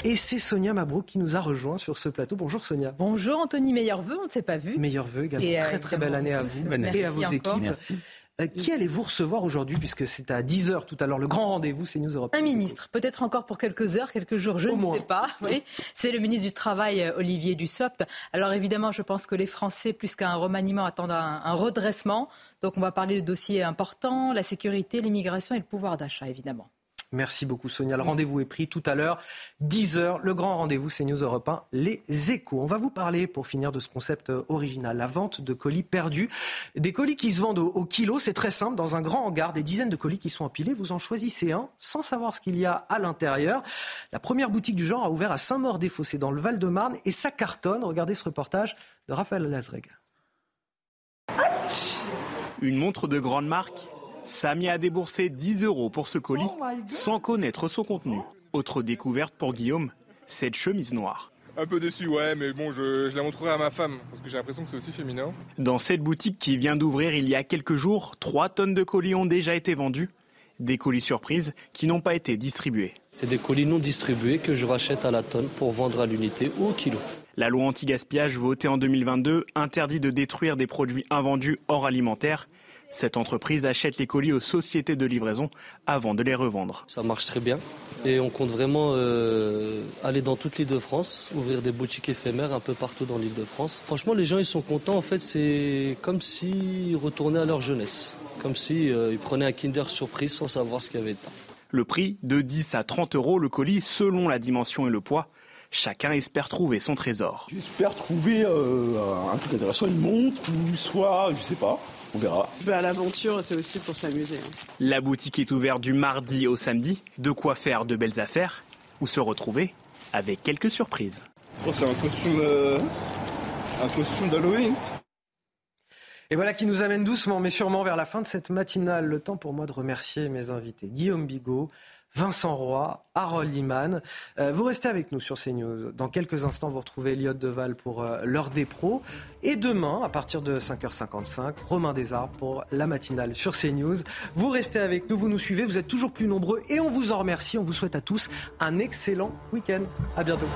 Et c'est Sonia Mabrouk qui nous a rejoint sur ce plateau. Bonjour Sonia. Bonjour Anthony, meilleurs vœux, on ne s'est pas vu. Meilleurs vœux également. Euh, très très belle année à vous et à vos équipes. Merci. Euh, qui allez-vous recevoir aujourd'hui, puisque c'est à 10h tout à l'heure, le grand rendez-vous, c'est News Europe Un ministre, peut-être encore pour quelques heures, quelques jours, je ne sais pas. Oui. C'est le ministre du Travail, euh, Olivier Dussopt. Alors évidemment, je pense que les Français, plus qu'un remaniement, attendent un redressement. Donc on va parler de dossiers importants, la sécurité, l'immigration et le pouvoir d'achat, évidemment. Merci beaucoup Sonia. Le rendez-vous est pris tout à l'heure, 10h, le grand rendez-vous, c'est News Europe 1, les échos. On va vous parler, pour finir, de ce concept euh, original, la vente de colis perdus. Des colis qui se vendent au, kilo, c'est très simple, dans un grand hangar, des dizaines de colis qui sont empilés, vous en choisissez un sans savoir ce qu'il y a à l'intérieur. La première boutique du genre a ouvert à Saint-Maur-des-Fossés, dans le Val-de-Marne, et ça cartonne. Regardez ce reportage de Raphaël Lazreg. Une montre de grande marque Samy a déboursé 10 euros pour ce colis oh sans connaître son contenu. Autre découverte pour Guillaume, cette chemise noire. Un peu déçu, ouais, mais bon, je, la montrerai à ma femme, parce que j'ai l'impression que c'est aussi féminin. Dans cette boutique qui vient d'ouvrir il y a quelques jours, 3 tonnes de colis ont déjà été vendus. Des colis surprises qui n'ont pas été distribués. C'est des colis non distribués que je rachète à la tonne pour vendre à l'unité ou au kilo. La loi anti-gaspillage votée en 2022 interdit de détruire des produits invendus hors alimentaire. Cette entreprise achète les colis aux sociétés de livraison avant de les revendre. Ça marche très bien et on compte vraiment euh, aller dans toute l'île de France, ouvrir des boutiques éphémères un peu partout dans l'île de France. Franchement, les gens ils sont contents. En fait, c'est comme s'ils retournaient à leur jeunesse, comme s'ils euh, prenaient un Kinder surprise sans savoir ce qu'il y avait dedans. Le prix de 10 à 30 euros le colis selon la dimension et le poids. Chacun espère trouver son trésor. J'espère trouver euh, un truc intéressant, une montre ou soit, je sais pas, on verra. à l'aventure, c'est aussi pour s'amuser. Hein. La boutique est ouverte du mardi au samedi. De quoi faire de belles affaires ou se retrouver avec quelques surprises. c'est un costume, euh, un costume d'Halloween. Et voilà qui nous amène doucement mais sûrement vers la fin de cette matinale. Le temps pour moi de remercier mes invités. Guillaume Bigot, Vincent Roy, Harold Iman. Euh, vous restez avec nous sur CNews. Dans quelques instants, vous retrouvez Elliot Deval pour euh, l'heure des pros. Et demain, à partir de 5h55, Romain Desarbres pour la matinale sur CNews. Vous restez avec nous, vous nous suivez, vous êtes toujours plus nombreux et on vous en remercie. On vous souhaite à tous un excellent week-end. À bientôt.